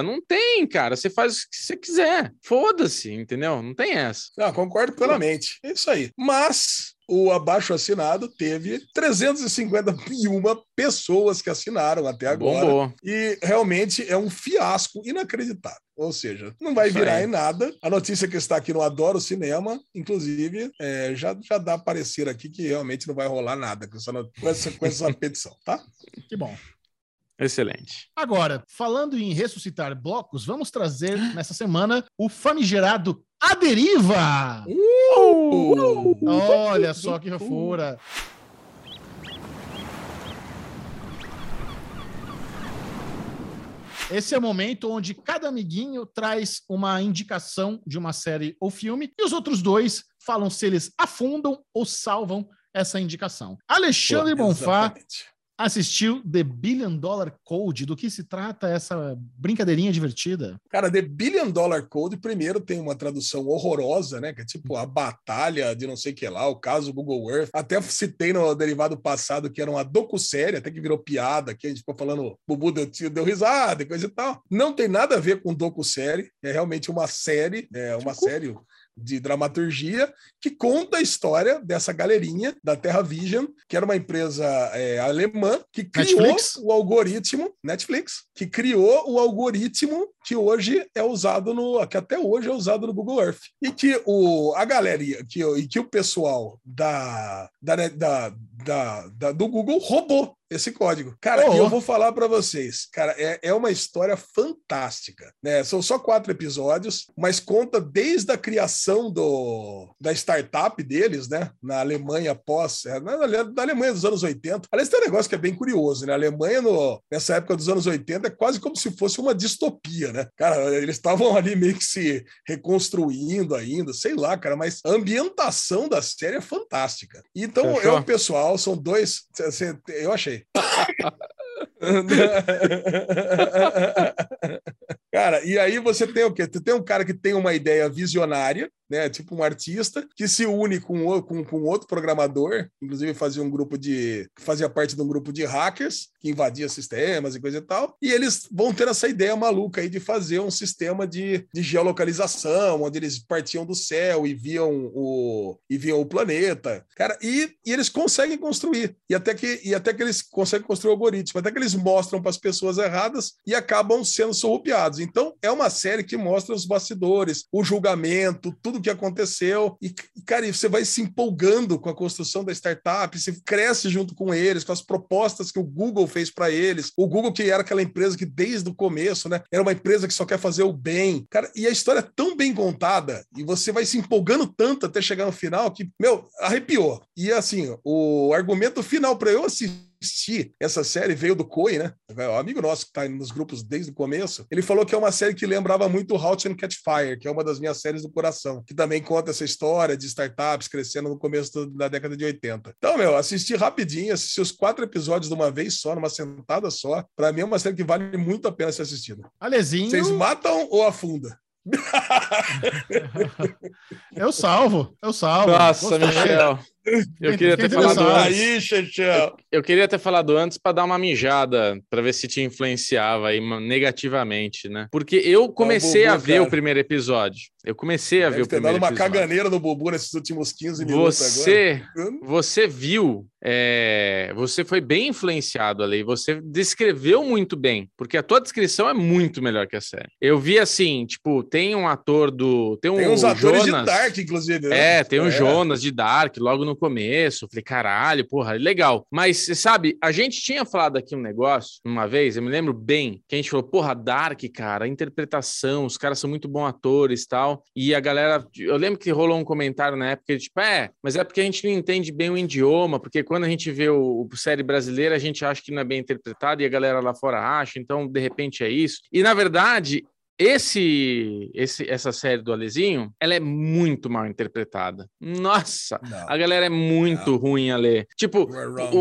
Speaker 2: Não tem, cara. Você faz o que você quiser. Foda-se, entendeu? Não tem essa.
Speaker 3: Não, concordo plenamente. É isso aí. Mas o abaixo assinado teve 351 pessoas que assinaram até agora.
Speaker 2: Bombou.
Speaker 3: E realmente é um fiasco inacreditável. Ou seja, não vai virar em nada. A notícia que está aqui no Adoro Cinema, inclusive, é, já, já dá a parecer aqui que realmente não vai rolar nada com essa, no- com essa, com essa petição, tá?
Speaker 1: Que bom.
Speaker 2: Excelente.
Speaker 1: Agora, falando em ressuscitar blocos, vamos trazer nessa semana o famigerado A Deriva!
Speaker 3: Uh!
Speaker 1: Olha só que fofura! Esse é o momento onde cada amiguinho traz uma indicação de uma série ou filme e os outros dois falam se eles afundam ou salvam essa indicação. Alexandre Bonfá
Speaker 3: Exatamente.
Speaker 1: Assistiu The Billion Dollar Code. Do que se trata essa brincadeirinha divertida?
Speaker 3: Cara, The Billion Dollar Code, primeiro tem uma tradução horrorosa, né? Que é tipo a batalha de não sei o que lá, o caso Google Earth. Até citei no derivado passado que era uma docu-série, até que virou piada, que a gente ficou falando, Bubu deu, deu risada e coisa e tal. Não tem nada a ver com docu-série, é realmente uma série, é uma série de dramaturgia que conta a história dessa galerinha da Terra Vision, que era uma empresa é, alemã que criou
Speaker 1: Netflix?
Speaker 3: o algoritmo Netflix, que criou o algoritmo que hoje é usado no que até hoje é usado no Google Earth e que o a galeria que e que o pessoal da da, da, da- da- do Google roubou esse código. Cara,
Speaker 1: Oh.
Speaker 3: e eu vou falar para vocês, cara, é, é uma história fantástica, né? São só quatro episódios, mas conta desde a criação do, da startup deles, né? Na Alemanha pós, é, na, na Alemanha dos anos 80. Aliás, tem um negócio que é bem curioso, né? A Alemanha, no, nessa época dos anos 80, é quase como se fosse uma distopia, né? Cara, eles estavam ali meio que se reconstruindo ainda, sei lá, cara, mas a ambientação da série é fantástica. Então,
Speaker 2: Fechou?
Speaker 3: o pessoal, são dois, assim, eu achei. Cara, e aí você tem o quê? Tu tem um cara que tem uma ideia visionária, né? Tipo um artista, que se une com, com, com outro programador, inclusive fazia um grupo de. fazia parte de um grupo de hackers que invadia sistemas e coisa e tal. E eles vão ter essa ideia maluca aí de fazer um sistema de, de geolocalização, onde eles partiam do céu e viam o, e viam o planeta. Cara, e, e eles conseguem construir. E até, que, e até que eles conseguem construir o algoritmo, até que eles mostram para as pessoas erradas e acabam sendo surrupiados. Então, é uma série que mostra os bastidores, o julgamento, tudo o que aconteceu. E, cara, você vai se empolgando com a construção da startup, você cresce junto com eles, com as propostas que o Google fez para eles. O Google, que era aquela empresa que desde o começo, né, era uma empresa que só quer fazer o bem. Cara, e a história é tão bem contada, e você vai se empolgando tanto até chegar no final que, meu, arrepiou. E assim, o argumento final para eu assistir essa série veio do Coi, né? O amigo nosso que tá nos grupos desde o começo. Ele falou que é uma série que lembrava muito Halt and Catch Fire, que é uma das minhas séries do coração, que também conta essa história de startups crescendo no começo do- da década de 80. Então, meu, assisti rapidinho, assisti os quatro episódios de uma vez só, numa sentada só. Para mim é uma série que vale muito a pena ser assistida.
Speaker 1: Alezinho,
Speaker 3: Vocês matam ou afunda?
Speaker 1: eu salvo, eu salvo.
Speaker 2: Nossa,
Speaker 1: Gostei.
Speaker 2: Michel. Eu queria ter falado antes. Eu queria ter falado antes para dar uma mijada, para ver se te influenciava aí negativamente, né? Porque eu comecei a ver o primeiro episódio. Eu comecei a ver
Speaker 3: Deve
Speaker 2: o
Speaker 3: ter dado
Speaker 2: primeiro
Speaker 3: uma
Speaker 2: episódio.
Speaker 3: caganeira no Bubu nesses últimos 15 minutos
Speaker 2: Você, você viu, é, você foi bem influenciado ali, você descreveu muito bem, porque a tua descrição é muito melhor que a série. Eu vi assim, tipo, tem um ator do, tem um
Speaker 3: Tem uns atores de Dark, inclusive. né?
Speaker 2: É, tem o Jonas de Dark logo no começo. Eu Falei, caralho, porra, legal. Mas você sabe, a gente tinha falado aqui um negócio uma vez, eu me lembro bem, que a gente falou, porra, Dark, cara, interpretação, os caras são muito bons atores e tal. E a galera, eu lembro que rolou um comentário na época, tipo, é, mas é porque a gente não entende bem o idioma, porque quando a gente vê o, o série brasileira, a gente acha que não é bem interpretado e a galera lá fora acha, então de repente é isso. E na verdade, esse, esse, essa série do Alezinho, ela é muito mal interpretada. Nossa,
Speaker 3: Não,
Speaker 2: a galera é muito ruim a ler. Tipo,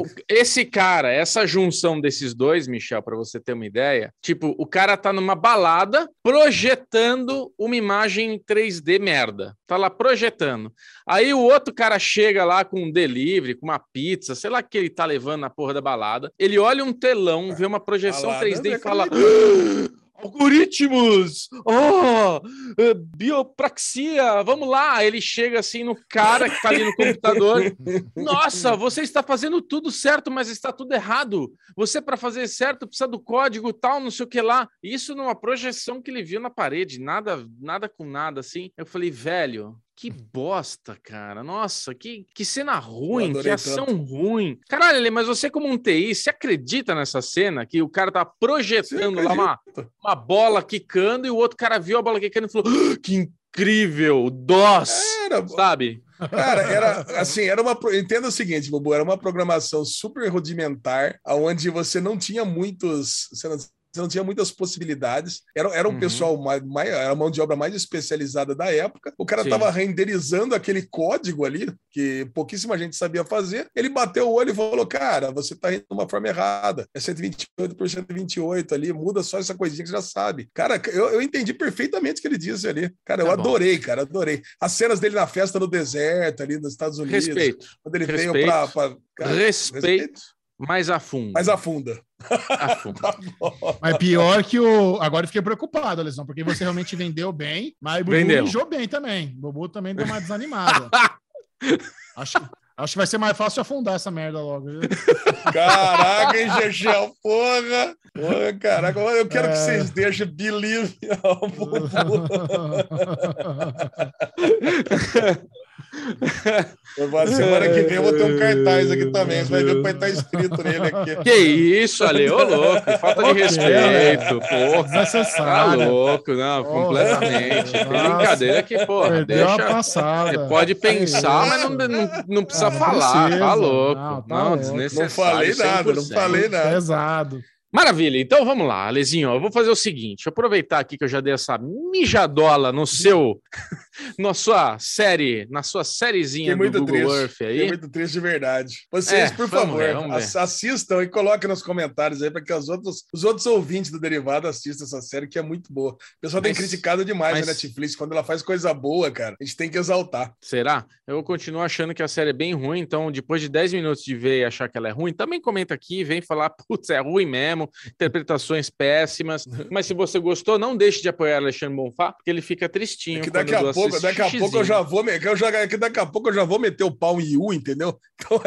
Speaker 2: o- esse cara, essa junção desses dois, Michel, para você ter uma ideia, tipo, o cara tá numa balada projetando uma imagem em 3D merda. Tá lá projetando. Aí o outro cara chega lá com um delivery, com uma pizza, sei lá que ele tá levando na porra da balada. Ele olha um telão, vê uma projeção
Speaker 3: Balada
Speaker 2: 3D
Speaker 3: é
Speaker 2: e fala:
Speaker 3: aquele-
Speaker 2: Algoritmos! Oh! eh, Biopraxia! Vamos lá! Ele chega assim no cara que tá ali no computador. Nossa, você está fazendo tudo certo, mas está tudo errado. Você, para fazer certo, precisa do código tal, não sei o que lá. Isso numa projeção que ele viu na parede, nada, nada com nada assim. Eu falei, velho, Que bosta, cara. Nossa, que, que cena ruim, que ação ruim. Caralho, mas você, como um TI, você acredita nessa cena que o cara tá projetando lá uma, uma bola quicando e o outro cara viu a bola quicando e falou: "Ah, que incrível, DOS,
Speaker 3: Era,
Speaker 2: sabe?
Speaker 3: Cara, era assim, era uma. Entenda o seguinte, Bubu, era uma programação super rudimentar, onde você não tinha muitos. Você não, não tinha muitas possibilidades. Era, era um
Speaker 2: Uhum.
Speaker 3: pessoal mais, mais. Era a mão de obra mais especializada da época. O cara estava renderizando aquele código ali, que pouquíssima gente sabia fazer. Ele bateu o olho e falou: Cara, você está indo de uma forma errada. É 128 por 128 ali, muda só essa coisinha que você já sabe. Cara, eu, eu entendi perfeitamente o que ele disse ali. Cara, eu
Speaker 2: Tá bom.
Speaker 3: adorei, cara, adorei. As cenas dele na festa no deserto, ali nos Estados Unidos.
Speaker 2: Respeito.
Speaker 3: Quando ele
Speaker 2: Respeito.
Speaker 3: veio pra cara,
Speaker 2: respeito, mas a
Speaker 3: afunda. Tá.
Speaker 1: Mas pior que o. Agora eu fiquei preocupado, Alisson, porque você realmente vendeu bem, mas o Bubu
Speaker 2: Vendeu.
Speaker 1: mijou bem também. O Bubu também deu uma desanimada. acho, acho que vai ser mais fácil afundar essa merda logo. viu?
Speaker 3: Caraca, hein, Gegel? Porra! Porra, caraca, eu quero que
Speaker 1: É.
Speaker 3: vocês deixem believe. ao Bubu. Semana que vem eu vou ter um cartaz aqui também. Você vai ver o que vai estar escrito nele aqui.
Speaker 2: Que isso, Ale? Ô, louco, falta de respeito, porra. Tá
Speaker 1: Desnecessário.
Speaker 2: louco, não,
Speaker 1: Porra.
Speaker 2: completamente.
Speaker 1: Nossa.
Speaker 2: Brincadeira que, porra,
Speaker 1: Perdeu
Speaker 2: deixa.
Speaker 1: passada.
Speaker 2: Você pode pensar, mas não, não, não precisa
Speaker 1: Ah, não
Speaker 2: falar.
Speaker 1: precisa.
Speaker 2: Tá louco.
Speaker 1: Não,
Speaker 2: Não,
Speaker 1: tá louco.
Speaker 2: desnecessário.
Speaker 3: Não falei nada, não
Speaker 2: 100%.
Speaker 3: falei nada.
Speaker 1: Pesado.
Speaker 2: Maravilha, então vamos lá, Alezinho. Eu vou fazer o seguinte: aproveitar aqui que eu já dei essa mijadola no seu, na sua série, na sua sériezinha do
Speaker 3: muito
Speaker 2: Google
Speaker 3: triste.
Speaker 2: Earth aí.
Speaker 3: muito triste de verdade. Vocês,
Speaker 2: É,
Speaker 3: por favor,
Speaker 2: ver, ver.
Speaker 3: ass- assistam e coloquem nos comentários aí para que os outros, os outros ouvintes do Derivado assistam essa série, que é muito boa. O pessoal tem
Speaker 2: Mas-
Speaker 3: criticado demais
Speaker 2: mas-
Speaker 3: a Netflix. Quando ela faz coisa boa, cara, a gente tem que exaltar.
Speaker 2: Será? Eu continuo achando que a série é bem ruim, então depois de 10 minutos de ver e achar que ela é ruim, também comenta aqui, vem falar, putz, é ruim mesmo, interpretações péssimas. Mas se você gostou, não deixe de apoiar Alexandre Bonfá, porque ele fica tristinho.
Speaker 3: É que daqui a
Speaker 2: eu
Speaker 3: pouco, daqui a pouco eu já vou, eu já, que daqui a pouco eu já vou meter o pau em U, entendeu? Então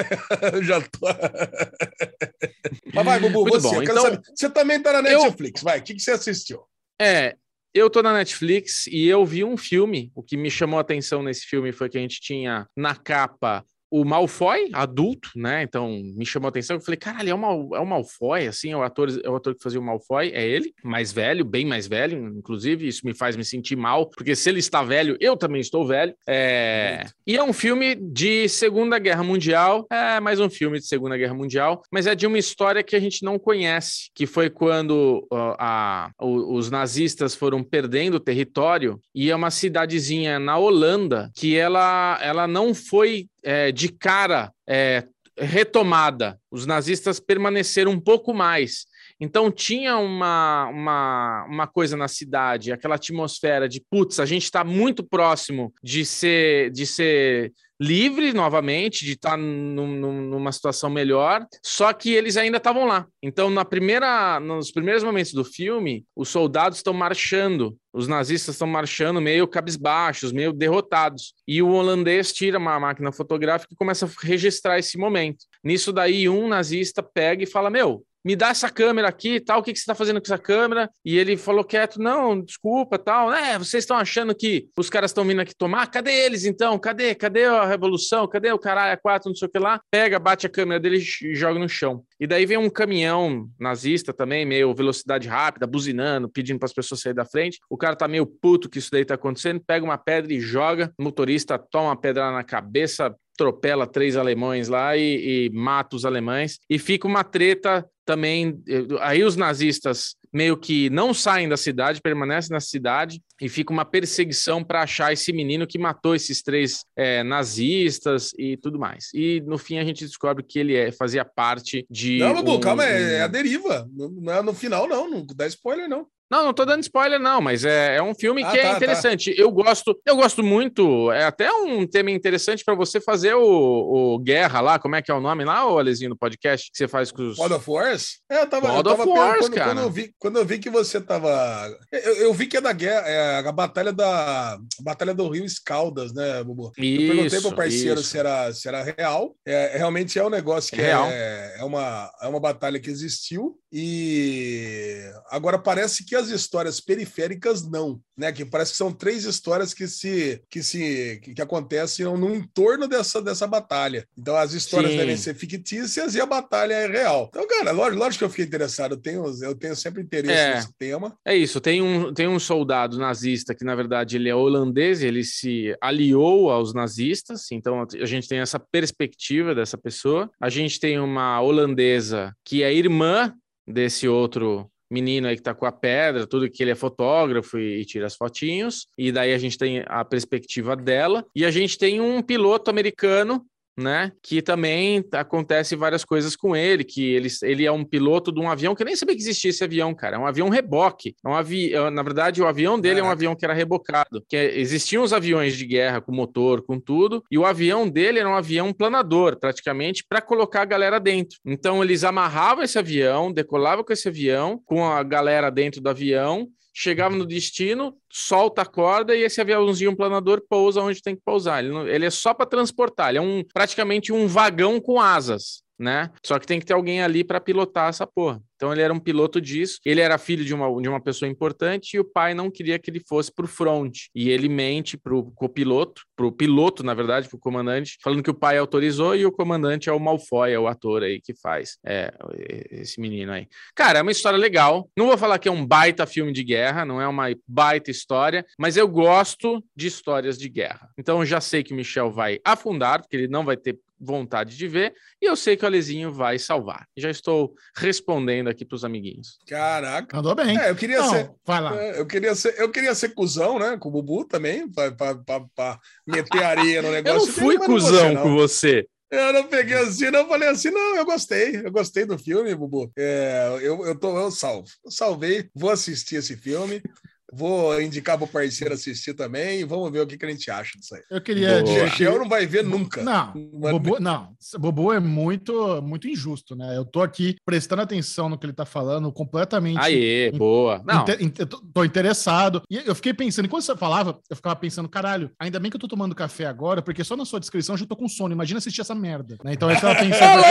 Speaker 3: eu já tô. Mas vai, Bubu,
Speaker 2: Muito
Speaker 3: você, eu
Speaker 2: então-.
Speaker 3: Você também tá na
Speaker 2: Eu-
Speaker 3: Netflix, vai. O que, que você assistiu?
Speaker 2: É, eu tô na Netflix e eu vi um filme. O que me chamou a atenção nesse filme foi que a gente tinha na capa o Malfoy, adulto, né? Então me chamou a atenção. Eu falei, caralho, é o, Mal, é o Malfoy, assim, é o, ator, é o ator que fazia o Malfoy, é ele, mais velho, bem mais velho, inclusive. Isso me faz me sentir mal, porque se ele está velho, eu também estou velho. É... E é um filme de Segunda Guerra Mundial, é mais um filme de Segunda Guerra Mundial, mas é de uma história que a gente não conhece, que foi quando ó, a- o- os nazistas foram perdendo território e é uma cidadezinha na Holanda que ela, ela não foi é, de cara é, retomada. Os nazistas permaneceram um pouco mais. Então tinha uma, uma, uma coisa na cidade, aquela atmosfera de putz, a gente está muito próximo de ser, de ser livre novamente, de estar num- numa situação melhor, só que eles ainda estavam lá. Então, na primeira, nos primeiros momentos do filme, os soldados estão marchando, os nazistas estão marchando meio cabisbaixos, meio derrotados. E o holandês tira uma máquina fotográfica e começa a registrar esse momento. Nisso daí, um nazista pega e fala: Meu, me dá essa câmera aqui tal, o que, que você está fazendo com essa câmera? E ele falou quieto, não, desculpa, tal. É, vocês estão achando que os caras estão vindo aqui tomar? Cadê eles então? Cadê? Cadê a revolução? Cadê o caralho, a quatro, não sei o que lá? Pega, bate a câmera dele e joga no chão. E daí vem um caminhão nazista também, meio velocidade rápida, buzinando, pedindo para as pessoas saírem da frente. O cara tá meio puto que isso daí tá acontecendo, pega uma pedra e joga. O motorista toma uma pedra na cabeça, atropela três alemães lá e, e mata os alemães. E fica uma treta também. eh, Aí os nazistas meio que não saem da cidade, permanecem na cidade e fica uma perseguição para achar esse menino que matou esses três eh, nazistas e tudo mais. E no fim a gente descobre que ele é, fazia parte de.
Speaker 3: Não, Bubu,
Speaker 2: um-
Speaker 3: calma, é, é a deriva. Não não é no final, não. Não dá spoiler, não.
Speaker 2: Não, não tô dando spoiler, não, mas é, é um filme
Speaker 3: Ah,
Speaker 2: que é
Speaker 3: tá, tá.
Speaker 2: interessante. Eu gosto, eu gosto muito. É até um tema interessante para você fazer o, o Guerra lá, como é que é o nome lá, o Alezinho, no podcast que você faz com os.
Speaker 3: God of Wars? É, eu tava, eu
Speaker 2: God
Speaker 3: tava
Speaker 2: of Wars,
Speaker 3: quando,
Speaker 2: cara.
Speaker 3: Quando eu, vi, quando eu vi que você tava. Eu, eu vi que é da guerra, é a batalha da. A batalha do Rio Escaldas, né, Bubu? eu perguntei
Speaker 2: Isso,
Speaker 3: pro parceiro
Speaker 2: isso.
Speaker 3: se era, se era real. É, realmente é um negócio que
Speaker 2: É real.
Speaker 3: é, é, uma, é uma batalha que existiu. E agora parece que as histórias periféricas não, né? Que parece que são três histórias que se que se que, que acontecem no entorno dessa, dessa batalha. Então as histórias
Speaker 2: Sim.
Speaker 3: devem ser fictícias e a batalha é real. Então, cara, lógico, lógico que eu fiquei interessado. Eu tenho, eu tenho sempre interesse
Speaker 2: É.
Speaker 3: nesse tema.
Speaker 2: É isso, tem um, tem um soldado nazista que, na verdade, ele é holandês, ele se aliou aos nazistas, então a gente tem essa perspectiva dessa pessoa. A gente tem uma holandesa que é irmã desse outro menino aí que tá com a pedra, tudo que ele é fotógrafo e, e tira as fotinhos, e daí a gente tem a perspectiva dela, e a gente tem um piloto americano né? Que também acontece várias coisas com ele, que ele, ele é um piloto de um avião que eu nem sabia que existia esse avião, cara. É um avião reboque. É um avi... é, Na verdade, o avião dele é um
Speaker 3: Caraca.
Speaker 2: avião que era rebocado. Que é- existiam os aviões de guerra com motor, com tudo, e o avião dele era um avião planador, praticamente, para colocar a galera dentro. Então eles amarravam esse avião, decolavam com esse avião, com a galera dentro do avião. Chegava no destino, solta a corda e esse aviãozinho planador pousa onde tem que pousar. Ele, não- ele é só para transportar, ele é um, praticamente um vagão com asas, né? Só que tem que ter alguém ali para pilotar essa porra. Então ele era um piloto disso, ele era filho de uma, de uma pessoa importante e o pai não queria que ele fosse pro front. E ele mente pro copiloto, pro piloto, na verdade, pro comandante, falando que o pai autorizou e o comandante é o Malfoy, é o ator aí que faz é, esse menino aí. Cara, é uma história legal. Não vou falar que é um baita filme de guerra, não é uma baita história, mas eu gosto de histórias de guerra. Então eu já sei que o Michel vai afundar, porque ele não vai ter vontade de ver, e eu sei que o Alezinho vai salvar. Já estou respondendo aqui para os amiguinhos.
Speaker 3: Caraca.
Speaker 1: Mandou bem.
Speaker 3: É, eu queria
Speaker 1: Não,
Speaker 3: ser.
Speaker 1: vai lá.
Speaker 3: É, Eu queria ser, eu queria ser cuzão, né? Com o Bubu também, pra meter areia no
Speaker 2: Eu
Speaker 3: negócio.
Speaker 2: não fui
Speaker 3: não
Speaker 2: cuzão
Speaker 3: você, não.
Speaker 2: com você.
Speaker 3: Eu não peguei assim, não. Eu falei assim, não, eu gostei. Eu gostei do filme, Bubu. É, eu, eu, tô, eu salvo. Eu salvei, vou assistir esse filme. Vou indicar pro parceiro assistir também e vamos ver o que, que a gente acha disso aí.
Speaker 1: Eu queria
Speaker 2: Boa.
Speaker 3: O. Michel não vai ver nunca.
Speaker 1: Não,
Speaker 3: Mas-
Speaker 1: Bobo, não, Bobo é muito, muito injusto, né? Eu tô aqui prestando atenção no que ele tá falando, completamente.
Speaker 2: Aê, boa. Não,
Speaker 1: Inte- inte- tô- tô interessado. E eu fiquei pensando, enquanto você falava, eu ficava pensando, caralho, ainda bem que eu tô tomando café agora, porque só na sua descrição eu já tô com sono. Imagina assistir essa merda. Né? Então eu tava pensando.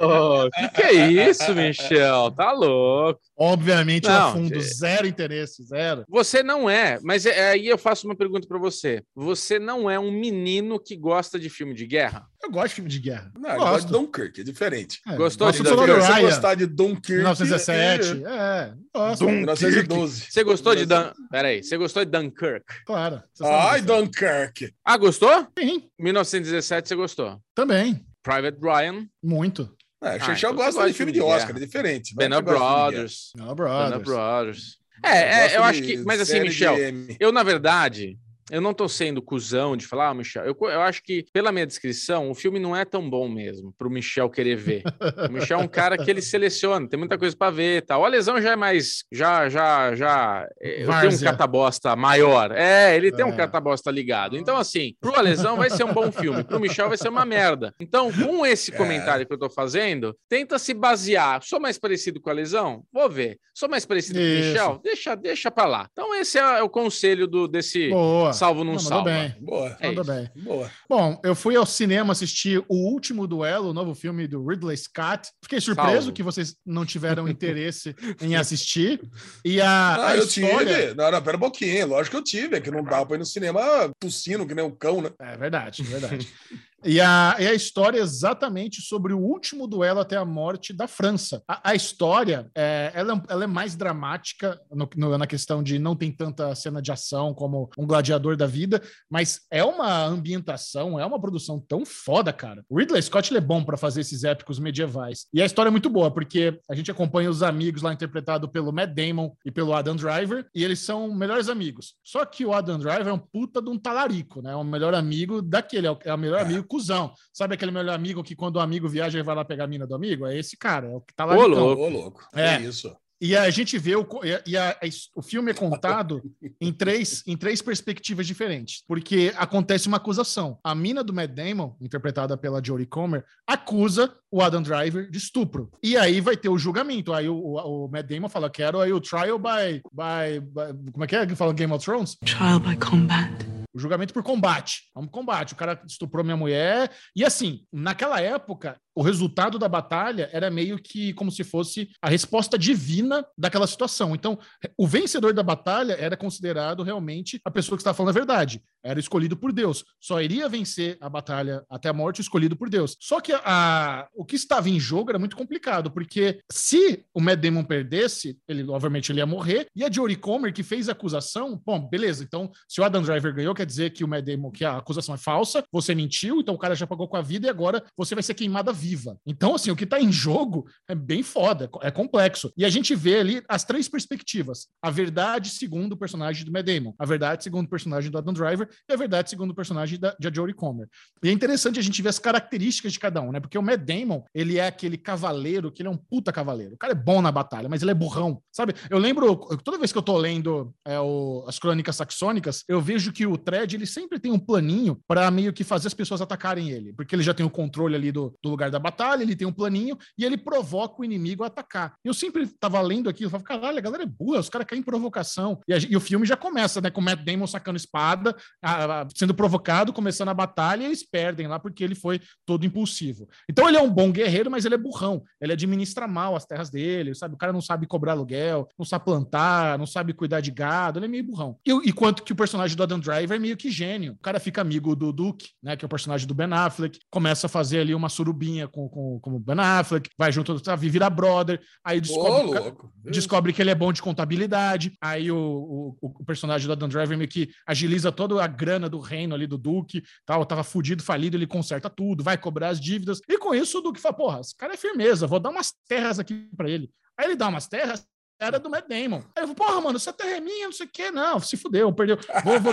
Speaker 2: O que, que é isso, Michel? Tá louco.
Speaker 1: obviamente,
Speaker 2: Não,
Speaker 1: a fundo, zero interesse, zero.
Speaker 2: Você não é, mas é- aí eu faço uma pergunta pra você. Você não é um menino que gosta de filme de guerra?
Speaker 1: Eu gosto de filme de guerra.
Speaker 3: Não, eu gosto
Speaker 1: gosto.
Speaker 3: de Dunkirk, é diferente.
Speaker 1: É,
Speaker 2: Gostou
Speaker 1: gosto
Speaker 2: de Dunkirk?
Speaker 3: Você
Speaker 1: Ryan,
Speaker 3: gostar de Dunkirk.
Speaker 1: 1917. É, gosto.
Speaker 3: 1912.
Speaker 2: Você gostou de Dan... Peraí, você gostou de Dunkirk?
Speaker 1: Claro.
Speaker 3: Ai. Dunkirk.
Speaker 2: Ah, gostou?
Speaker 1: Sim,
Speaker 2: 1917 você gostou.
Speaker 1: também.
Speaker 2: Private Ryan,
Speaker 1: Muito.
Speaker 3: É,
Speaker 2: Ah,
Speaker 3: Xexel
Speaker 2: então
Speaker 3: gosta de filme
Speaker 2: de
Speaker 3: de
Speaker 2: guerra.
Speaker 3: Oscar, é diferente. Não é
Speaker 2: Band of
Speaker 3: de filme de
Speaker 2: Brothers. Band of
Speaker 1: brothers.
Speaker 2: Brothers.
Speaker 3: guerra.
Speaker 2: É, é, eu acho
Speaker 3: de
Speaker 2: que. Mas assim, Michel,
Speaker 3: de
Speaker 2: eu, na verdade, eu não tô sendo cuzão de falar, ah, Michel, eu, eu acho que, pela minha descrição, o filme não é tão bom mesmo pro Michel querer ver. o Michel é um cara que ele seleciona, tem muita coisa pra ver e tal. O Alesão já é mais. Já, já, já. é, Eu tenho um catabosta maior. É, ele tem um
Speaker 1: É.
Speaker 2: catabosta ligado. Então, assim, pro Alesão vai ser um bom filme, pro Michel vai ser uma merda. Então, com esse
Speaker 3: É.
Speaker 2: comentário que eu tô fazendo, tenta se basear. Sou mais parecido com o Alesão? Vou ver. Sou mais parecido com o
Speaker 1: Isso.
Speaker 2: Michel? Deixa, deixa pra lá. Então, esse é o conselho do, desse
Speaker 1: Boa.
Speaker 2: Salvo Não,
Speaker 1: mandou
Speaker 2: salva.
Speaker 1: bem.
Speaker 3: Boa,
Speaker 2: É
Speaker 1: Mandou bem.
Speaker 3: boa.
Speaker 1: Bom, eu fui ao cinema assistir O Último Duelo, o novo filme do Ridley Scott. Fiquei surpreso
Speaker 2: Salvo.
Speaker 1: que vocês não tiveram interesse em assistir. E a,
Speaker 3: Ah,
Speaker 1: a
Speaker 3: eu
Speaker 1: história...
Speaker 3: tive. Não, não, pera um pouquinho. Lógico que eu tive. É que não dava pra ir no cinema tossindo, que nem um cão, né?
Speaker 1: É verdade, é verdade. E a, e a história é exatamente sobre o último duelo até a morte da França. A, a história é, ela, é- ela é mais dramática no- no- na questão de não tem tanta cena de ação como um gladiador da vida, mas é uma ambientação, é uma produção tão foda, cara. O Ridley Scott é bom para fazer esses épicos medievais. E a história é muito boa, porque a gente acompanha os amigos lá interpretado pelo Matt Damon e pelo Adam Driver, e eles são melhores amigos. Só que o Adam Driver é um puta de um talarico, né? É o melhor amigo daquele, é o, é o melhor amigo cuzão. Sabe aquele melhor amigo que quando o amigo viaja ele vai lá pegar a mina do amigo? É esse cara, é o que tá lá.
Speaker 2: Ô,
Speaker 3: Ô,
Speaker 2: louco.
Speaker 3: louco.
Speaker 1: É.
Speaker 3: É isso.
Speaker 1: E a gente vê o, e a- a- o filme é contado em três, em três perspectivas diferentes, porque acontece uma acusação. A mina do Matt Damon, interpretada pela Jodie Comer, acusa o Adam Driver de estupro. E aí vai ter o julgamento. Aí o, o, o Matt Damon fala: quero aí o trial by, by, by- Como é que é que fala Game of Thrones?
Speaker 5: Trial by combat.
Speaker 1: O julgamento por combate. É um combate. O cara estuprou minha mulher. E assim, naquela época, o resultado da batalha era meio que como se fosse a resposta divina daquela situação. Então, o vencedor da batalha era considerado realmente a pessoa que estava falando a verdade. Era escolhido por Deus. Só iria vencer a batalha até a morte escolhido por Deus. Só que a, o que estava em jogo era muito complicado, porque se o Matt Damon perdesse, ele obviamente ele ia morrer, e a Jodie Comer que fez a acusação, bom, beleza, então se o Adam Driver ganhou, quer dizer que o Matt Damon, que a acusação é falsa, você mentiu, então o cara já pagou com a vida e agora você vai ser queimada viva. Então, assim, o que tá em jogo é bem foda, é complexo. E a gente vê ali as três perspectivas. A verdade segundo o personagem do Matt Damon, a verdade segundo o personagem do Adam Driver e a verdade segundo o personagem da, da Jodie Comer. E é interessante a gente ver as características de cada um, né? Porque o Matt Damon, ele é aquele cavaleiro, que ele é um puta cavaleiro. O cara é bom na batalha, mas ele é burrão, sabe? Eu lembro, toda vez que eu tô lendo é, o- as crônicas saxônicas, eu vejo que o Thread, ele sempre tem um planinho para meio que fazer as pessoas atacarem ele, porque ele já tem o controle ali do, do lugar da batalha, ele tem um planinho e ele provoca o inimigo a atacar. Eu sempre tava lendo aquilo, eu falava, caralho, a galera é burra, os caras caem em provocação. E, a e o filme já começa, né, com o Matt Damon sacando espada, a- a- sendo provocado, começando a batalha, e eles perdem lá porque ele foi todo impulsivo. Então ele é um bom guerreiro, mas ele é burrão. Ele administra mal as terras dele, sabe? O cara não sabe cobrar aluguel, não sabe plantar, não sabe cuidar de gado, ele é meio burrão. E, enquanto que o personagem do Adam Driver é meio que gênio. O cara fica amigo do Duke, né? Que é o personagem do Ben Affleck, começa a fazer ali uma surubinha com, com, com o Ben Affleck, vai junto, tá, vira brother, aí descobre. descobre que ele é bom de contabilidade. Aí o, o, o personagem do Adam Driver meio que agiliza toda a grana do reino ali do Duque, tal, tava fudido, falido, ele conserta tudo, vai cobrar as dívidas. E com isso o Duque fala: "Porra, esse cara é firmeza, vou dar umas terras aqui pra ele". Aí ele dá umas terras era do Matt Damon. Aí eu falo, porra, mano, essa terra é minha, não sei o quê. Não, se fudeu, perdeu. Vou, vou...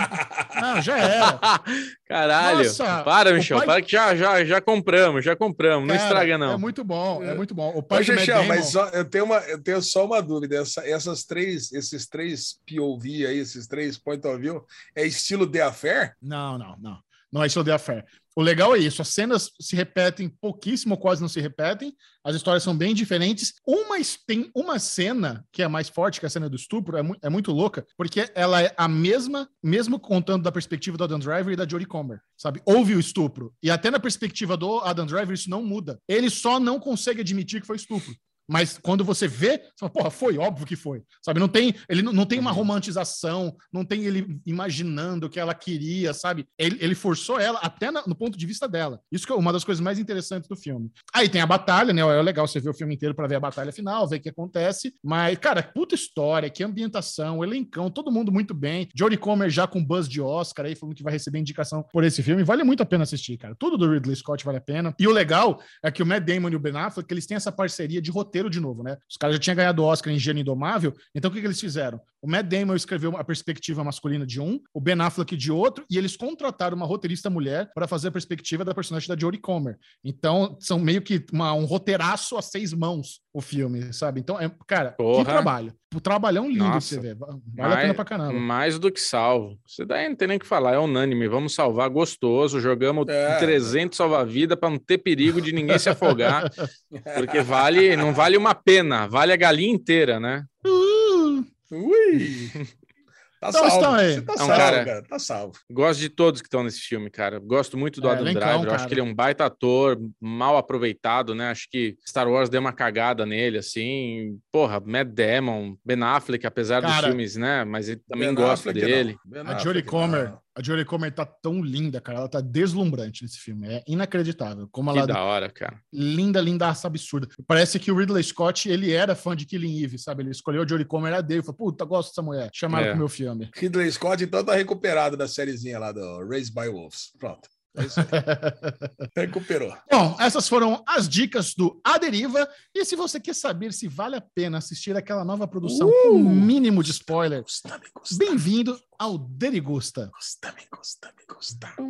Speaker 1: Não, já era.
Speaker 2: Caralho.
Speaker 1: Nossa,
Speaker 2: para, Michel.
Speaker 1: pai-
Speaker 2: Para que já, já, já compramos, já compramos. não
Speaker 1: Cara,
Speaker 2: estraga, não.
Speaker 1: É muito bom, é muito bom. O
Speaker 3: Ô,
Speaker 1: pai do Matt
Speaker 3: Chechel,
Speaker 1: Damon...
Speaker 3: mas só- eu, tenho uma, eu tenho só uma dúvida. Essa- essas três, esses três POV aí, esses três point of view, é estilo The Affair?
Speaker 1: Não, não, não. Não é isso de Affair. O legal é isso, as cenas se repetem pouquíssimo, ou quase não se repetem, as histórias são bem diferentes. Uma, tem uma cena que é mais forte que a cena do estupro, é, mu- é muito louca, porque ela é a mesma, mesmo contando da perspectiva do Adam Driver e da Jodie Comer, sabe? Houve o estupro. E até na perspectiva do Adam Driver isso não muda. Ele só não consegue admitir que foi estupro. Mas quando você vê, você fala, porra, foi, óbvio que foi. Sabe? Não tem, ele não, não tem uma romantização, não tem ele imaginando o que ela queria, sabe? Ele, ele forçou ela até na- no ponto de vista dela. Isso que é uma das coisas mais interessantes do filme. Aí tem a batalha, né? É legal você ver o filme inteiro para ver a batalha final, ver o que acontece. Mas, cara, puta história, que ambientação, elencão, todo mundo muito bem. Jodie Comer já com buzz de Oscar aí, falando que vai receber indicação por esse filme. Vale muito a pena assistir, cara. Tudo do Ridley Scott vale a pena. E o legal é que o Matt Damon e o Ben Affleck, eles têm essa parceria de roteiro de novo, né? Os caras já tinham ganhado o Oscar em Gênio Indomável, então o que, que eles fizeram? O Matt Damon escreveu a perspectiva masculina de um, o Ben Affleck de outro, e eles contrataram uma roteirista mulher para fazer a perspectiva da personagem da Jodie Comer. Então, são meio que uma- um roteiraço a seis mãos o filme, sabe? Então, é, cara, que
Speaker 2: Porra.
Speaker 1: trabalho. O trabalhão lindo
Speaker 2: Nossa.
Speaker 1: que você vê. Vale a pena pra caramba.
Speaker 2: Mais do que salvo. Isso daí não tem nem o que falar, é unânime. Vamos salvar gostoso. Jogamos
Speaker 3: É.
Speaker 2: 300 salva-vida para não ter perigo de ninguém se afogar. Porque vale, não vale uma pena, vale a galinha inteira, né?
Speaker 1: Uh,
Speaker 3: Ui! Tá
Speaker 1: Então,
Speaker 3: salvo.
Speaker 1: aí.
Speaker 3: Você tá
Speaker 2: Então,
Speaker 3: salvo,
Speaker 2: cara-
Speaker 3: cara. Tá salvo.
Speaker 2: Gosto de todos que estão nesse filme, cara. Gosto muito do
Speaker 1: É,
Speaker 2: Adam Driver. Eu
Speaker 1: cara.
Speaker 2: acho que ele é um baita ator, mal aproveitado, né? Acho que Star Wars deu uma cagada nele, assim. Porra, Matt Damon, Ben Affleck, apesar dos
Speaker 1: Cara,
Speaker 2: filmes, né? Mas eu também
Speaker 3: Ben Affleck,
Speaker 2: dele.
Speaker 1: a Jodie Comer,
Speaker 3: não.
Speaker 1: A Jodie Comer tá tão linda, cara. Ela tá deslumbrante nesse filme. É inacreditável. Como
Speaker 2: Que
Speaker 1: ela
Speaker 2: da hora, cara.
Speaker 1: linda, lindaça, absurda. Parece que o Ridley Scott, ele era fã de Killing Eve, sabe? Ele escolheu a Jodie Comer, era dele. Falou, puta, gosto dessa mulher. Chamaram
Speaker 2: É.
Speaker 1: pro meu filme.
Speaker 3: Ridley Scott, então, tá recuperado da sériezinha lá do Raised by Wolves. Pronto. É. Recuperou.
Speaker 1: Bom, essas foram as dicas do A Deriva. E se você quer saber se vale a pena assistir aquela nova produção com o mínimo de spoiler, bem-vindo ao Derigusta.
Speaker 3: gusta, me gusta, me gusta.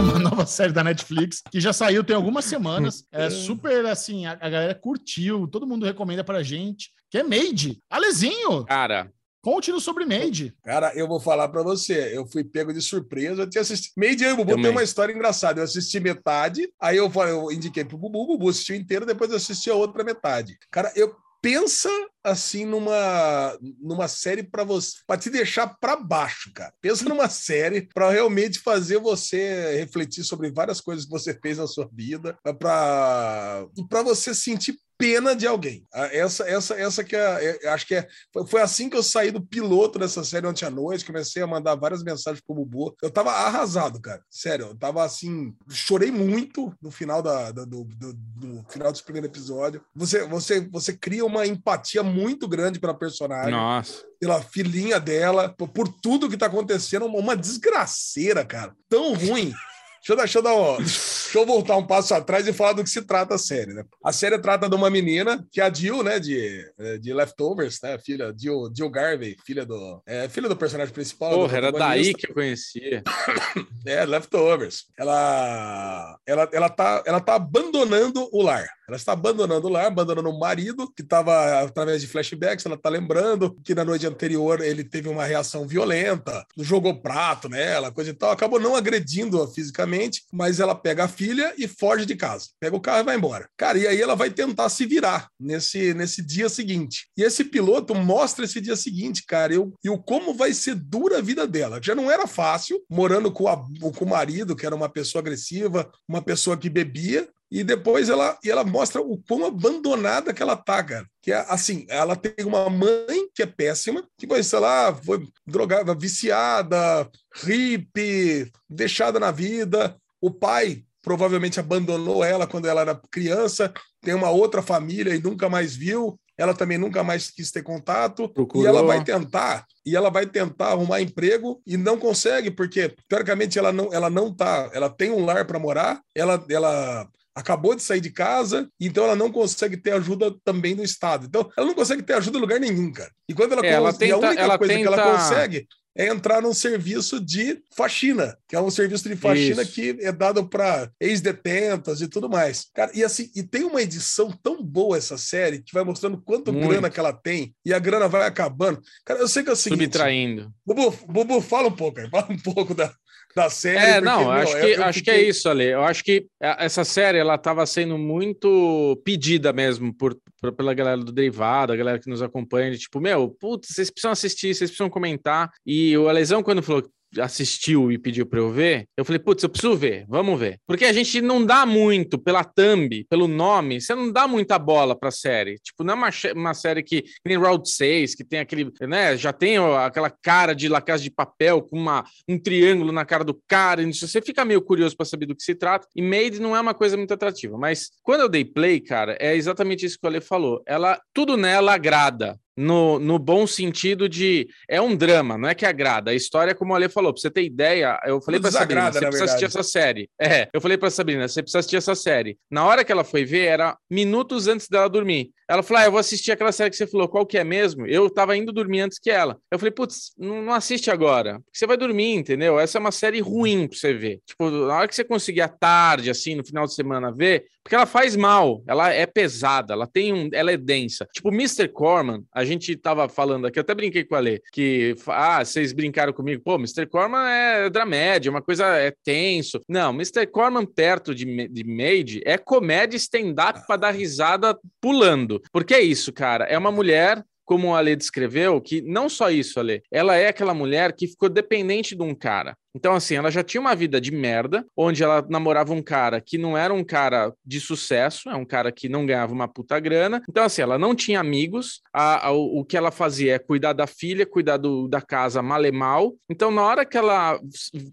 Speaker 1: Uma nova nova série da Netflix, que já saiu tem algumas semanas. É super assim, a, a galera curtiu, todo mundo recomenda pra gente, que é Made. Alezinho,
Speaker 2: Cara,
Speaker 1: conte-nos sobre Made.
Speaker 3: Cara, eu vou falar pra você, eu fui pego de surpresa, eu tinha assistido. Meio dia, o Bubu
Speaker 2: Também.
Speaker 3: tem uma história engraçada. Eu assisti metade, aí eu, eu indiquei pro Bubu, o Bubu assistiu inteiro, depois eu assisti a outra metade. Cara, eu pensa assim numa numa série pra você, para te deixar pra baixo, cara. Pensa numa série pra realmente fazer você refletir sobre várias coisas que você fez na sua vida, para e para você sentir pena de alguém. Ah, Essa, essa, essa que é, é- acho que é, foi, foi assim que eu saí do piloto dessa série ontem à noite, comecei a mandar várias mensagens pro Bubu. Eu tava arrasado, cara. Sério, eu tava assim, chorei muito no final da, da- do, do- do final desse primeiro episódio. Você, você, você cria uma empatia muito grande pela personagem
Speaker 2: nossa.
Speaker 3: pela filhinha dela, por, por tudo que tá acontecendo, uma, uma desgraceira, cara. Tão ruim. Deixa eu, dar- deixa, eu dar uma- deixa eu voltar um passo atrás e falar do que se trata a série, né? A série trata de uma menina, que é a Jill, né, de, de Leftovers, né? Filha, Jill, Jill Garvey, filha do, é, filha do personagem principal.
Speaker 2: Porra, era daí que eu conhecia.
Speaker 3: É, Leftovers. Ela, ela, ela, tá, ela tá abandonando o lar. Ela está abandonando o lar, abandonando o marido, que estava, através de flashbacks, ela tá lembrando que na noite anterior ele teve uma reação violenta, jogou prato nela, coisa e tal. Acabou não agredindo-a fisicamente, mas ela pega a filha e foge de casa. Pega o carro e vai embora. Cara, e aí ela vai tentar se virar nesse, nesse dia seguinte. E esse piloto mostra esse dia seguinte, cara, e o como vai ser dura a vida dela. Já não era fácil, morando com, a- com o marido, que era uma pessoa agressiva, uma pessoa que bebia, e depois ela, e ela mostra o quão abandonada que ela tá, cara. Que é assim, ela tem uma mãe que é péssima, que vai, sei lá, foi drogada, viciada, hippie, deixada na vida. O pai provavelmente abandonou ela quando ela era criança, tem uma outra família e nunca mais viu. Ela também nunca mais quis ter contato.
Speaker 2: Procurou.
Speaker 3: E ela vai tentar, e ela vai tentar arrumar emprego e não consegue, porque teoricamente ela não, ela não tá, ela tem um lar para morar, ela, ela acabou de sair de casa, então ela não consegue ter ajuda também do Estado. Então, ela não consegue ter ajuda em lugar nenhum, cara. E quando ela,
Speaker 2: É, ela
Speaker 3: e a
Speaker 2: tenta-
Speaker 3: única
Speaker 2: ela
Speaker 3: coisa que ela
Speaker 2: tenta-
Speaker 3: consegue é entrar num serviço de faxina, que é um serviço de faxina
Speaker 2: Isso.
Speaker 3: que é dado para ex-detentas e tudo mais. Cara, e assim, e tem uma edição tão boa essa série que vai mostrando quanto
Speaker 2: Muito.
Speaker 3: grana que ela tem e a grana vai acabando. Cara, eu sei que é o seguinte,
Speaker 2: Subtraindo.
Speaker 3: Bubu, Bubu, fala um pouco aí, fala um pouco da, da série.
Speaker 2: É,
Speaker 3: porque,
Speaker 2: não,
Speaker 3: meu,
Speaker 2: acho,
Speaker 3: eu-
Speaker 2: que, acho que é isso, Ale. Eu acho que essa série ela estava sendo muito pedida mesmo por, por- pela galera do Derivado, a galera que nos acompanha, de tipo, meu, putz, vocês precisam assistir, vocês precisam comentar. E o Alesão, quando falou que assistiu e pediu para eu ver, eu falei, putz, eu preciso ver, vamos ver. Porque a gente não dá muito pela thumb, pelo nome, você não dá muita bola pra série. Tipo, não é uma, uma série que, que nem Round 6, que tem aquele, né, já tem aquela cara de La Casa de Papel com uma, um triângulo na cara do cara, e você fica meio curioso pra saber do que se trata. E Made não é uma coisa muito atrativa, mas quando eu dei play, cara, é exatamente isso que o Ale falou. Ela, tudo nela agrada. No, no bom sentido de é um drama, não é que agrada. A história, como o Ale falou, pra você ter ideia, eu falei pra Sabrina, você precisa assistir essa série. É, eu falei pra Sabrina, você precisa assistir essa série. Na hora que ela foi ver, era minutos antes dela dormir. Ela falou: Ah, eu vou assistir aquela série que você falou, qual que é mesmo? Eu tava indo dormir antes que ela. Eu falei, putz, não, não assiste agora. Porque você vai dormir, entendeu? Essa é uma série ruim pra você ver. Tipo, na hora que você conseguir à tarde, assim, no final de semana ver, porque ela faz mal, ela é pesada, ela tem um. Ela é densa. Tipo, Mr. Corman, a gente tava falando aqui, eu até brinquei com a Lê, que ah, vocês brincaram comigo, pô, Mr. Corman é dramédia, uma coisa é tenso. Não, Mr. Corman perto de, de Made é comédia stand-up pra dar risada pulando. Porque é isso, cara. É uma mulher como a Ale descreveu, que não só isso, Ale, ela é aquela mulher que ficou dependente de um cara. Então, assim, ela já tinha uma vida de merda, onde ela namorava um cara que não era um cara de sucesso, é um cara que não ganhava uma puta grana. Então, assim, ela não tinha amigos, a- a- o, que ela fazia é cuidar da filha, cuidar do- da casa mal e mal. Então, na hora que ela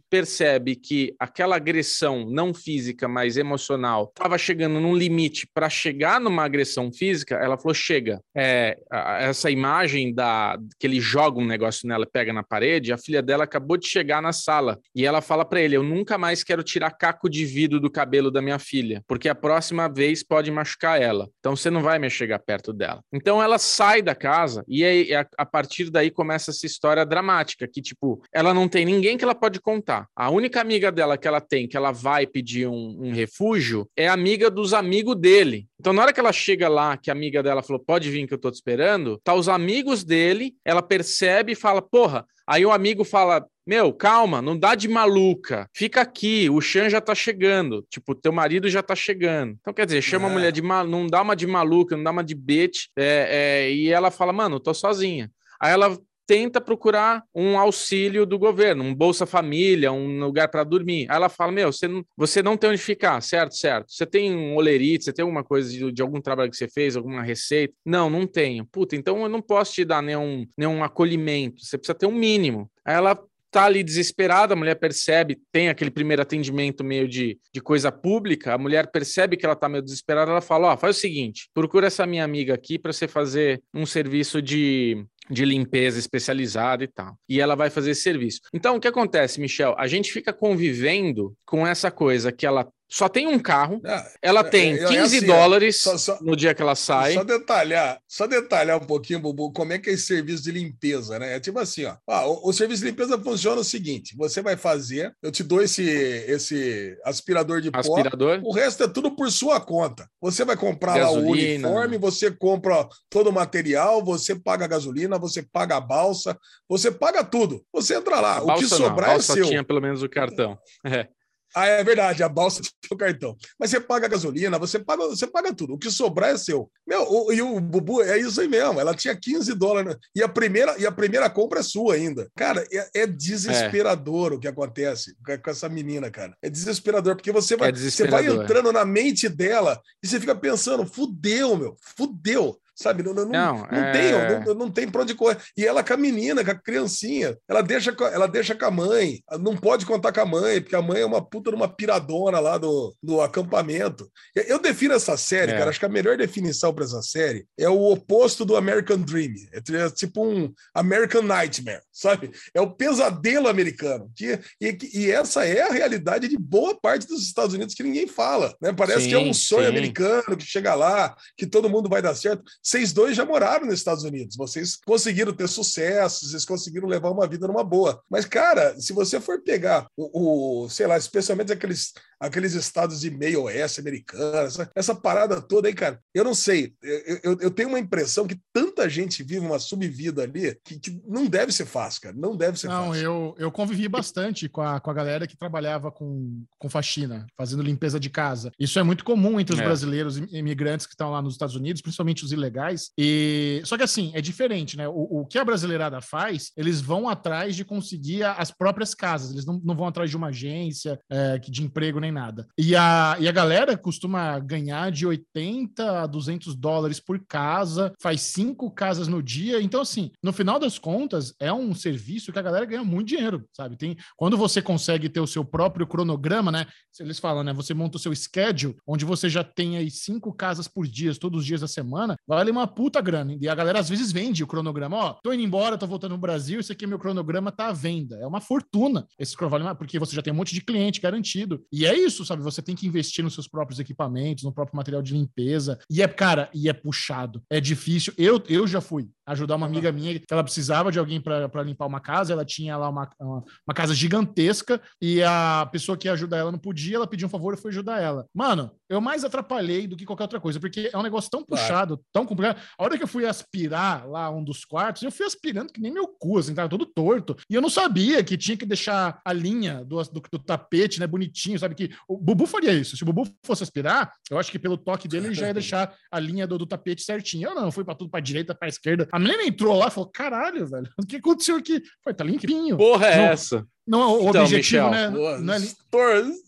Speaker 2: percebe que aquela agressão, não física, mas emocional, estava chegando num limite para chegar numa agressão física, ela falou: chega. É, a- essa imagem da que ele joga um negócio nela pega na parede, a filha dela acabou de chegar na sala e ela fala para ele: Eu nunca mais quero tirar caco de vidro do cabelo da minha filha, porque a próxima vez pode machucar ela. Então você não vai mais chegar perto dela. Então ela sai da casa e aí, a, a partir daí começa essa história dramática que, tipo, ela não tem ninguém que ela pode contar. A única amiga dela que ela tem, que ela vai pedir um, um refúgio, é amiga dos amigos dele. Então, na hora que ela chega lá, que a amiga dela falou, pode vir que eu tô te esperando, tá os amigos dele, ela percebe e fala, porra, aí o amigo fala, meu, calma, não dá de maluca. Fica aqui, o Chan já tá chegando. Tipo, teu marido já tá chegando. Então, quer dizer, chama
Speaker 3: É.
Speaker 2: a mulher de mal, não dá uma de maluca, não dá uma de bitch. é, é, e ela fala, mano, tô sozinha. Aí ela tenta procurar um auxílio do governo, um Bolsa Família, um lugar para dormir. Aí ela fala: Meu, você não, você não tem onde ficar, certo? Certo. Você tem um olerite, você tem alguma coisa de, de algum trabalho que você fez, alguma receita? Não, não tenho. Puta, então eu não posso te dar nenhum, nenhum acolhimento. Você precisa ter um mínimo. Aí ela tá ali desesperada, a mulher percebe, tem aquele primeiro atendimento meio de, de coisa pública, a mulher percebe que ela tá meio desesperada, ela fala, ó, faz o seguinte, procura essa minha amiga aqui para você fazer um serviço de de limpeza especializada e tal. E ela vai fazer esse serviço. Então, o que acontece, Michel? A gente fica convivendo com essa coisa que ela só tem um carro,
Speaker 3: Ah,
Speaker 2: ela
Speaker 3: é-
Speaker 2: tem
Speaker 3: é
Speaker 2: 15
Speaker 3: assim, ó,
Speaker 2: dólares
Speaker 3: só- só-
Speaker 2: no dia que ela sai.
Speaker 3: Só detalhar, só detalhar um pouquinho, Bubu, como é que é esse serviço de limpeza, né? É tipo assim, ó. Ah, o, o serviço de limpeza funciona o seguinte: você vai fazer, eu te dou esse, esse aspirador de pó.
Speaker 2: Aspirador.
Speaker 3: O resto é tudo por sua conta. Você vai comprar lá o
Speaker 2: Gasolina.
Speaker 3: uniforme, você compra todo o material, você paga a gasolina, você paga a balsa, você paga tudo. Você entra lá, o que
Speaker 2: balsa não, a
Speaker 3: sobrar é
Speaker 2: balsa
Speaker 3: seu.
Speaker 2: tinha pelo menos o cartão. É.
Speaker 3: Ah, é verdade, a balsa tinha o cartão. Mas você paga a gasolina, você paga, você paga tudo. O que sobrar é seu. Meu, o, e o Bubu é isso aí mesmo. Ela tinha 15 dólares. né? E a primeira, e a primeira compra é sua ainda. Cara, é, é desesperador o que acontece com essa menina, cara. É desesperador, porque você vai,
Speaker 2: É
Speaker 3: você vai entrando na mente dela e você fica pensando, fudeu, meu, fudeu. Sabe, não, não, não,
Speaker 2: Não, é-
Speaker 3: tem, não, não tem pra onde correr. E ela com a menina, com a criancinha, ela deixa, com a- ela deixa com a mãe, não pode contar com a mãe, porque a mãe é uma puta numa piradona lá do, do acampamento. Eu defino essa série,
Speaker 2: É.
Speaker 3: cara, acho que a melhor definição para essa série é o oposto do American Dream. É é tipo um American Nightmare, sabe? É o pesadelo americano. Que, e, e essa é a realidade de boa parte dos Estados Unidos que ninguém fala. Né? Parece
Speaker 2: Sim,
Speaker 3: que é um sonho
Speaker 2: sim.
Speaker 3: americano que chega lá, que todo mundo vai dar certo. Vocês dois já moraram nos Estados Unidos, vocês conseguiram ter sucesso, vocês conseguiram levar uma vida numa boa. Mas, cara, se você for pegar o, o sei lá, especialmente aqueles, aqueles estados de meio oeste americano, essa, essa parada toda aí, cara, eu não sei. Eu, eu, eu tenho uma impressão que tanta gente vive uma subvida ali que, que não deve ser fácil, cara. Não deve ser
Speaker 1: Não,
Speaker 3: fácil.
Speaker 1: eu, eu convivi bastante com a, com a galera que trabalhava com, com faxina, fazendo limpeza de casa. Isso é muito comum entre os
Speaker 2: É.
Speaker 1: brasileiros im- imigrantes que estão lá nos Estados Unidos, principalmente os ilegais. E só que assim, é diferente, né? O, o que a brasileirada faz, eles vão atrás de conseguir as próprias casas, eles não, não vão atrás de uma agência é, de emprego nem nada. E a, e a galera costuma ganhar de 80 a 200 dólares por casa, faz cinco casas no dia. Então, assim, no final das contas, é um serviço que a galera ganha muito dinheiro, sabe? Tem, quando você consegue ter o seu próprio cronograma, né? Eles falam, né? Você monta o seu schedule, onde você já tem aí cinco casas por dia, todos os dias da semana, vale uma puta grana. E a galera às vezes vende o cronograma. Ó, tô indo embora, tô voltando no Brasil, esse aqui é meu cronograma, tá à venda. É uma fortuna esse cronograma, porque você já tem um monte de cliente garantido. E é isso, sabe? Você tem que investir nos seus próprios equipamentos, no próprio material de limpeza. E é, cara, e é puxado. É difícil. Eu, eu já fui ajudar uma amiga minha que ela precisava de alguém para limpar uma casa. Ela tinha lá uma, uma, uma casa gigantesca e a pessoa que ia ajudar ela não podia. Ela pediu um favor e foi ajudar ela. Mano, eu mais atrapalhei do que qualquer outra coisa, porque é um negócio tão
Speaker 3: Claro.
Speaker 1: puxado, tão complicado. A hora que eu fui aspirar lá um dos quartos, eu fui aspirando que nem meu cu, assim, tava todo torto. E eu não sabia que tinha que deixar a linha do, do, do tapete, né, bonitinho, sabe? Que o Bubu faria isso. Se o Bubu fosse aspirar, eu acho que pelo toque dele ele já ia deixar a linha do, do tapete certinho. Eu não, fui pra tudo pra direita, pra esquerda. A menina entrou lá e falou: caralho, velho, o que aconteceu aqui? Foi, tá limpinho.
Speaker 2: Porra é
Speaker 1: Não.
Speaker 2: essa?
Speaker 1: Não, o
Speaker 2: Então,
Speaker 1: objetivo,
Speaker 2: Michel,
Speaker 1: né?
Speaker 3: Boa,
Speaker 1: Não é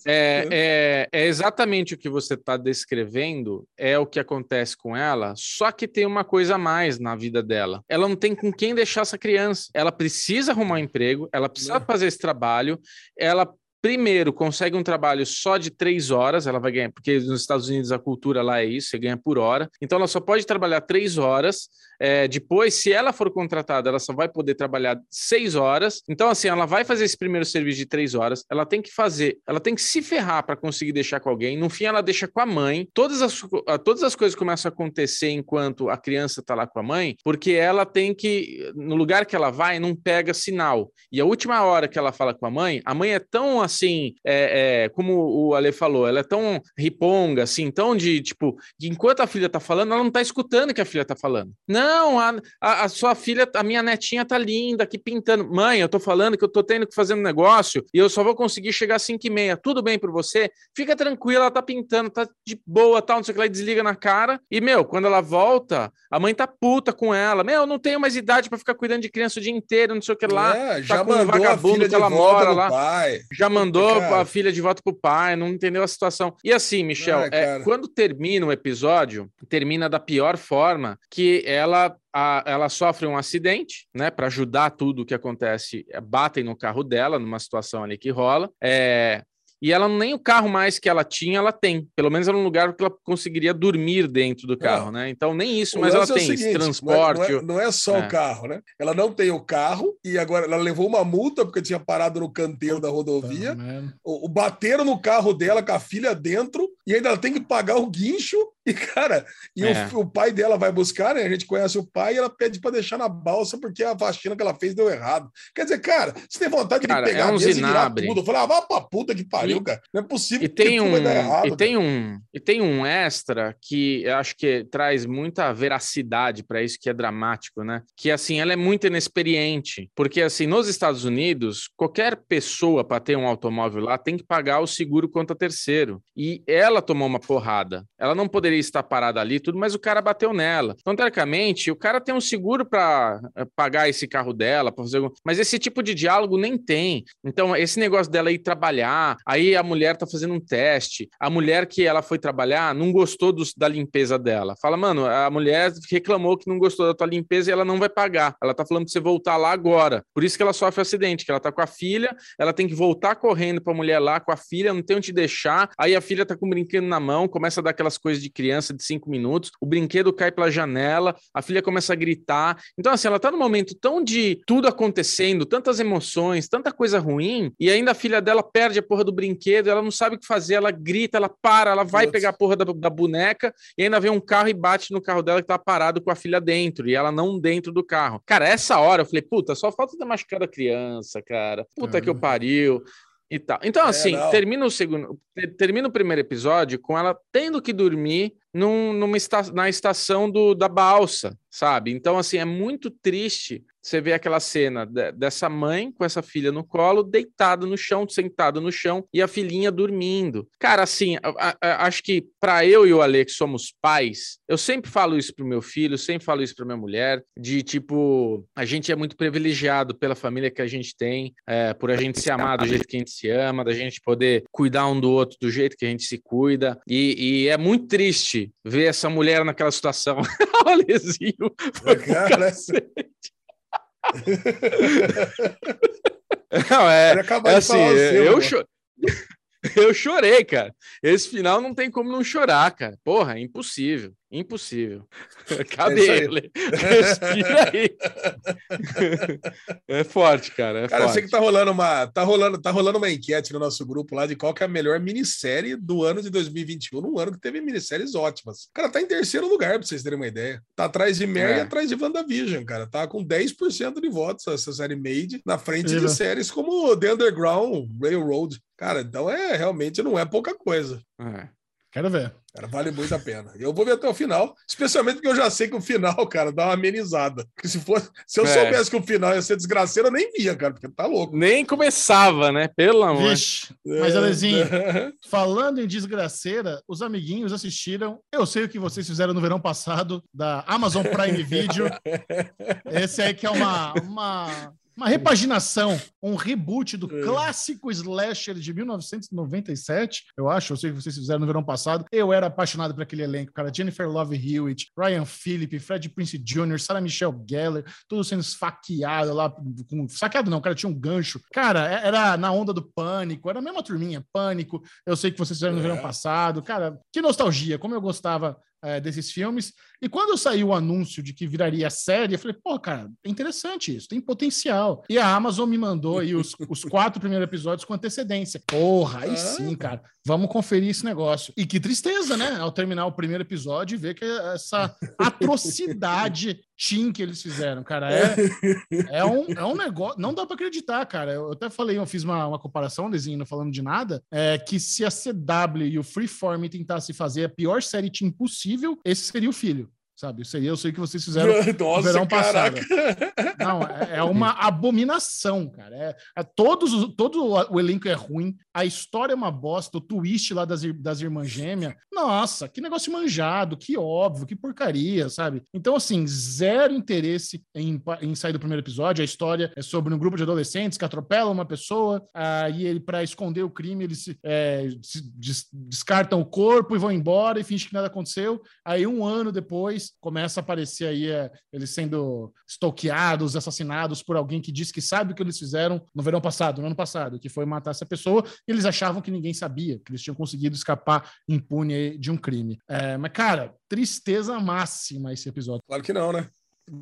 Speaker 2: É, é, é exatamente o que você está descrevendo, é o que acontece com ela, só que tem uma coisa a mais na vida dela. Ela não tem com quem deixar essa criança. Ela precisa arrumar um emprego, ela precisa fazer esse trabalho, ela primeiro consegue um trabalho só de três horas, ela vai ganhar, porque nos Estados Unidos a cultura lá é isso, você ganha por hora. Então ela só pode trabalhar três horas. É, depois, se ela for contratada, ela só vai poder trabalhar seis horas. Então, assim, ela vai fazer esse primeiro serviço de três horas, ela tem que fazer, ela tem que se ferrar para conseguir deixar com alguém. No fim, ela deixa com a mãe. Todas as, todas as coisas começam a acontecer enquanto a criança está lá com a mãe, porque ela tem que, no lugar que ela vai, não pega sinal. E a última hora que ela fala com a mãe, a mãe é tão assim, é, é, como o Ale falou, ela é tão riponga, assim, tão de tipo, de enquanto a filha tá falando, ela não tá escutando o que a filha tá falando. Não, a, a, a, sua filha, a minha netinha tá linda aqui pintando. Mãe, eu tô falando que eu tô tendo que fazer um negócio e eu só vou conseguir chegar às 5 e meia. Tudo bem por você? Fica tranquila, ela tá pintando, tá de boa, tal, não sei o que lá, e desliga na cara. E, meu, quando ela volta, a mãe tá puta com ela. Meu, eu não tenho mais idade para ficar cuidando de criança o dia inteiro, não sei o que lá. É,
Speaker 3: tá já mandou um vagabundo que ela mora lá. Pai.
Speaker 2: Já mandou cara. a filha de volta pro pai, não entendeu a situação. E assim, Michel, é, quando termina o episódio, termina da pior forma, que ela a, ela sofre um acidente, né? Para ajudar tudo o que acontece, batem no carro dela, numa situação ali que rola. É, e ela nem o carro mais que ela tinha, ela tem. Pelo menos era um lugar que ela conseguiria dormir dentro do carro, né? Então nem isso, o mas ela é tem seguinte, esse transporte.
Speaker 3: Não é, não é, não é só é. o carro, né? Ela não tem o carro e agora ela levou uma multa porque tinha parado no canteiro da rodovia. o, o bateram no carro dela com a filha dentro e ainda ela tem que pagar o guincho e, cara, e é. o, o, pai dela vai buscar, né? A gente conhece o pai e ela pede para deixar na balsa porque a faxina que ela fez deu errado. Quer dizer, cara, você tem vontade cara, de pegar é um mesa e virar tudo. Eu falei, ah, vá pra puta que pariu, e, cara. Não é possível
Speaker 2: e tem um, errado, E tem um, e tem um extra que eu acho que traz muita veracidade para isso que é dramático, né? Que, assim, ela é muito inexperiente. Porque, assim, nos Estados Unidos, qualquer pessoa para ter um automóvel lá tem que pagar o seguro contra terceiro. E ela tomou uma porrada. Ela não poderia está parada ali, tudo, mas o cara bateu nela. Então, teoricamente, o cara tem um seguro para eh, pagar esse carro dela, para fazer mas esse tipo de diálogo nem tem. Então, esse negócio dela ir trabalhar, aí a mulher tá fazendo um teste, a mulher que ela foi trabalhar não gostou da limpeza dela. Fala, mano, a mulher reclamou que não gostou da tua limpeza e ela não vai pagar. Ela tá falando para você voltar lá agora. Por isso que ela sofre acidente, que ela tá com a filha, ela tem que voltar correndo para a mulher lá com a filha, não tem onde deixar. Aí a filha tá com um brinquedo na mão, começa a dar aquelas coisas de criança de cinco minutos, o brinquedo cai pela janela, a filha começa a gritar. Então, assim, ela tá num momento tão de tudo acontecendo, tantas emoções, tanta coisa ruim, e ainda a filha dela perde a porra do brinquedo, ela não sabe o que fazer, ela grita, ela para, ela vai Nossa. pegar a porra da, da, boneca, e ainda vem um carro e bate no carro dela que tá parado com a filha dentro, e ela não dentro do carro. Cara, essa hora eu falei, puta, só falta ter machucado a criança, cara. Puta que eu pariu e tal. Então, é, assim, termina o segundo, termina o primeiro episódio com ela tendo que dormir num, numa esta, na estação do, da balsa, sabe? Então, assim, é muito triste você ver aquela cena de, dessa mãe com essa filha no colo, deitada no chão, sentada no chão, e a filhinha dormindo. Cara, assim, a, a, acho que para eu e o Ale, que somos pais, eu sempre falo isso pro meu filho, sempre falo isso pra minha mulher, de tipo, a gente é muito privilegiado pela família que a gente tem, é, por a gente se amar do jeito que a gente se ama, da gente poder cuidar um do outro do jeito que a gente se cuida, e, e é muito triste ver essa mulher naquela situação. o Alezinho foi Cara, Não, é, é assim, eu, cho... eu chorei, cara. Esse final não tem como não chorar, cara. Porra, é impossível. Impossível. Cadê é ele? Respira aí. é forte, cara. É
Speaker 3: cara,
Speaker 2: forte.
Speaker 3: eu sei que tá rolando uma, tá rolando, tá rolando uma enquete no nosso grupo lá de qual que é a melhor minissérie do ano de 2021, num ano que teve minisséries ótimas. Cara, tá em terceiro lugar, pra vocês terem uma ideia. Tá atrás de Mary é. e atrás de WandaVision, cara. Tá com 10% de votos essa série Made, na frente de séries como The Underground Railroad. Cara, então é realmente não é pouca coisa.
Speaker 1: É. Quero ver.
Speaker 3: Cara, vale muito a pena. Eu vou ver até o final, especialmente porque eu já sei que o final, cara, dá uma amenizada. Porque se fosse, se eu é. soubesse que o final ia ser desgraceiro, eu nem via, cara, porque tá louco.
Speaker 2: Nem começava, né? Pelo amor. Vixe.
Speaker 1: Mas, Alezinho, falando em desgraceira, os amiguinhos assistiram. Eu sei o que vocês fizeram no verão passado da Amazon Prime Video. Esse aí que é uma, uma Uma repaginação, um reboot do
Speaker 3: É.
Speaker 1: clássico slasher de 1997, eu acho. Eu sei que vocês fizeram no verão passado. Eu era apaixonado por aquele elenco, cara. Jennifer Love Hewitt, Ryan Phillip, Fred Prince Jr., Sarah Michelle Gellar, tudo sendo esfaqueado lá. Com... Saqueado não, cara, tinha um gancho. Cara, é- era na onda do pânico, era a mesma turminha, pânico. Eu sei que vocês fizeram no
Speaker 3: É.
Speaker 1: verão passado. Cara, que nostalgia, como eu gostava é, desses filmes. E quando saiu o anúncio de que viraria série, eu falei, pô, cara, é interessante isso, tem potencial. E a Amazon me mandou aí os, os quatro primeiros episódios com antecedência. Porra, aí
Speaker 3: Ah.
Speaker 1: sim, cara, vamos conferir esse negócio. E que tristeza, né? Ao terminar o primeiro episódio e ver que essa atrocidade teen que eles fizeram, cara, é, é, um, é um negócio, não dá pra acreditar, cara. Eu até falei, eu fiz uma, uma comparação, desenho, não falando de nada, é que se a CW e o Freeform tentassem fazer a pior série teen possível, esse seria o filho. Sabe? Seria, eu sei que vocês fizeram
Speaker 3: Nossa,
Speaker 1: verão
Speaker 3: caraca.
Speaker 1: não, é, é uma abominação, cara. É, é todos, os- todo o- elenco é ruim, a história é uma bosta, o twist lá das, das irmãs gêmeas. Nossa, que negócio manjado, que óbvio, que porcaria, sabe? Então, assim, zero interesse em, em sair do primeiro episódio. A história é sobre um grupo de adolescentes que atropelam uma pessoa, e ele, para esconder o crime, eles se, é, se des- descartam o corpo e vão embora e fingem que nada aconteceu. Aí, um ano depois, começa a aparecer aí é, eles sendo stalkeados, assassinados por alguém que diz que sabe o que eles fizeram no verão passado, no ano passado, que foi matar essa pessoa, e eles achavam que ninguém sabia, que eles tinham conseguido escapar impune de um crime. É, mas, cara, tristeza máxima esse episódio.
Speaker 3: Claro que não, né?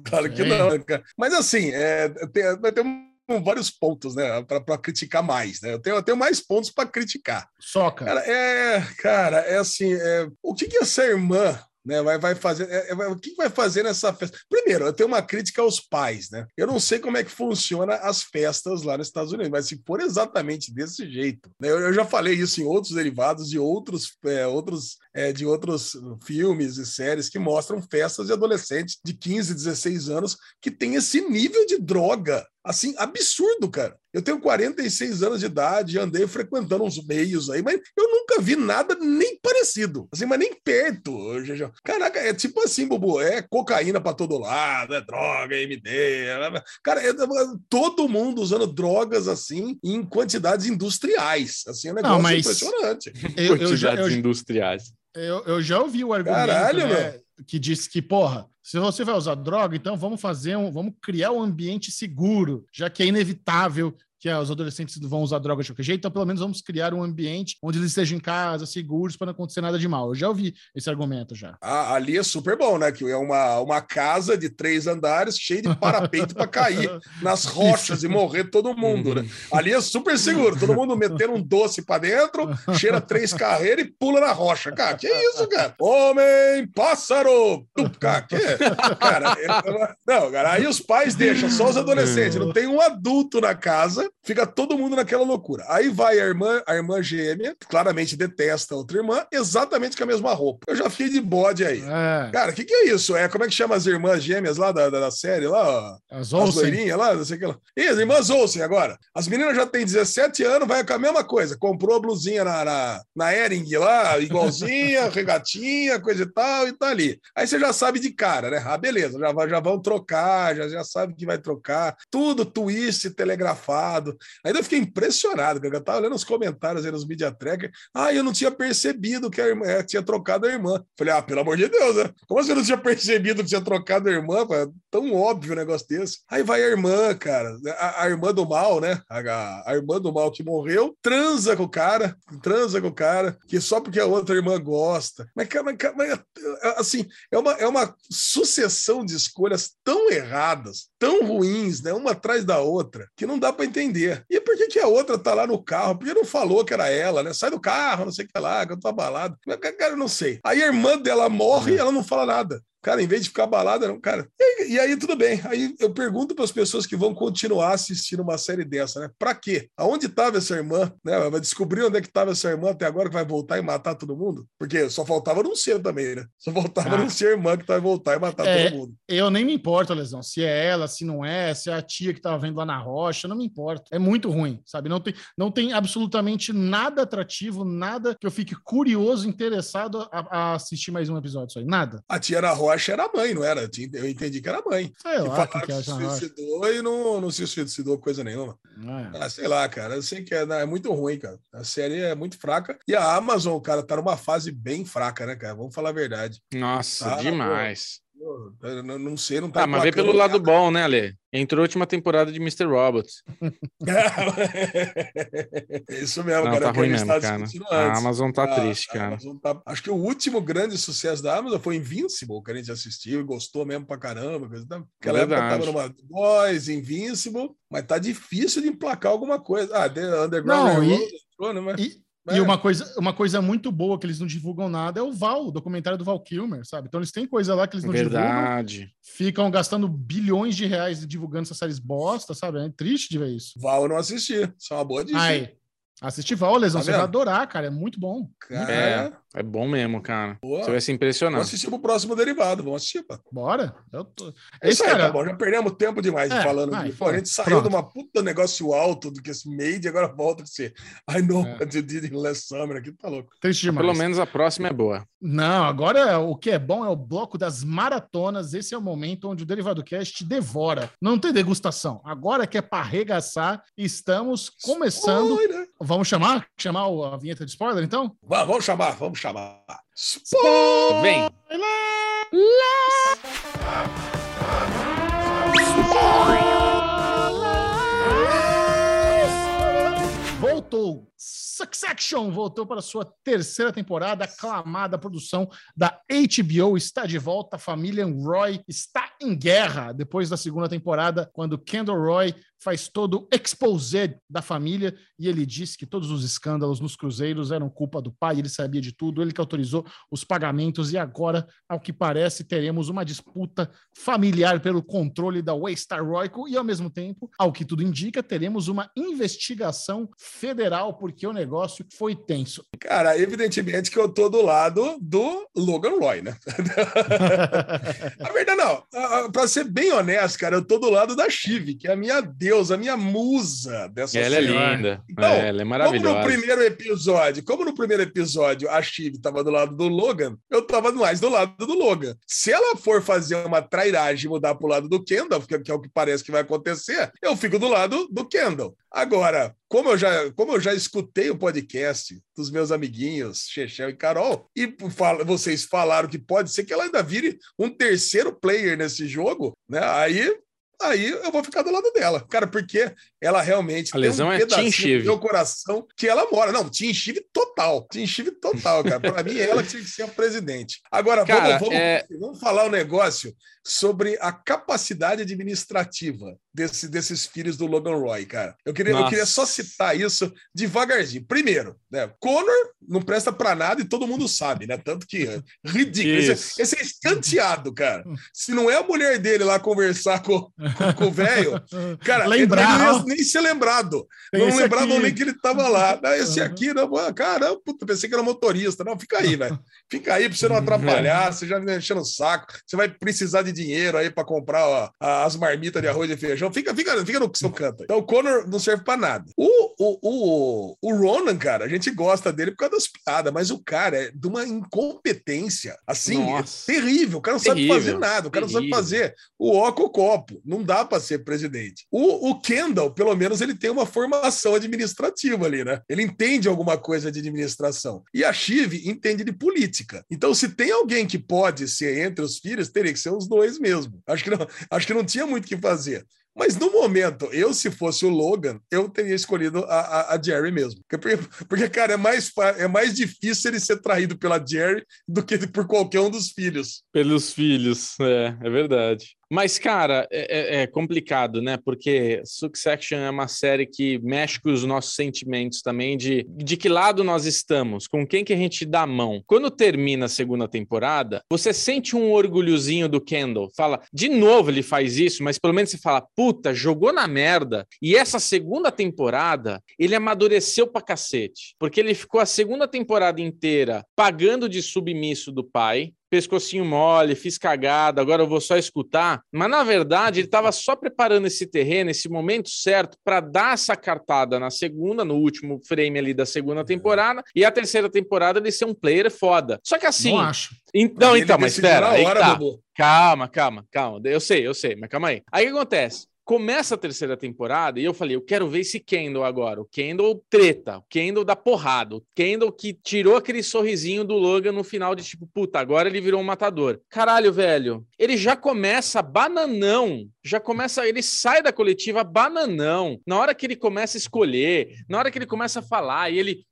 Speaker 3: Claro que
Speaker 1: É.
Speaker 3: não, né, cara. Mas assim, é, tem, vai ter um- vários pontos, né, para criticar mais, né? Eu tenho, eu tenho mais pontos para criticar.
Speaker 1: Só, cara.
Speaker 3: Cara, é, cara, é assim, é, o que que essa irmã né, vai, vai fazer? é, é, o que que vai fazer nessa festa? Primeiro, eu tenho uma crítica aos pais, né? Eu não sei como é que funciona as festas lá nos Estados Unidos, mas se for exatamente desse jeito, né, eu, eu já falei isso em outros derivados de outros, é, outros, é, de outros filmes e séries que mostram festas de adolescentes de 15, 16 anos que tem esse nível de droga assim, absurdo, cara. Eu tenho 46 anos de idade, andei frequentando uns meios aí, mas eu nunca vi nada nem parecido. Assim, mas nem perto. Caraca, é tipo assim, Bubu, é cocaína pra todo lado, é droga, é MD. é- Cara, é todo mundo usando drogas assim em quantidades industriais. Assim, é um negócio
Speaker 1: Não, mas-
Speaker 3: impressionante.
Speaker 1: Eu, eu já,
Speaker 2: Quantidades
Speaker 1: eu,
Speaker 2: industriais.
Speaker 1: eu, eu já ouvi o argumento
Speaker 3: Caralho,
Speaker 1: né, que diz que, porra, se você vai usar droga, então vamos fazer um, vamos criar um ambiente seguro, já que é inevitável que os adolescentes vão usar droga de qualquer jeito, então pelo menos vamos criar um ambiente onde eles estejam em casa, seguros, para não acontecer nada de mal. Eu já ouvi esse argumento já.
Speaker 3: Ah, ali é super bom, né? Que é uma, uma casa de três andares cheia de parapeito para cair nas rochas e morrer todo mundo, né? Ali é super seguro, todo mundo metendo um doce para dentro, cheira três carreiras e pula na rocha. Cara, que isso, cara? Homem, pássaro! Cara, que? cara é- não, cara, aí os pais deixam só os adolescentes, não tem um adulto na casa, fica todo mundo naquela loucura. Aí vai a irmã, a irmã gêmea, claramente detesta a outra irmã, exatamente com a mesma roupa. Eu já fiquei de bode aí.
Speaker 1: É,
Speaker 3: Cara, o que, que é isso? É como é que chama as irmãs gêmeas lá da, da, da série lá?
Speaker 1: as
Speaker 3: As loirinhas lá, não sei o que lá. As irmãs Olsen agora. As meninas já têm 17 anos, vai com a mesma coisa. Comprou a blusinha na, na, na Ering lá, igualzinha, regatinha, coisa e tal, e tá ali. Aí você já sabe de cara, né? Ah, beleza, já, já vão trocar, já, já sabe que vai trocar. Tudo twist telegrafado. Ainda eu fiquei impressionado. Eu tava olhando os comentários aí nos Media Tracker. Ah, eu não tinha percebido que a irmã eh, tinha trocado a irmã. Falei, ah, pelo amor de Deus, né? Como você não tinha percebido que tinha trocado a irmã? É tão óbvio um negócio desse. Aí vai a irmã, cara, a, a irmã do mal, né? A, a- irmã do mal que morreu, transa com o cara, transa com o cara, que só porque a outra irmã gosta. Mas, cara, mas, mas, assim, é uma, é uma sucessão de escolhas tão erradas, tão ruins, né? Uma atrás da outra, que não dá pra entender. E por que, que a outra tá lá no carro? Porque não falou que era ela, né? Sai do carro, não sei o que lá, que eu tô abalado. Cara, eu não sei. Aí a irmã dela morre e ela não fala nada. Cara, em vez de ficar abalada, não, cara. E, e aí, tudo bem. Aí eu pergunto para as pessoas que vão continuar assistindo uma série dessa, né? Pra quê? Aonde estava essa irmã? Né? Vai descobrir onde é que estava essa irmã até agora que vai voltar e matar todo mundo? Porque só faltava não ser também, né? Só faltava
Speaker 1: Ah.
Speaker 3: não ser a irmã que vai voltar e matar
Speaker 1: É.
Speaker 3: todo mundo.
Speaker 1: Eu nem me importo, Lesão, se é ela, se não é, se é a tia que tava vendo lá na rocha, não me importa. É muito ruim, sabe? Não tem, não tem absolutamente nada atrativo, nada que eu fique curioso, interessado a, a assistir mais um episódio. Isso aí. Nada.
Speaker 3: A tia na rocha eu acho que era mãe, não era? Eu entendi que era mãe.
Speaker 1: Sei
Speaker 3: E
Speaker 1: lá,
Speaker 3: falaram
Speaker 1: quem que
Speaker 3: que
Speaker 1: é
Speaker 3: se suicidou e não, não se suicidou coisa nenhuma.
Speaker 1: É.
Speaker 3: Ah, sei lá, cara. Eu sei que é, é muito ruim, cara. A série é muito fraca. E a Amazon, cara, tá numa fase bem fraca, né, cara? Vamos falar a verdade.
Speaker 2: Nossa,
Speaker 3: Ah,
Speaker 2: demais.
Speaker 3: Pô, não, não sei, não tá.
Speaker 2: Tá, mas vê pelo lado bom, né, Ale? Entrou a última temporada de Mr. Robot.
Speaker 3: É Isso mesmo,
Speaker 2: Não,
Speaker 3: cara.
Speaker 2: tá
Speaker 3: é
Speaker 2: ruim
Speaker 3: a gente
Speaker 2: mesmo,
Speaker 3: tava
Speaker 2: cara.
Speaker 3: discutindo
Speaker 2: A
Speaker 3: antes.
Speaker 2: Amazon tá
Speaker 3: Ah,
Speaker 2: triste, cara.
Speaker 3: Amazon tá- Acho que o último grande sucesso da Amazon foi Invincible, que a gente assistiu e gostou mesmo pra caramba. Aquela época
Speaker 2: Verdade.
Speaker 3: tava numa Boys, Invincible, mas tá difícil de emplacar alguma coisa. Ah, The Underground
Speaker 1: Não, e-
Speaker 3: Railroad entrou, né? Mas-
Speaker 1: E,
Speaker 3: É.
Speaker 1: e uma, coisa, uma coisa muito boa que eles não divulgam nada é o Val, o documentário do Val Kilmer, sabe? Então eles têm coisa lá que eles não divulgam,
Speaker 2: Verdade.
Speaker 1: ficam gastando bilhões de reais divulgando essas séries bosta, sabe? É triste de ver isso.
Speaker 3: Val eu não assisti. Isso é uma boa dica.
Speaker 1: assiste Val, Lesão,
Speaker 3: Tá
Speaker 1: você vai adorar, cara, é muito bom.
Speaker 3: Cara,
Speaker 2: É, é bom mesmo, cara.
Speaker 3: boa.
Speaker 2: Você vai se
Speaker 3: Vamos
Speaker 2: impressionar.
Speaker 3: assistir pro próximo derivado. Vamos assistir, pá.
Speaker 1: Bora. Eu tô...
Speaker 3: É isso
Speaker 1: Esse
Speaker 3: aí,
Speaker 1: cara-
Speaker 3: tá bom. Já perdemos tempo demais
Speaker 1: É,
Speaker 3: falando.
Speaker 1: vai,
Speaker 3: de- Pô, a gente saiu
Speaker 1: Pronto.
Speaker 3: de uma puta negócio alto do que esse made e agora volta a ser. I know
Speaker 1: É.
Speaker 3: what you did in last summer. Aqui tá louco.
Speaker 1: Triste demais.
Speaker 2: Pelo menos a próxima é boa.
Speaker 1: Não, agora o que é bom é o bloco das maratonas. Esse é o momento onde o Derivado Cast devora. Não tem degustação. Agora que é para arregaçar, estamos começando.
Speaker 3: Oi, né?
Speaker 1: Vamos chamar? Chamar o- a vinheta de spoiler, então?
Speaker 3: Va- Vamos chamar, vamos chamar.
Speaker 2: Vem.
Speaker 1: Voltou. Succession voltou para sua terceira temporada, aclamada produção da HBO está de volta. A família Roy está em guerra depois da segunda temporada, quando Kendall Roy faz todo o exposé da família e ele diz que todos os escândalos nos cruzeiros eram culpa do pai, ele sabia de tudo, ele que autorizou os pagamentos e agora, ao que parece, teremos uma disputa familiar pelo controle da Waystar Royco e ao mesmo tempo, ao que tudo indica, teremos uma investigação federal porque o negócio foi tenso.
Speaker 3: Cara, evidentemente que eu tô do lado do Logan Roy, né? A verdade, não. Pra ser bem honesto, cara, eu tô do lado da Chive, que é a minha deusa, a minha musa dessa
Speaker 2: Ela é
Speaker 3: série.
Speaker 2: linda.
Speaker 3: Então,
Speaker 2: É, ela é
Speaker 3: Como
Speaker 2: maravilhosa.
Speaker 3: no primeiro episódio, como no primeiro episódio a Chive tava do lado do Logan, eu tava mais do lado do Logan. Se ela for fazer uma trairagem e mudar pro lado do Kendall, que é o que parece que vai acontecer, eu fico do lado do Kendall. Agora, como eu já, como eu já escutei o podcast dos meus amiguinhos, Chechel e Carol, e vocês falaram que pode ser que ela ainda vire um terceiro player nesse jogo, né? Aí Aí eu vou ficar do lado dela, cara, porque ela realmente
Speaker 2: A lesão é Team
Speaker 3: pedacinho do meu coração que ela mora. Não, Team Chive total. Team Chive total, cara. Para mim, ela tinha que ser a presidente. Agora,
Speaker 2: Cara,
Speaker 3: vamos, vamos,
Speaker 2: é-
Speaker 3: vamos falar um negócio sobre a capacidade administrativa desse, desses filhos do Logan Roy, cara. Eu queria, eu queria só citar isso devagarzinho. Primeiro, né? Connor não presta para nada e todo mundo sabe, né? Tanto que é ridículo. Esse, esse é escanteado, cara. Se não é a mulher dele lá conversar com, com, com o velho, Cara,
Speaker 1: Lembrar.
Speaker 3: ele nem ser lembrado.
Speaker 1: Tem
Speaker 3: não
Speaker 1: aqui.
Speaker 3: nem que ele estava lá. Não, esse
Speaker 1: Uhum.
Speaker 3: aqui, não, ah, caramba, puta, pensei que era motorista. Não, fica aí, velho. Fica aí para você não atrapalhar, você já me enchendo o saco. Você vai precisar de dinheiro aí para comprar ó, as marmitas de arroz e feijão. Fica, fica, fica no seu canto. Então o Connor não serve para nada. O, o, o, o Ronan, cara, a gente gosta dele por causa das piadas, mas o cara é de uma incompetência assim, é terrível. O cara não sabe
Speaker 2: Terrível,
Speaker 3: fazer nada, o cara não sabe
Speaker 2: terrível.
Speaker 3: fazer o ó com o copo. Não dá para ser presidente. O, o Kendall, pelo menos, ele tem uma formação administrativa ali, né? Ele entende alguma coisa de administração. E a Chive entende de política. Então, se tem alguém que pode ser entre os filhos, teria que ser os dois mesmo. Acho que não, acho que não tinha muito o que fazer. Mas no momento, eu, se fosse o Logan, eu teria escolhido a, a, a Jerry mesmo. Porque, porque, cara, é mais, é mais difícil ele ser traído pela Jerry do que por qualquer um dos filhos.
Speaker 2: Pelos filhos, é, é verdade. Mas, cara, é, é- é complicado, né? Porque Succession é uma série que mexe com os nossos sentimentos também de, de que lado nós estamos, com quem que a gente dá a mão. Quando termina a segunda temporada, você sente um orgulhozinho do Kendall. Fala, de novo ele faz isso, mas pelo menos você fala, puta, jogou na merda. E essa segunda temporada, ele amadureceu pra cacete. Porque ele ficou a segunda temporada inteira pagando de submisso do pai, pescocinho mole, fiz cagada, agora eu vou só escutar. Mas na verdade, ele estava só preparando esse terreno, esse momento certo para dar essa cartada na segunda, no último frame ali da segunda temporada, e a terceira temporada ele ser um player foda. Só que assim.
Speaker 1: Não acho.
Speaker 2: En- Não,
Speaker 3: Ele
Speaker 2: então, mas espera. tá. Calma, calma, calma. Eu sei, eu sei, mas calma aí. Aí o que acontece? Começa a terceira temporada e eu falei, eu quero ver esse Kendall agora. O Kendall treta, o Kendall da porrada, o Kendall que tirou aquele sorrisinho do Logan no final de tipo, puta, agora ele virou um matador. Caralho, velho. Ele já começa bananão, já começa, ele sai da coletiva bananão. Na hora que ele começa a escolher, na hora que ele começa a falar e ele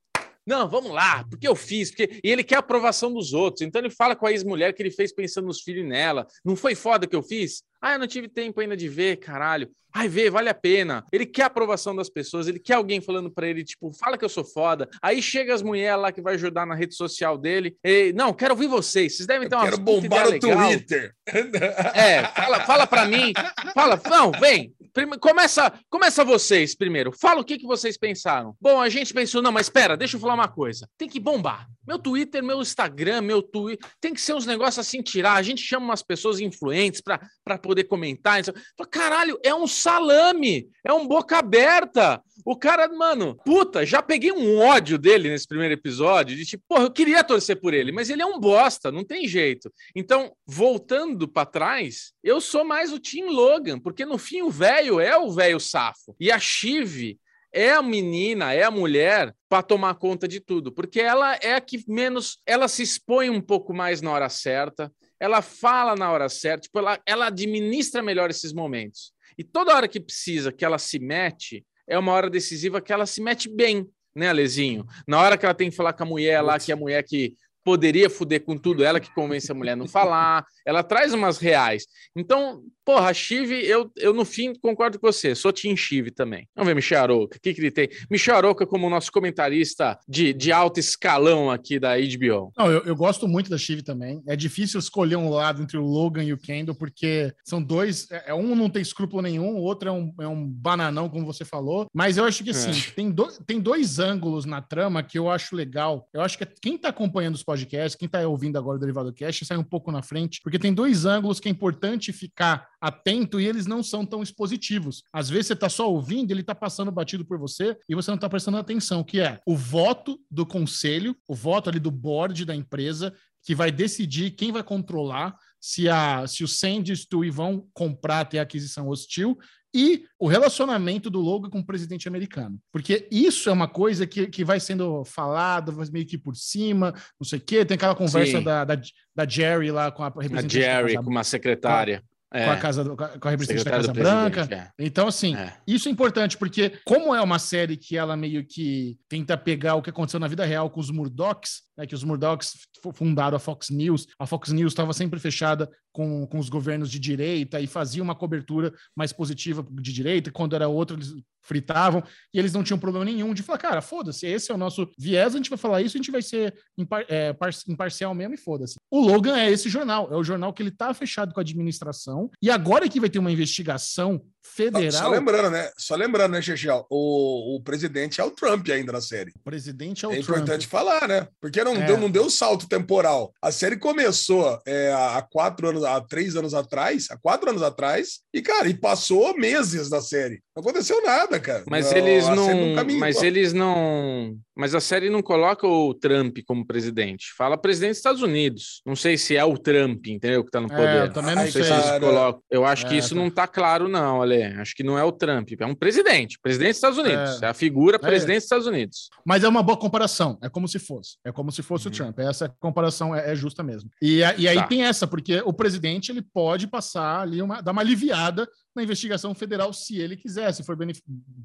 Speaker 2: não, vamos lá, porque eu fiz, porque e ele quer a aprovação dos outros. Então ele fala com a ex-mulher que ele fez pensando nos filhos nela. Não foi foda que eu fiz? Ah, eu não tive tempo ainda de ver, caralho. Ai, vê, vale a pena. Ele quer a aprovação das pessoas, ele quer alguém falando pra ele, tipo, fala que eu sou foda. Aí chega as mulheres lá que vai ajudar na rede social dele. E, não, quero ouvir vocês. Vocês devem ter uma
Speaker 3: quero bombar o
Speaker 2: legal.
Speaker 3: Twitter.
Speaker 2: É, fala, fala para mim. Fala, não, vem. Prime- começa, começa vocês primeiro. Fala o que, que vocês pensaram. Bom, a gente pensou, não, mas espera, deixa eu falar uma coisa. Tem que bombar. Meu Twitter, meu Instagram, meu Twitter, tem que ser uns negócios assim tirar. A gente chama umas pessoas influentes para poder comentar. Caralho, é um salame, é um boca aberta. O cara, mano, puta, já peguei um ódio dele nesse primeiro episódio, de tipo, porra, eu queria torcer por ele, mas ele é um bosta, não tem jeito. Então, voltando para trás, eu sou mais o Tim Logan, porque no fim o velho é o velho safo. E a Chive é a menina, é a mulher para tomar conta de tudo, porque ela é a que menos, ela se expõe um pouco mais na hora certa, ela fala na hora certa, tipo, ela, ela administra melhor esses momentos. E toda hora que precisa que ela se mete, é uma hora decisiva que ela se mete bem, né, Alezinho? Na hora que ela tem que falar com a mulher lá, que é a mulher que poderia fuder com tudo, ela que convence a mulher a não falar, ela traz umas reais. Então, porra, Chive, eu, eu no fim concordo com você, sou Team Chive também. Vamos ver Michel o que, que ele tem? Michel como nosso comentarista de, de alto escalão aqui da HBO.
Speaker 1: Não, eu, eu gosto muito da Shiv também. É difícil escolher um lado entre o Logan e o Kendall, porque são dois. É, um não tem escrúpulo nenhum, o outro é um, é um bananão, como você falou. Mas eu acho que assim,
Speaker 2: É.
Speaker 1: tem, do, tem dois ângulos na trama que eu acho legal. Eu acho que quem tá acompanhando os podcasts, quem tá ouvindo agora o Derivado Cast, sai um pouco na frente, porque tem dois ângulos que é importante ficar atento e eles não são tão expositivos. Às vezes você tá só ouvindo, ele tá passando batido por você e você não tá prestando atenção, que é o voto do conselho, o voto ali do board da empresa, que vai decidir quem vai controlar se, a, se o Sandy e o vão comprar, ter aquisição hostil, e o relacionamento do Logan com o presidente americano. Porque isso é uma coisa que, que vai sendo falado, vai meio que por cima, não sei o quê. Tem aquela conversa da, da, da Jerry lá com a
Speaker 2: A
Speaker 1: representante da
Speaker 2: Jerry
Speaker 1: Casa-
Speaker 2: com uma secretária.
Speaker 1: com
Speaker 2: É,
Speaker 1: a, casa, com a com a representante da Casa Branca.
Speaker 2: presidente,
Speaker 1: Então, assim,
Speaker 2: é.
Speaker 1: isso é importante, porque como é uma série que ela meio que tenta pegar o que aconteceu na vida real com os Murdochs, né, que os Murdochs fu- fundaram a Fox News, a Fox News estava sempre fechada com, com os governos de direita e fazia uma cobertura mais positiva de direita, quando era outro eles fritavam, e eles não tinham problema nenhum de falar, cara, foda-se, esse é o nosso viés, a gente vai falar isso, a gente vai ser impar- é, par- imparcial mesmo e foda-se. O Logan é esse jornal, é o jornal que ele tá fechado com a administração, e agora que vai ter uma investigação federal,
Speaker 3: Só lembrando, né? Só lembrando, né, Chechel? O, o presidente é o Trump ainda na série.
Speaker 1: o presidente é o
Speaker 3: É
Speaker 1: Trump.
Speaker 3: importante falar, né? Porque não,
Speaker 1: É.
Speaker 3: deu, não deu salto temporal. A série começou é, há quatro anos, há três anos atrás, há quatro anos atrás, e, cara, e passou meses da série. Não aconteceu nada, cara.
Speaker 2: Mas
Speaker 3: Não,
Speaker 2: eles não. Mas eles não. Mas a série não coloca o Trump como presidente. Fala presidente dos Estados Unidos. Não sei se é o Trump, entendeu? Que tá no
Speaker 1: É,
Speaker 2: poder.
Speaker 1: eu também não
Speaker 3: Ai,
Speaker 1: sei.
Speaker 2: se eles
Speaker 3: cara.
Speaker 2: colocam. Eu acho que
Speaker 1: É,
Speaker 2: isso
Speaker 1: tá.
Speaker 2: não tá claro, não, Ale. Acho que não é o Trump. É um presidente. Presidente dos Estados Unidos. É,
Speaker 1: É.
Speaker 2: a figura
Speaker 1: É.
Speaker 2: presidente dos Estados Unidos.
Speaker 1: Mas é uma boa comparação. É como se fosse. É como se fosse
Speaker 2: Uhum.
Speaker 1: o Trump. Essa comparação é, é justa mesmo. E, e aí
Speaker 2: Tá.
Speaker 1: tem essa, porque o presidente ele pode passar ali uma, dar uma aliviada na investigação federal se ele quiser, se for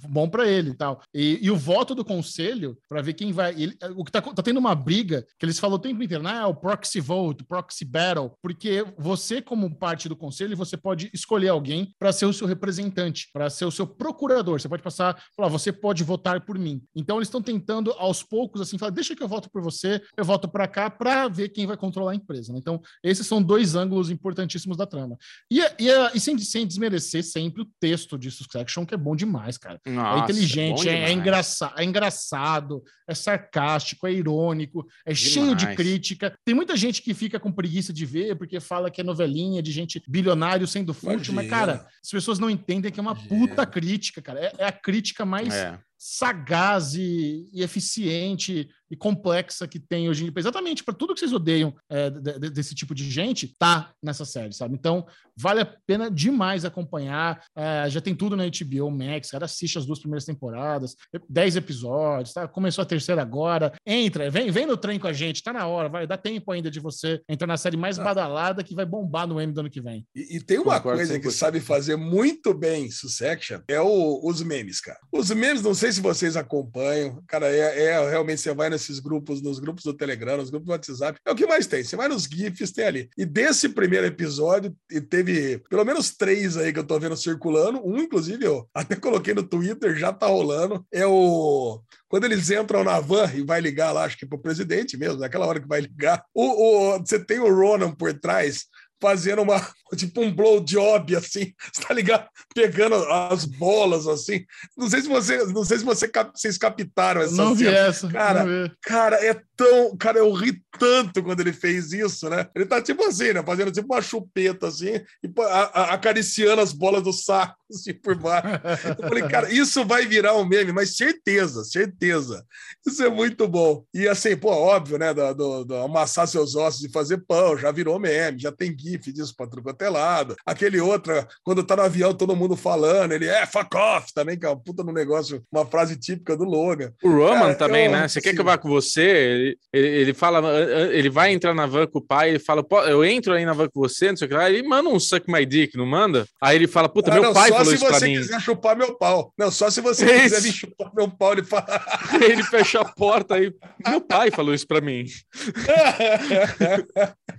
Speaker 1: bom para ele e tal. E, o voto do conselho para ver quem vai. ele- o que tá, tá tendo uma briga que eles falam o tempo inteiro, ah, o proxy vote, proxy battle, porque você como parte do conselho você pode escolher alguém para ser o seu representante, para ser o seu procurador. Você pode passar, falar, você pode votar por mim. Então eles estão tentando aos poucos assim, falar, deixa que eu voto por você, eu voto para cá para ver quem vai controlar a empresa. né? Então esses são dois ângulos importantíssimos da trama. E, e, e sem, sem desmerecer ser sempre o texto de Succession, que é bom demais, cara.
Speaker 2: Nossa,
Speaker 1: é inteligente, é, é,
Speaker 2: demais.
Speaker 1: engraça é engraçado, é sarcástico, é irônico, é cheio de
Speaker 2: Demais.
Speaker 1: crítica. Tem muita gente que fica com preguiça de ver porque fala que é novelinha de gente bilionário sendo fútil, mas, cara, as pessoas não entendem que é uma
Speaker 3: Imagina.
Speaker 1: puta crítica, cara. É, é a crítica mais
Speaker 2: É.
Speaker 1: sagaz e, e eficiente e complexa que tem hoje em dia. Exatamente para tudo que vocês odeiam é, de- de- desse tipo de gente, tá nessa série, sabe? Então, vale a pena demais acompanhar. É, já tem tudo na HBO Max, cara, assiste as duas primeiras temporadas, 10 episódios, tá? Começou a terceira agora. Entra, vem, vem no trem com a gente, tá na hora, vai dar tempo ainda de você entrar na série mais
Speaker 3: Ah.
Speaker 1: badalada que vai bombar no M do ano que vem.
Speaker 3: E, e tem uma
Speaker 2: Concordo
Speaker 3: coisa que
Speaker 2: 100%.
Speaker 3: sabe fazer muito bem Succession, é o- os memes, cara. Os memes, não sei se vocês acompanham, cara, é, é realmente você vai nesses grupos, nos grupos do Telegram, nos grupos do WhatsApp, é o que mais tem. Você vai nos GIFs, tem ali. E desse primeiro episódio, e teve pelo menos três aí que eu tô vendo circulando, um, inclusive, eu até coloquei no Twitter, já tá rolando, é o quando eles entram na van e vai ligar lá, acho que pro presidente mesmo, naquela hora que vai ligar, o, o- você tem o Ronan por trás fazendo uma, tipo um blowjob, assim, você tá ligado? Pegando as bolas, assim. Não sei se você, não sei se você, vocês captaram essa
Speaker 1: não vi
Speaker 3: cena.
Speaker 1: essa.
Speaker 3: Cara. Cara, é tão. Cara, eu ri tanto quando ele fez isso, né? Ele tá tipo assim, né? Fazendo tipo uma chupeta, assim, e a- a- acariciando as bolas do saco, assim, por baixo. Eu falei, cara, isso vai virar um meme, mas certeza, certeza. Isso é muito bom. E assim, pô, óbvio, né? Do, do- do amassar seus ossos e fazer pão, já virou meme, já tem GIF disso pra tudo quanto é lado. Aquele outro, quando tá no avião, todo mundo falando, ele é fuck off também, que é uma puta no negócio, uma frase típica do Logan.
Speaker 2: O Roman
Speaker 3: Cara,
Speaker 2: também,
Speaker 3: eu-
Speaker 2: né? Você quer que eu vá com você? Ele, ele, ele fala, ele vai entrar na van com o pai, ele fala, "Pô, eu entro aí na van com você, não sei o que lá. Ele manda um suck my dick, não manda? Aí ele fala, puta,
Speaker 3: Ah,
Speaker 2: meu
Speaker 3: não,
Speaker 2: pai
Speaker 3: só
Speaker 2: falou
Speaker 3: se
Speaker 2: isso pra
Speaker 3: você
Speaker 2: mim.
Speaker 3: quiser chupar meu pau. Não, só se você
Speaker 2: Isso.
Speaker 3: quiser vir chupar meu pau, ele fala.
Speaker 2: Ele fecha a porta aí. Meu pai falou isso pra mim.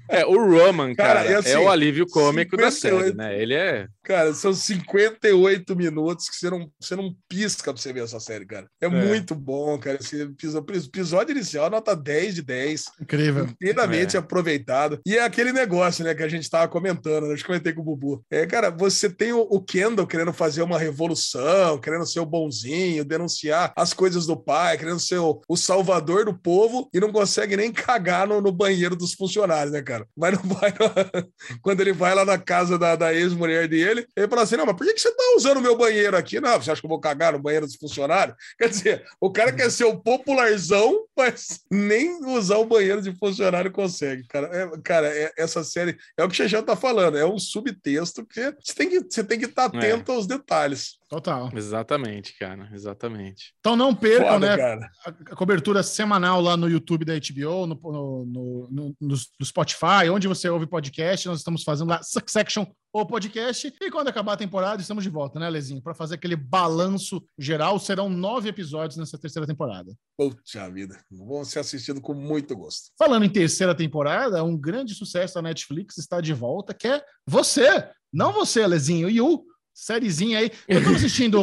Speaker 2: É, o Roman,
Speaker 3: Cara,
Speaker 2: cara,
Speaker 3: e assim,
Speaker 2: é o alívio cômico da
Speaker 3: 58.
Speaker 2: série, né? Ele é.
Speaker 3: cara, são 58 minutos que você não, você não pisca pra você ver essa série, cara. É, muito bom, cara. Esse episódio, episódio inicial, nota 10 de 10.
Speaker 1: Incrível.
Speaker 3: inteiramente
Speaker 2: É.
Speaker 3: aproveitado. E é aquele negócio, né, que a gente tava comentando, né? Acho que comentei com o Bubu. É, cara, você tem o, o Kendall querendo fazer uma revolução, querendo ser o bonzinho, denunciar as coisas do pai, querendo ser o, o salvador do povo e não consegue nem cagar no, no banheiro dos funcionários, né, cara? Mas não vai. Quando ele vai lá na casa da, da ex-mulher dele, ele fala assim: não, mas por que, que você tá usando o meu banheiro aqui? Não, você acha que eu vou cagar no banheiro dos funcionários? Quer dizer, o cara quer ser o popularzão, mas nem usar o banheiro de funcionário consegue. Cara, É- cara é- essa série é o que o Xexão tá falando, é um subtexto que você tem que você tem que estar
Speaker 2: É.
Speaker 3: atento aos detalhes.
Speaker 1: Total.
Speaker 2: Exatamente, cara. Exatamente.
Speaker 1: Então não percam,
Speaker 3: Foda,
Speaker 1: né?
Speaker 3: cara.
Speaker 1: a a cobertura semanal lá no YouTube da HBO, no, no, no, no- no- no Spotify, onde você ouve podcast. Nós estamos fazendo lá Succession, o podcast. E quando acabar a temporada, estamos de volta, né, Lezinho? Para fazer aquele balanço geral. Serão nove episódios nessa terceira temporada.
Speaker 3: Puxa vida, vão ser assistidos com muito gosto.
Speaker 1: Falando em terceira temporada, um grande sucesso da Netflix está de volta, que é você. Não você, Lezinho, Yu. Sériezinha aí. Eu tô assistindo.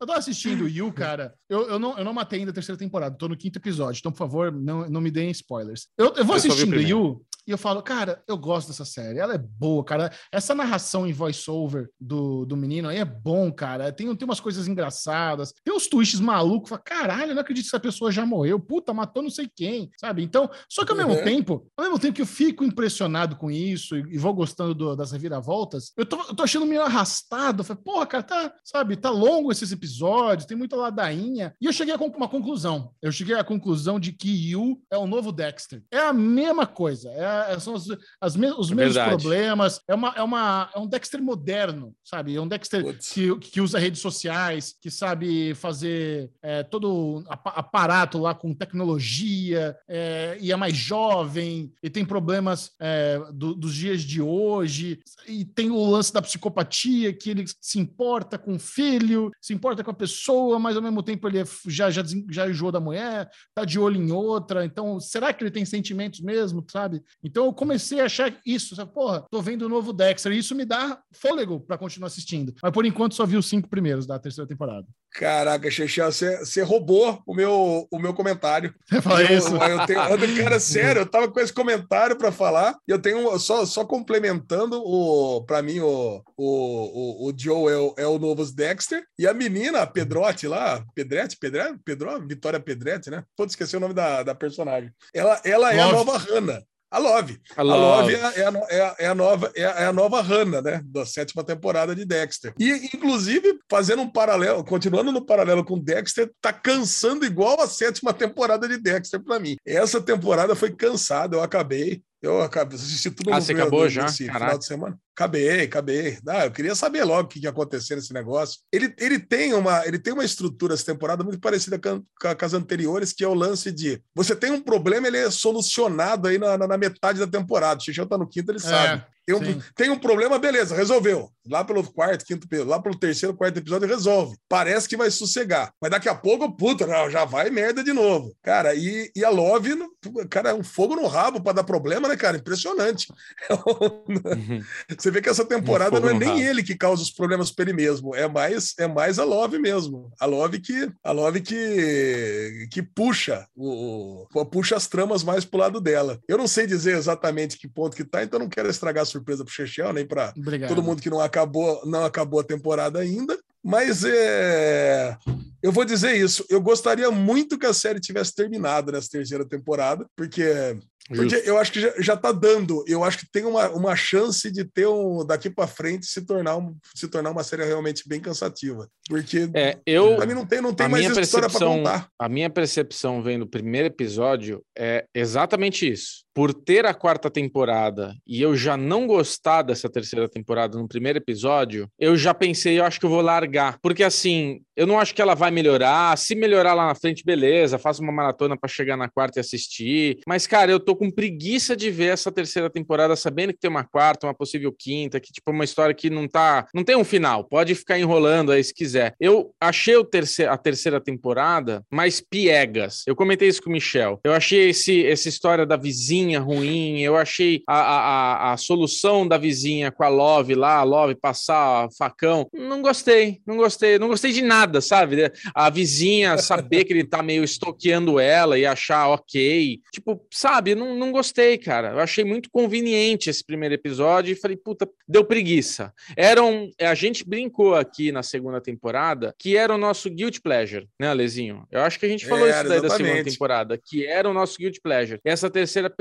Speaker 1: Eu tô assistindo Yu, cara. Eu, eu, não, eu não matei ainda a terceira temporada, tô no quinto episódio. Então, por favor, não, não me deem spoilers. Eu, eu vou
Speaker 2: Eu
Speaker 1: assistindo
Speaker 2: primeiro.
Speaker 1: E eu falo, cara, eu gosto dessa série. Ela é boa, cara. Essa narração em voice-over do, do menino aí é bom, cara. Tem, tem umas coisas engraçadas. Tem uns twists malucos. Fala, Caralho, eu não acredito que essa pessoa já morreu. Puta, matou não sei quem, sabe? Então, só que ao mesmo
Speaker 3: Uhum.
Speaker 1: tempo, ao mesmo tempo que eu fico impressionado com isso e, e vou gostando do- das reviravoltas, eu tô, eu tô achando meio arrastado. Eu falei, porra, cara, tá, sabe, tá longo esses episódios, tem muita ladainha. E eu cheguei a uma conclusão. Eu cheguei à conclusão de que Yu é o novo Dexter. É a mesma coisa. É, é- são os, as me- os
Speaker 2: É
Speaker 1: mesmos
Speaker 2: verdade.
Speaker 1: problemas. É, uma, é, uma, é um Dexter moderno, sabe? É um Dexter
Speaker 3: Putz.
Speaker 1: que, que usa redes sociais, que sabe fazer é, todo aparato lá com tecnologia, é, e é mais jovem, e tem problemas é, do- dos dias de hoje, e tem o lance da psicopatia, que ele se importa com o filho, se importa com a pessoa, mas ao mesmo tempo ele já, já, já enjoou da mulher, tá de olho em outra, então será que ele tem sentimentos mesmo, sabe? Então eu comecei a achar isso, sabe? porra, tô vendo o novo Dexter, e isso me dá fôlego para continuar assistindo. Mas por enquanto só vi os cinco primeiros da terceira temporada.
Speaker 3: Caraca, Xexé, você, roubou o meu, o meu comentário.
Speaker 1: Você fala
Speaker 3: eu,
Speaker 1: isso?
Speaker 3: Eu tenho, cara, sério, eu tava com esse comentário para falar, e eu tenho só, só complementando o para mim o, o, o, o Joe é o, é o novo Dexter e a menina, a Pedrotti lá, Pedretti, Pedretti, Pedro, Vitória Pedretti, né? Pode esquecer o nome da, da personagem. Ela, ela é a nova Hannah. A Love. A Love, a Love é, a, é, a, é, a, nova, é, é a nova Hannah, né? Da sétima temporada de Dexter. E, inclusive, fazendo um paralelo, continuando no paralelo com Dexter, tá cansando igual a sétima temporada de Dexter para mim. Essa temporada foi cansada, eu acabei. Eu acabei, assisti tudo
Speaker 2: ah,
Speaker 3: no
Speaker 2: você acabou já?
Speaker 3: final de semana. Acabei, acabei. Ah, eu queria saber logo o que ia acontecer nesse negócio. Ele, ele, tem uma, ele tem uma estrutura essa temporada muito parecida com, com, as anteriores, que é o lance de você tem um problema, ele é solucionado aí na, na, na metade da temporada. O Xixão tá no quinto, ele é, sabe. Tem um, tem um problema, beleza, resolveu. Lá pelo quarto, quinto, lá pelo terceiro, quarto episódio, resolve. Parece que vai sossegar. Mas daqui a pouco, puta, já vai merda de novo. Cara, e, e a Love, cara, é um fogo no rabo para dar problema, né, cara? Impressionante. Uhum. Você vê que essa temporada um não é nem rabo. ele que causa os problemas para ele mesmo, é mais, é mais a Love mesmo. A Love que, a Love que, que puxa, o, puxa as tramas mais pro lado dela. Eu não sei dizer exatamente que ponto que tá, então não quero estragar a surpresa pro Chechel, nem para todo mundo que não acabou, não acabou a temporada ainda. Mas é, eu vou dizer isso. Eu gostaria muito que a série tivesse terminado nessa terceira temporada, porque porque eu acho que já, já tá dando, eu acho que tem uma, uma chance de ter um daqui para frente se tornar, um, se tornar uma série realmente bem cansativa. Porque
Speaker 2: é, eu,
Speaker 3: pra mim não tem, não tem mais história para contar.
Speaker 2: A minha percepção vendo o primeiro episódio é exatamente isso por ter a quarta temporada e eu já não gostar dessa terceira temporada no primeiro episódio, eu já pensei, eu acho que eu vou largar. Porque assim, eu não acho que ela vai melhorar. Se melhorar lá na frente, beleza, faço uma maratona para chegar na quarta e assistir. Mas, cara, eu tô com preguiça de ver essa terceira temporada, sabendo que tem uma quarta, uma possível quinta, que, tipo, uma história que não tá. Não tem um final, pode ficar enrolando aí se quiser. Eu achei o a terceira temporada mais piegas. Eu comentei isso com o Michel. Eu achei esse, essa história da vizinha ruim, eu achei a, a, a solução da vizinha com a Love lá, a Love passar facão. Não gostei, não gostei, não gostei de nada, sabe? A vizinha saber que ele tá meio estoqueando ela e achar ok. Tipo, sabe? Não, não gostei, cara. Eu achei muito conveniente esse primeiro episódio e falei, puta, deu preguiça. Era um, a gente brincou aqui na segunda temporada que era o nosso guilt pleasure, né, Alezinho? Eu acho que a gente falou é, isso daí exatamente. da segunda temporada, que era o nosso guilt pleasure. Essa terceira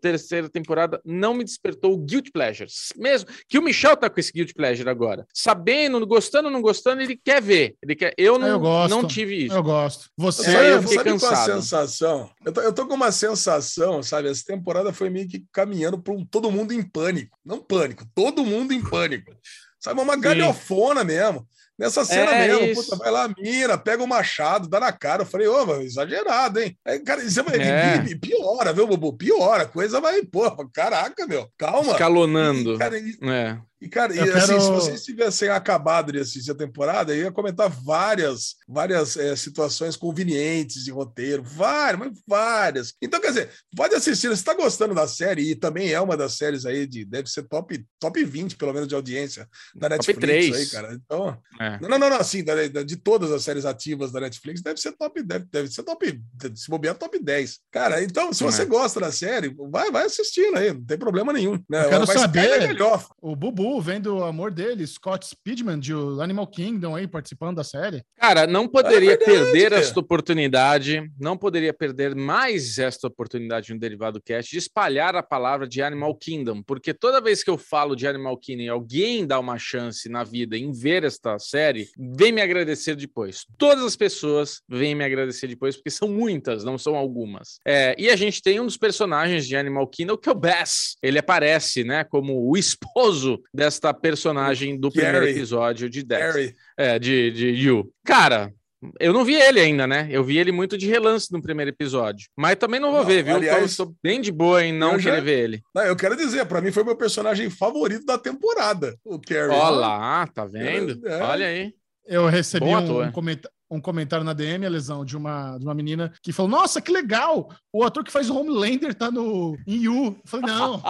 Speaker 2: terceira temporada não me despertou o guilt pleasure. Mesmo que o Michel tá com esse guilt pleasure agora. Sabendo, gostando ou não gostando, ele quer ver. Ele quer... Eu não, eu gosto, não tive isso.
Speaker 1: Eu gosto. Você
Speaker 3: é, eu fiquei cansado. Com a sensação? Eu tô, eu tô com uma sensação, sabe? Essa temporada foi meio que caminhando para um todo mundo em pânico. Não pânico, todo mundo em pânico. Sabe, uma galhofona mesmo. Nessa cena é mesmo, isso. puta, vai lá, mira, pega o machado, dá na cara. Eu falei, ô, exagerado, hein? Aí, cara, isso é, é. piora, viu, Bubu? Piora, a coisa vai, pô, caraca, meu, calma.
Speaker 2: Escalonando.
Speaker 3: E, cara,
Speaker 2: e, é.
Speaker 3: E, cara, e, assim, quero... se vocês tivessem acabado de assistir a temporada, eu ia comentar várias, várias é, situações convenientes de roteiro, várias, mas várias. Então, quer dizer, pode assistir, você está gostando da série, e também é uma das séries aí de, deve ser top, top 20, pelo menos, de audiência da Netflix top 3. aí, cara. Então, é. não, não, não, assim, de todas as séries ativas da Netflix, deve ser top, deve, deve ser top, se bobear, top 10. Cara, então, se você é. gosta da série, vai, vai assistindo aí, não tem problema nenhum. Né?
Speaker 1: Eu quero saber, melhor. o Bubu vendo o amor dele, Scott Speedman, de Animal Kingdom, aí, participando da série.
Speaker 2: Cara, não poderia é verdade, perder cara. esta oportunidade, não poderia perder mais esta oportunidade no Derivado Cast de espalhar a palavra de Animal Kingdom, porque toda vez que eu falo de Animal Kingdom e alguém dá uma chance na vida em ver esta série, vem me agradecer depois. Todas as pessoas vêm me agradecer depois, porque são muitas, não são algumas. É, e a gente tem um dos personagens de Animal Kingdom, que é o Bass. Ele aparece, né, como o esposo desta personagem do Gary. primeiro episódio de Dex. É, de, de You. Cara, eu não vi ele ainda, né? Eu vi ele muito de relance no primeiro episódio. Mas também não vou não, ver, viu? Aliás, eu estou bem de boa em não já... querer ver ele.
Speaker 3: Não, eu quero dizer, para mim foi meu personagem favorito da temporada, o Carrie.
Speaker 2: Olha lá, tá vendo? É, é. Olha aí.
Speaker 1: Eu recebi um, um, comentário, um comentário na DM, a lesão, de uma, de uma menina que falou: Nossa, que legal! O ator que faz o Homelander tá no em You. Eu falei, não,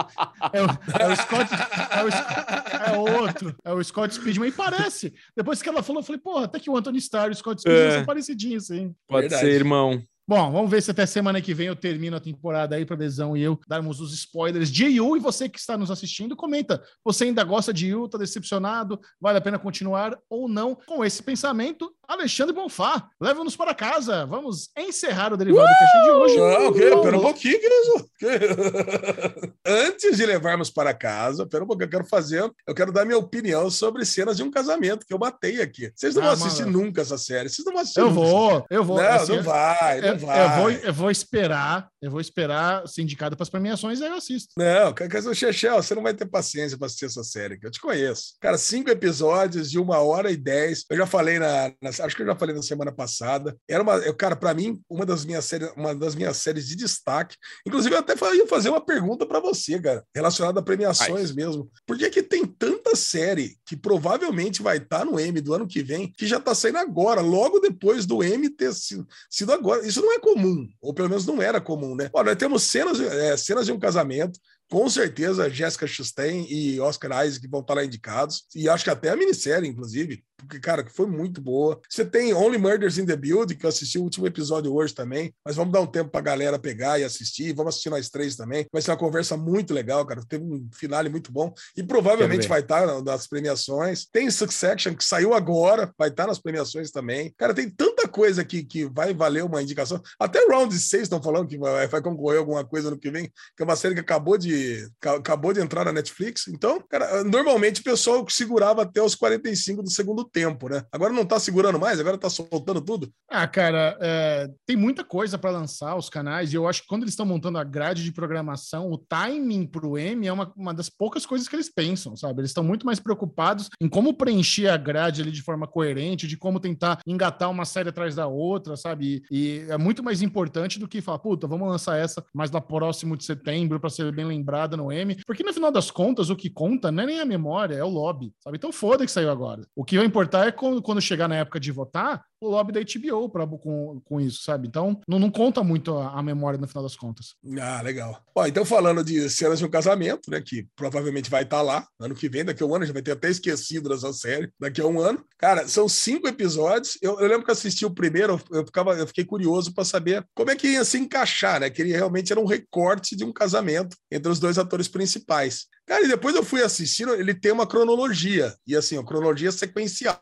Speaker 1: é o, é o Scott, é o, é outro, é o Scott Speedman. E parece. Depois que ela falou, eu falei, porra, até que o Anthony Starr e o Scott Speedman
Speaker 2: É.
Speaker 1: são parecidinhos, sim.
Speaker 2: Pode
Speaker 3: Verdade.
Speaker 2: ser, irmão.
Speaker 1: Bom, vamos ver se até semana que vem eu termino a temporada aí para Lesão e eu darmos os spoilers de Yu. E você que está nos assistindo, comenta. Você ainda gosta de Yu? Tá decepcionado? Vale a pena continuar ou não? Com esse pensamento, Alexandre Bonfá, leva-nos para casa. Vamos encerrar o Derivado Cast de hoje.
Speaker 3: Não, ok,
Speaker 1: Vamos-
Speaker 3: pera um pouquinho, querido. Antes de levarmos para casa, pera um pouquinho, eu quero fazer, eu quero dar minha opinião sobre cenas de um casamento que eu matei aqui. Vocês não
Speaker 1: Ah,
Speaker 3: vão assistir
Speaker 1: mano.
Speaker 3: nunca essa série. Vocês não vão assistir
Speaker 1: Eu
Speaker 3: nunca
Speaker 1: vou, eu vou.
Speaker 3: Não,
Speaker 1: assim,
Speaker 3: não vai, não
Speaker 1: eu,
Speaker 3: vai.
Speaker 1: eu vou, eu vou esperar, eu vou esperar ser indicado para as premiações e aí eu assisto.
Speaker 3: Não, o Chechel, você não vai ter paciência para assistir essa série, que eu te conheço. Cara, cinco episódios de uma hora e dez. Eu já falei na, na- acho que eu já falei na semana passada. Era uma, eu, cara, para mim, uma das minhas séries, uma das minhas séries de destaque. Inclusive, eu até ia fazer uma pergunta para você, cara, relacionada a premiações
Speaker 2: Faz.
Speaker 3: mesmo. Por que que tem tanta série que provavelmente vai estar no M do ano que vem, que já tá saindo agora, logo depois do M ter sido, sido agora? Isso não é comum, ou pelo menos não era comum, né? Ó, nós temos cenas, é, cenas de um casamento, com certeza Jessica Chastain e Oscar Isaac vão estar lá indicados, e acho que até a minissérie, inclusive, porque, cara, que foi muito boa. Você tem Only Murders in the Building, que eu assisti o último episódio hoje também, mas vamos dar um tempo pra galera pegar e assistir, vamos assistir nós três também. Vai ser uma conversa muito legal, cara, teve um finale muito bom, e provavelmente vai estar na- nas premiações. Tem Succession, que saiu agora, vai estar nas premiações também. Cara, tem tanta coisa que, que vai valer uma indicação. Até Round 6 estão falando que vai, vai concorrer alguma coisa no que vem, que é uma série que acabou de, ca- acabou de entrar na Netflix. Então, cara, normalmente o pessoal segurava até os 45 do segundo tempo, né? Agora não tá segurando mais, agora tá soltando tudo.
Speaker 1: Ah, cara, é, tem muita coisa para lançar os canais, e eu acho que quando eles estão montando a grade de programação, o timing para o M é uma, uma das poucas coisas que eles pensam, sabe? Eles estão muito mais preocupados em como preencher a grade ali de forma coerente, de como tentar engatar uma série atrás da outra, sabe? E, e é muito mais importante do que falar, puta, vamos lançar essa mais lá próximo de setembro para ser bem lembrada no M, porque no final das contas, o que conta não é nem a memória, é o lobby, sabe? Então foda que saiu agora. O que vai importar é quando, quando chegar na época de votar, o lobby da HBO pra, com, com isso, sabe? Então, não, não conta muito a, a memória no final das contas.
Speaker 3: Ah, legal. Bom, então falando de cenas de um casamento, né, que provavelmente vai estar lá ano que vem, daqui a um ano, já vai ter até esquecido dessa série, daqui a um ano. Cara, são cinco episódios. Eu, eu lembro que assisti o primeiro, eu, ficava, eu fiquei curioso para saber como é que ia se encaixar, né? Que ele realmente era um recorte de um casamento entre os dois atores principais. Cara, e depois eu fui assistindo, ele tem uma cronologia, e assim, a cronologia sequencial.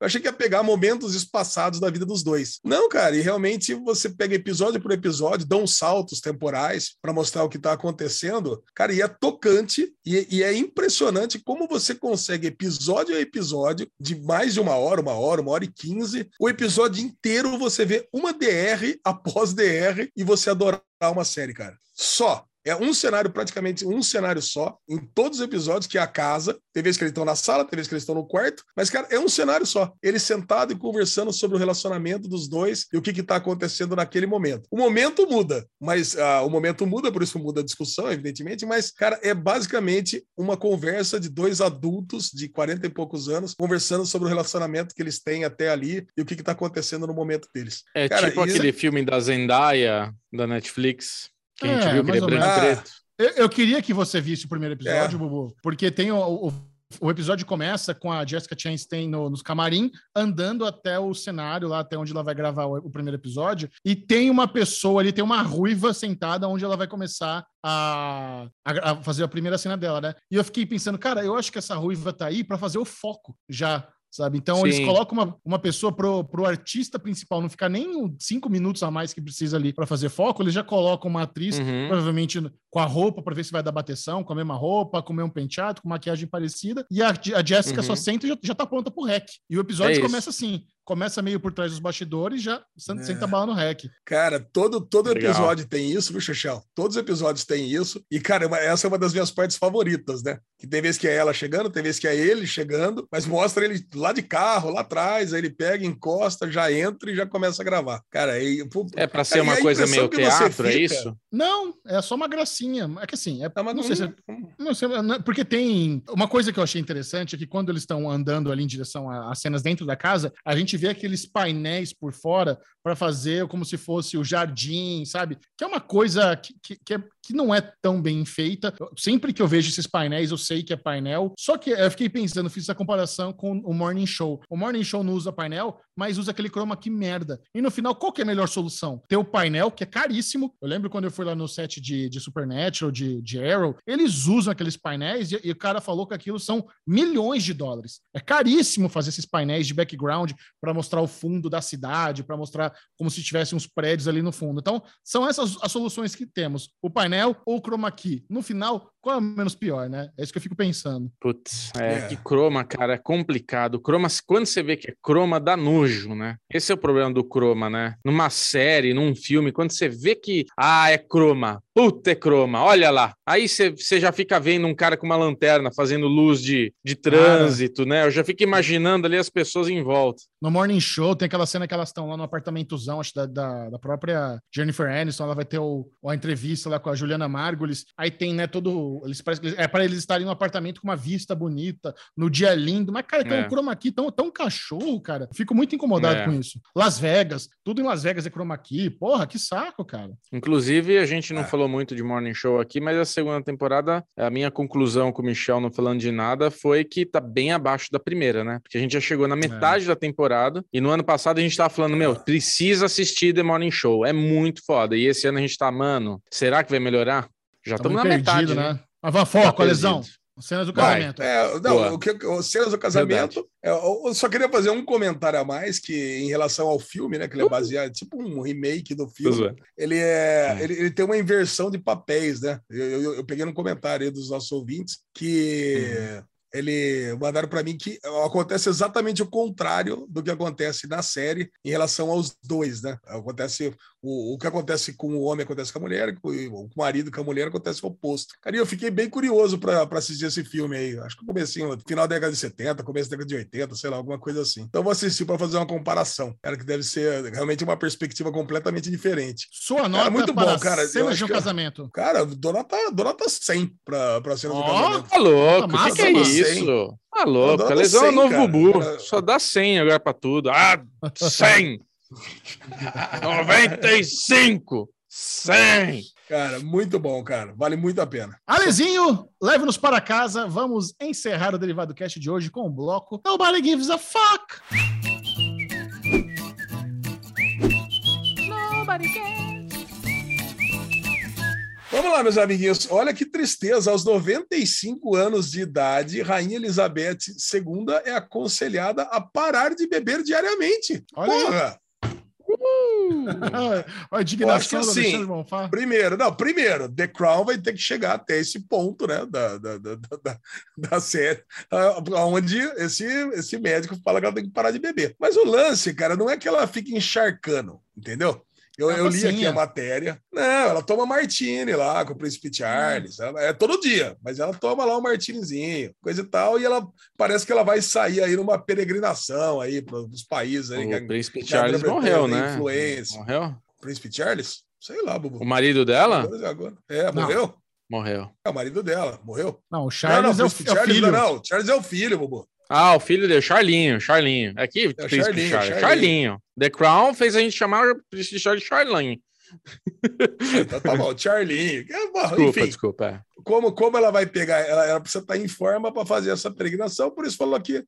Speaker 3: Eu achei que ia pegar momentos espaçados da vida dos dois. Não, cara, e realmente você pega episódio por episódio, dão saltos temporais para mostrar o que tá acontecendo. Cara, e é tocante e, e é impressionante como você consegue, episódio a episódio, de mais de uma hora, uma hora, uma hora e quinze, o episódio inteiro você vê uma DR após DR e você adorar uma série, cara. Só. É um cenário, praticamente um cenário só, em todos os episódios, que é a casa. Tem vezes que eles estão na sala, tem vezes que eles estão no quarto, mas, cara, é um cenário só. Eles sentados e conversando sobre o relacionamento dos dois e o que está acontecendo naquele momento. O momento muda, mas ah, o momento muda, por isso muda a discussão, evidentemente, mas, cara, é basicamente uma conversa de dois adultos de 40 e poucos anos conversando sobre o relacionamento que eles têm até ali e o que está acontecendo no momento deles.
Speaker 2: É
Speaker 3: Cara,
Speaker 2: tipo aquele filme da Zendaya, da Netflix, que a gente
Speaker 1: É,
Speaker 2: viu que ele é branco e preto.
Speaker 1: Eu, eu queria que você visse o primeiro episódio,
Speaker 3: É.
Speaker 1: Bubu, porque tem o, o, o episódio começa com a Jessica Chastain no, nos camarim, andando até o cenário, lá até onde ela vai gravar o, o primeiro episódio, e tem uma pessoa ali, tem uma ruiva sentada onde ela vai começar a, a- a fazer a primeira cena dela, né? E eu fiquei pensando, cara, eu acho que essa ruiva tá aí para fazer o foco já. Sabe? Então, eles
Speaker 2: Sim.
Speaker 1: colocam uma, uma pessoa pro, pro artista principal não ficar nem cinco minutos a mais que precisa ali para fazer foco, eles já colocam uma atriz
Speaker 2: Uhum.
Speaker 1: provavelmente com a roupa para ver se vai dar bateção, com a mesma roupa, com o mesmo penteado, com maquiagem parecida. E a, a Jéssica
Speaker 2: Uhum.
Speaker 1: só senta e já, já tá pronta pro rec. E o episódio
Speaker 2: É
Speaker 1: começa assim. Começa meio por trás dos bastidores, já senta,
Speaker 3: É.
Speaker 1: senta a bala no rec.
Speaker 3: Cara, todo, todo
Speaker 2: Legal.
Speaker 3: episódio tem isso, viu, Chechel? Todos os episódios têm isso. E, cara, é essa é uma das minhas partes favoritas, né? Que tem vezes que é ela chegando, tem vezes que é ele chegando, mas mostra ele lá de carro, lá atrás, aí ele pega, encosta, já entra e já começa a gravar. Cara, e, pô,
Speaker 2: É pra ser
Speaker 3: e
Speaker 2: uma coisa meio teatro, é
Speaker 3: fica-
Speaker 2: isso?
Speaker 1: Não, é só uma gracinha. É que assim, é,
Speaker 3: é uma-
Speaker 1: não sei se é Não sei, não- porque tem. Uma coisa que eu achei interessante é que quando eles estão andando ali em direção a- às cenas dentro da casa, a gente gente vê aqueles painéis por fora para fazer como se fosse o jardim, sabe? Que é uma coisa que, que, que, é, que não é tão bem feita. Sempre que eu vejo esses painéis, eu sei que é painel. Só que eu fiquei pensando, fiz essa comparação com o Morning Show. O Morning Show não usa painel, mas usa aquele chroma key merda. E no final, qual que é a melhor solução? Ter o painel, que é caríssimo. Eu lembro quando eu fui lá no set de, de Supernatural, de, de Arrow, eles usam aqueles painéis e, e o cara falou que aquilo são milhões de dólares. É caríssimo fazer esses painéis de background para mostrar o fundo da cidade, para mostrar como se tivesse uns prédios ali no fundo. Então, são essas as soluções que temos: o painel ou chroma key. No final, qual é o menos pior, né? É isso que eu fico pensando.
Speaker 2: Putz, é, é. que croma, cara, é complicado. Croma, quando você vê que é croma, dá nojo, né? Esse é o problema do croma, né? Numa série, num filme, quando você vê que, ah, é croma, puta é croma, olha lá. Aí você já fica vendo um cara com uma lanterna fazendo luz de, de trânsito, né? Eu já fico imaginando ali as pessoas em volta.
Speaker 1: No Morning Show tem aquela cena que elas estão lá no apartamentozão, acho da, da, da própria Jennifer Aniston, ela vai ter o, a entrevista lá com a Juliana Margulis, aí tem, né, todo, eles parecem, é para eles estarem no apartamento com uma vista bonita, no dia lindo, mas, cara, tem é. um chroma key tão, tão cachorro, cara, fico muito incomodado é. com isso. Las Vegas, tudo em Las Vegas é chroma key, porra, que saco, cara.
Speaker 2: Inclusive, a gente não é. falou muito de Morning Show aqui, mas a segunda temporada, a minha conclusão com o Michel não falando de nada foi que tá bem abaixo da primeira, né? Porque a gente já chegou na metade é. da temporada e no ano passado a gente tava falando, meu, precisa assistir The Morning Show, é muito foda. E esse ano a gente tá, mano, será que vai melhorar? Já estamos na perdido, metade, né? né?
Speaker 1: Mas vá foco, tá lesão. Cenas do casamento.
Speaker 3: É, não, o que, o cenas do casamento. É, eu só queria fazer um comentário a mais que em relação ao filme, né? Que ele é baseado tipo um remake do filme. Ele é, ele, ele, tem uma inversão de papéis, né? Eu, eu, eu peguei no comentário aí dos nossos ouvintes que uhum ele mandaram para mim que acontece exatamente o contrário do que acontece na série em relação aos dois, né? Acontece o, o que acontece com o homem acontece com a mulher, com o marido com a mulher acontece o oposto. Cara, eu fiquei bem curioso para assistir esse filme aí. Acho que comecinho, final da década de 70, começo da década de 80, sei lá, alguma coisa assim. Então vou assistir para fazer uma comparação. Cara, que deve ser realmente uma perspectiva completamente diferente.
Speaker 1: Sua nota cara, muito bom, cara. Cenas de um casamento.
Speaker 3: Cara, dou nota, dou nota 100 para para cenas oh, do casamento.
Speaker 2: Tá louco, o que, que, é isso? Tá louco, a lesão é o novo cara, bubu. Cara. Só dá 100 agora para tudo. Ah, 100! 95! 100!
Speaker 3: Cara, muito bom, cara. Vale muito a pena.
Speaker 1: Alezinho, leve-nos para casa. Vamos encerrar o Derivado Cast de hoje com o bloco Nobody Gives a Fuck.
Speaker 3: Nobody cares. Vamos lá, meus amiguinhos. Olha que tristeza. Aos 95 anos de idade, Rainha Elizabeth II é aconselhada a parar de beber diariamente. Olha Porra!
Speaker 1: Uh! a indignação
Speaker 3: que, assim, Primeiro, não, primeiro, The Crown vai ter que chegar até esse ponto, né, da, da, da, da, da série, onde esse, esse médico fala que ela tem que parar de beber. Mas o lance, cara, não é que ela fique encharcando, entendeu? Eu, eu li aqui a matéria. Não, ela toma martini lá com o príncipe Charles. Ela, é todo dia, mas ela toma lá um martinizinho, coisa e tal, e ela parece que ela vai sair aí numa peregrinação aí para os países aí.
Speaker 2: O que, príncipe que Charles morreu, né?
Speaker 3: Influência. Morreu? Príncipe Charles? Sei lá, Bubu.
Speaker 2: O marido dela?
Speaker 3: É, morreu?
Speaker 2: Morreu.
Speaker 3: É o marido dela, morreu?
Speaker 1: Não, o Charles não, não, é, o,
Speaker 3: Charles, é o filho. Não, Charles é o filho, Bubu.
Speaker 2: Ah, o filho dele, Charlinho, Charlinho. Aqui, é Charlinho, Charlinho. Charlinho. The Crown fez a gente chamar o príncipe Charles de Charlinho.
Speaker 3: Então tá bom, Charlinho.
Speaker 2: Desculpa, Enfim, desculpa. É
Speaker 3: como, como ela vai pegar, ela, ela precisa estar em forma para fazer essa peregrinação, por isso falou aqui.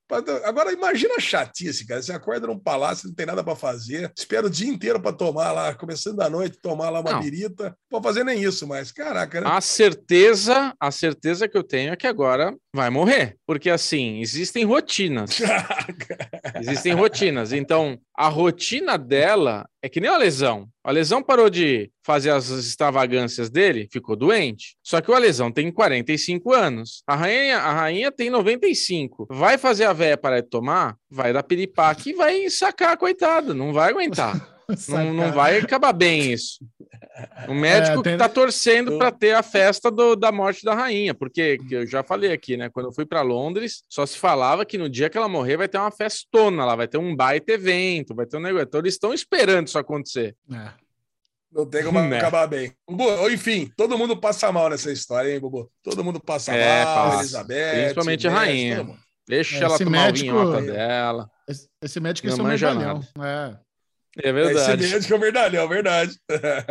Speaker 3: Agora imagina a chatice, cara. Você acorda num palácio, não tem nada para fazer, espera o dia inteiro para tomar lá, começando da noite, tomar lá uma não. birita. Não vou fazer nem isso mais. Caraca, né?
Speaker 2: A certeza, a certeza que eu tenho é que agora vai morrer. Porque assim, existem rotinas. existem rotinas. Então, a rotina dela é que nem a lesão. A lesão parou de fazer as extravagâncias dele, ficou doente. Só que o Alesão tem 45 anos. A rainha, a rainha tem 95. Vai fazer a véia parar de tomar? Vai dar piripaque e vai sacar, coitada. Não vai aguentar. não, não vai acabar bem isso. O médico é, tem... tá torcendo para ter a festa do, da morte da rainha, porque eu já falei aqui, né? Quando eu fui para Londres, só se falava que no dia que ela morrer vai ter uma festona lá, vai ter um baita evento, vai ter um negócio. Então eles estão esperando isso acontecer. É.
Speaker 3: Não tem como né? acabar bem. Bubu, enfim, todo mundo passa mal nessa história, hein, Bubu? Todo mundo passa é, mal, passa. Elizabeth.
Speaker 2: Principalmente a rainha. Deixa
Speaker 1: É,
Speaker 2: ela
Speaker 1: esse
Speaker 2: tomar
Speaker 1: médico-
Speaker 2: o vinho dela.
Speaker 1: Esse, esse médico é
Speaker 2: Não
Speaker 1: seu medalhão. É.
Speaker 2: É
Speaker 3: Esse
Speaker 2: verdade.
Speaker 3: médico é verdade, é verdade.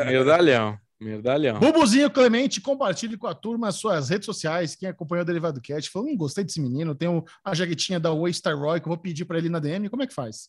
Speaker 2: Medalhão. Medalhão.
Speaker 1: Bubuzinho Clemente, compartilhe com a turma as suas redes sociais. Quem acompanhou o Derivado Cast falou: hum, gostei desse menino. Tem o- a jaguetinha da Waystar Roy que eu vou pedir para ele na DM. Como é que faz?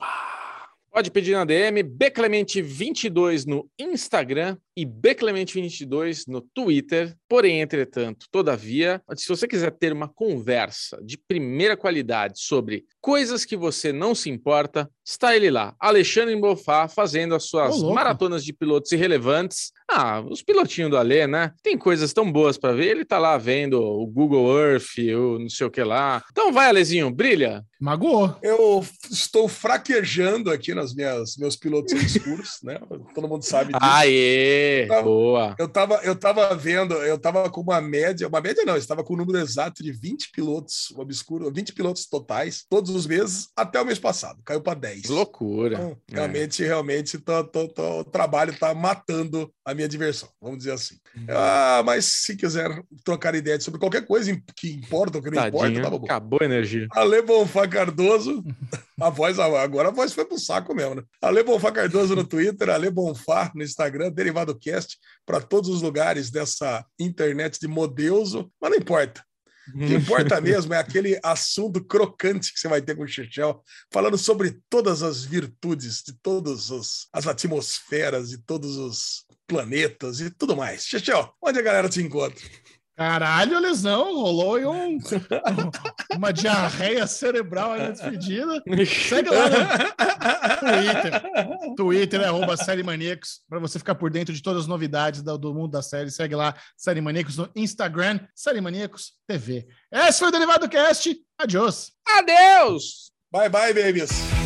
Speaker 2: Pode pedir na DM, Bclemente22 no Instagram e Bclemente22 no Twitter. Porém, entretanto, todavia, se você quiser ter uma conversa de primeira qualidade sobre coisas que você não se importa, está ele lá, Alexandre Bofá, fazendo as suas
Speaker 1: louco.
Speaker 2: maratonas de pilotos irrelevantes. Ah, os pilotinhos do Alê, né? Tem coisas tão boas para ver. Ele tá lá vendo o Google Earth, o não sei o que lá. Então vai, Alezinho, brilha.
Speaker 1: Magoou.
Speaker 3: Eu estou fraquejando aqui nas minhas meus pilotos obscuros, né? Todo mundo sabe disso.
Speaker 2: Aê!
Speaker 3: Tá.
Speaker 2: Boa!
Speaker 3: Eu tava, eu tava vendo, eu tava com uma média, uma média não, estava com o número exato de 20 pilotos obscuros, 20 pilotos totais, todos os meses, até o mês passado. Caiu para 10.
Speaker 2: Que loucura.
Speaker 3: Então,
Speaker 2: É.
Speaker 3: realmente, realmente, tô- tô- tô- o trabalho tá matando a minha diversão, vamos dizer assim.
Speaker 2: Uhum.
Speaker 3: Ah, mas se quiser trocar ideia sobre qualquer coisa que importa ou que não importa,
Speaker 2: Tadinho,
Speaker 3: tá bom.
Speaker 2: acabou a energia.
Speaker 3: Ale Bonfá Cardoso, a voz, agora a voz foi pro saco mesmo, né? Ale Bonfá Cardoso no Twitter, Ale Bonfá no Instagram, Derivado Cast, para todos os lugares dessa internet de modeuso, mas não importa. O que importa mesmo é aquele assunto crocante que você vai ter com o Chechel, falando sobre todas as virtudes de todas as atmosferas, de todos os planetas e tudo mais. Chechel, onde a galera te encontra?
Speaker 1: Caralho, lesão, rolou aí um, uma diarreia cerebral aí na despedida. Segue lá no Twitter. Twitter é arroba Série Maníacos, para você ficar por dentro de todas as novidades do, do mundo da série. Segue lá, Série Maníacos no Instagram, Série Maníacos TV. Esse foi o Derivado Cast. Adiós.
Speaker 2: Adeus!
Speaker 3: Bye bye, babies!